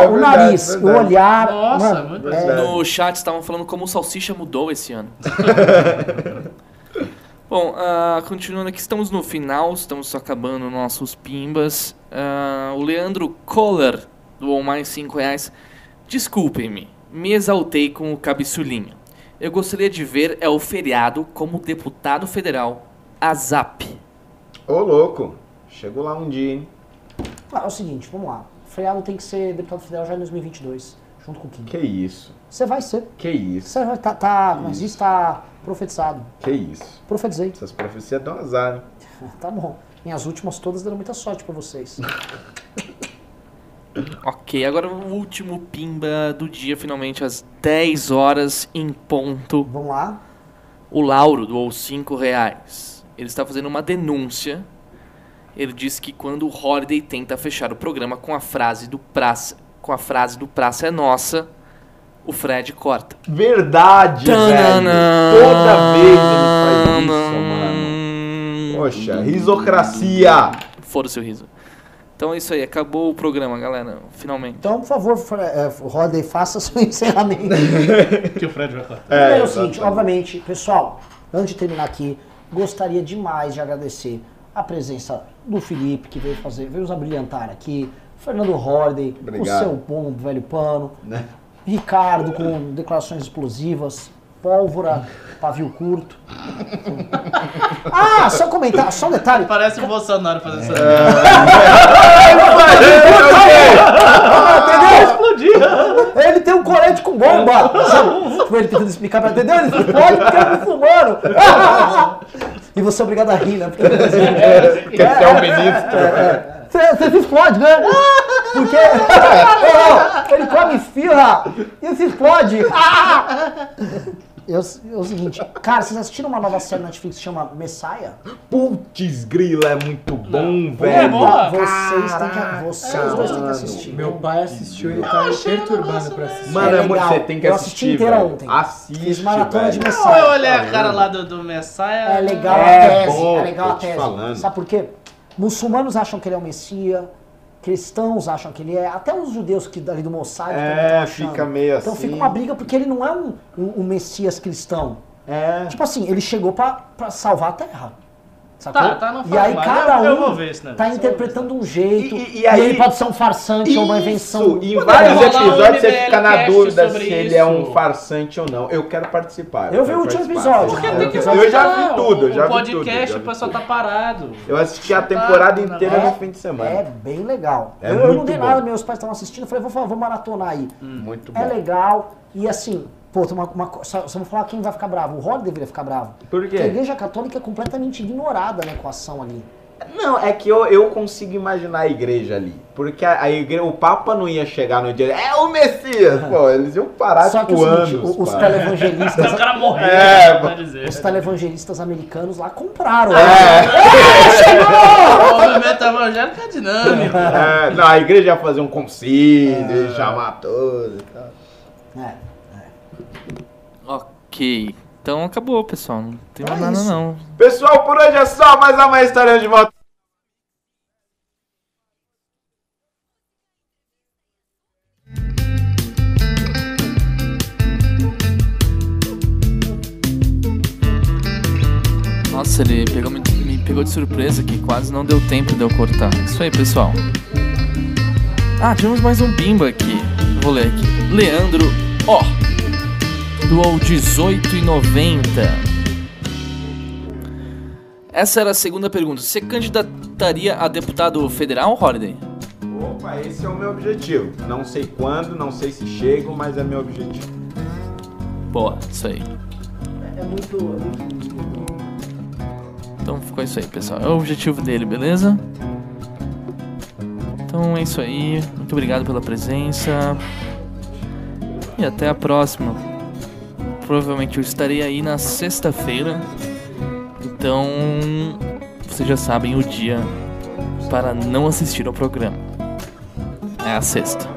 ó, o nariz, o verdade. olhar. Nossa, mano, muito é-. No chat estavam falando como o Salsicha mudou esse ano. Bom, ah, continuando aqui, estamos no final, estamos acabando nossos pimbas. Ah, o Leandro Kohler doou mais 5 reais. Desculpem-me, me exaltei com o cabeçulinho. Eu gostaria de ver é o feriado como deputado federal, a ZAP. Ô, louco. Chegou lá um dia, hein? Ah, é o seguinte, vamos lá. O Freado tem que ser deputado federal já em 2022, junto com o Kim. Que isso? Você vai ser. Que isso? Você vai tá, tá mas isso tá profetizado. Que isso? Profetizei. Essas profecias dão azar, hein? Tá bom. Minhas últimas todas deram muita sorte pra vocês. Ok, agora o último pimba do dia, finalmente às 10 horas em ponto. Vamos lá. O Lauro doou 5 reais. Ele está fazendo uma denúncia. Ele disse que quando o Holiday tenta fechar o programa com a frase do Praça, com a frase do Praça é Nossa, o Fred corta. Verdade, velho. Toda vez ele faz isso, mano. Poxa, risocracia. Foda-se o riso. Então é isso aí, acabou o programa, galera. Finalmente. Então, por favor, Fre- é, Rodney, faça seu encerramento. Que o Fred vai falar. Primeiro é o exatamente. seguinte, obviamente, pessoal, Antes de terminar aqui, gostaria demais de agradecer a presença do Felipe, que veio fazer, veio nos abrilhantar aqui, Fernando Horden, o seu bom velho pano, Né? Ricardo com declarações explosivas, pólvora, pavio curto. Ah, só comentar, só um detalhe. Parece o Bolsonaro fazendo essa. Entendeu? Ele tem um colete com bomba. Sabe? Tipo, ele tentando explicar pra entendeu? Ele explode porque ele é muçulmano. E você é obrigado a rir, né? Porque Porque você é o ministro. Você, se explode, né? Porque ele come esfirra e se explode. É o, é o seguinte, cara, vocês assistiram uma nova série na Netflix que chama Messiah? Putz, grila, é muito bom, É velho. boa. Vocês têm que, vocês dois têm que assistir. Meu pai assistiu e ele tá me perturbando pra assistir. Mano, é muito- legal. você tem que Eu assisti assistir, inteira velho. ontem. Assiste, Fiz maratona de velho. Messiah. Eu olhei a cara lá do, do Messiah. É legal É a tese, bom, é legal a te tese. falando. Sabe por quê? Muçulmanos acham que ele é o Messias, cristãos acham que ele é, até os judeus que dali do Mossad É, fica meio Então assim. fica uma briga porque ele não é um, um, um Messias cristão. É. Tipo assim, ele chegou pra salvar a terra. Sacou? Tá, tá, não e aí mais. cada um Eu- eu vou ver esse negócio. tá interpretando um jeito. E- E, e- e aí- ele pode ser um farsante ou uma invenção. Isso, em vários rolar um episódios você fica na dúvida se ele é um isso. farsante ou não. Eu quero participar. Eu vi quero o último episódio. Porque tem que Eu já vi tudo, eu o- já o vi tudo, podcast, já o vi pessoal tudo. tá parado. Eu assisti a Tá, temporada tá, inteira é, no fim de semana. É bem legal. É eu, eu não dei nada, meus pais estavam assistindo, eu falei, vou, vou maratonar aí. Muito É bom. legal. E assim, pô, tem uma, uma, só, só vou falar quem vai ficar bravo. O Rod deveria ficar bravo. Por Porque a quê? igreja católica é completamente ignorada na equação ali. Não, é que eu, eu consigo imaginar a igreja ali. Porque a, a igreja, o Papa não ia chegar no dia. É o Messias! Pô, eles iam parar Só que tipo seguinte, anos. os pá. televangelistas. O cara morreu, É, né, pra dizer. Os televangelistas americanos lá compraram. O movimento evangélico é dinâmico. É, não, a igreja ia fazer um concílio, chamar todos e tal. É. Ok. Então acabou, pessoal. Não tem mais É nada isso. não. Pessoal, por hoje é só, mas amanhã estaremos de volta. Nossa, ele pegou, me, me pegou de surpresa que quase não deu tempo de eu cortar. Isso aí, pessoal. Ah, tivemos mais um bimba aqui. Vou ler aqui. Leandro Ó. Doou 18,90. Essa era a segunda pergunta. Você candidataria a deputado federal, Holiday? Opa, esse é o meu objetivo. Não sei quando, não sei se chego, mas é meu objetivo. Boa, isso aí. É muito. É muito... Então ficou isso aí, pessoal. É o objetivo dele, beleza? Então é isso aí. Muito obrigado pela presença. E até a próxima. Provavelmente eu estarei aí na sexta-feira. Então vocês já sabem o dia para não assistir ao programa. É a sexta.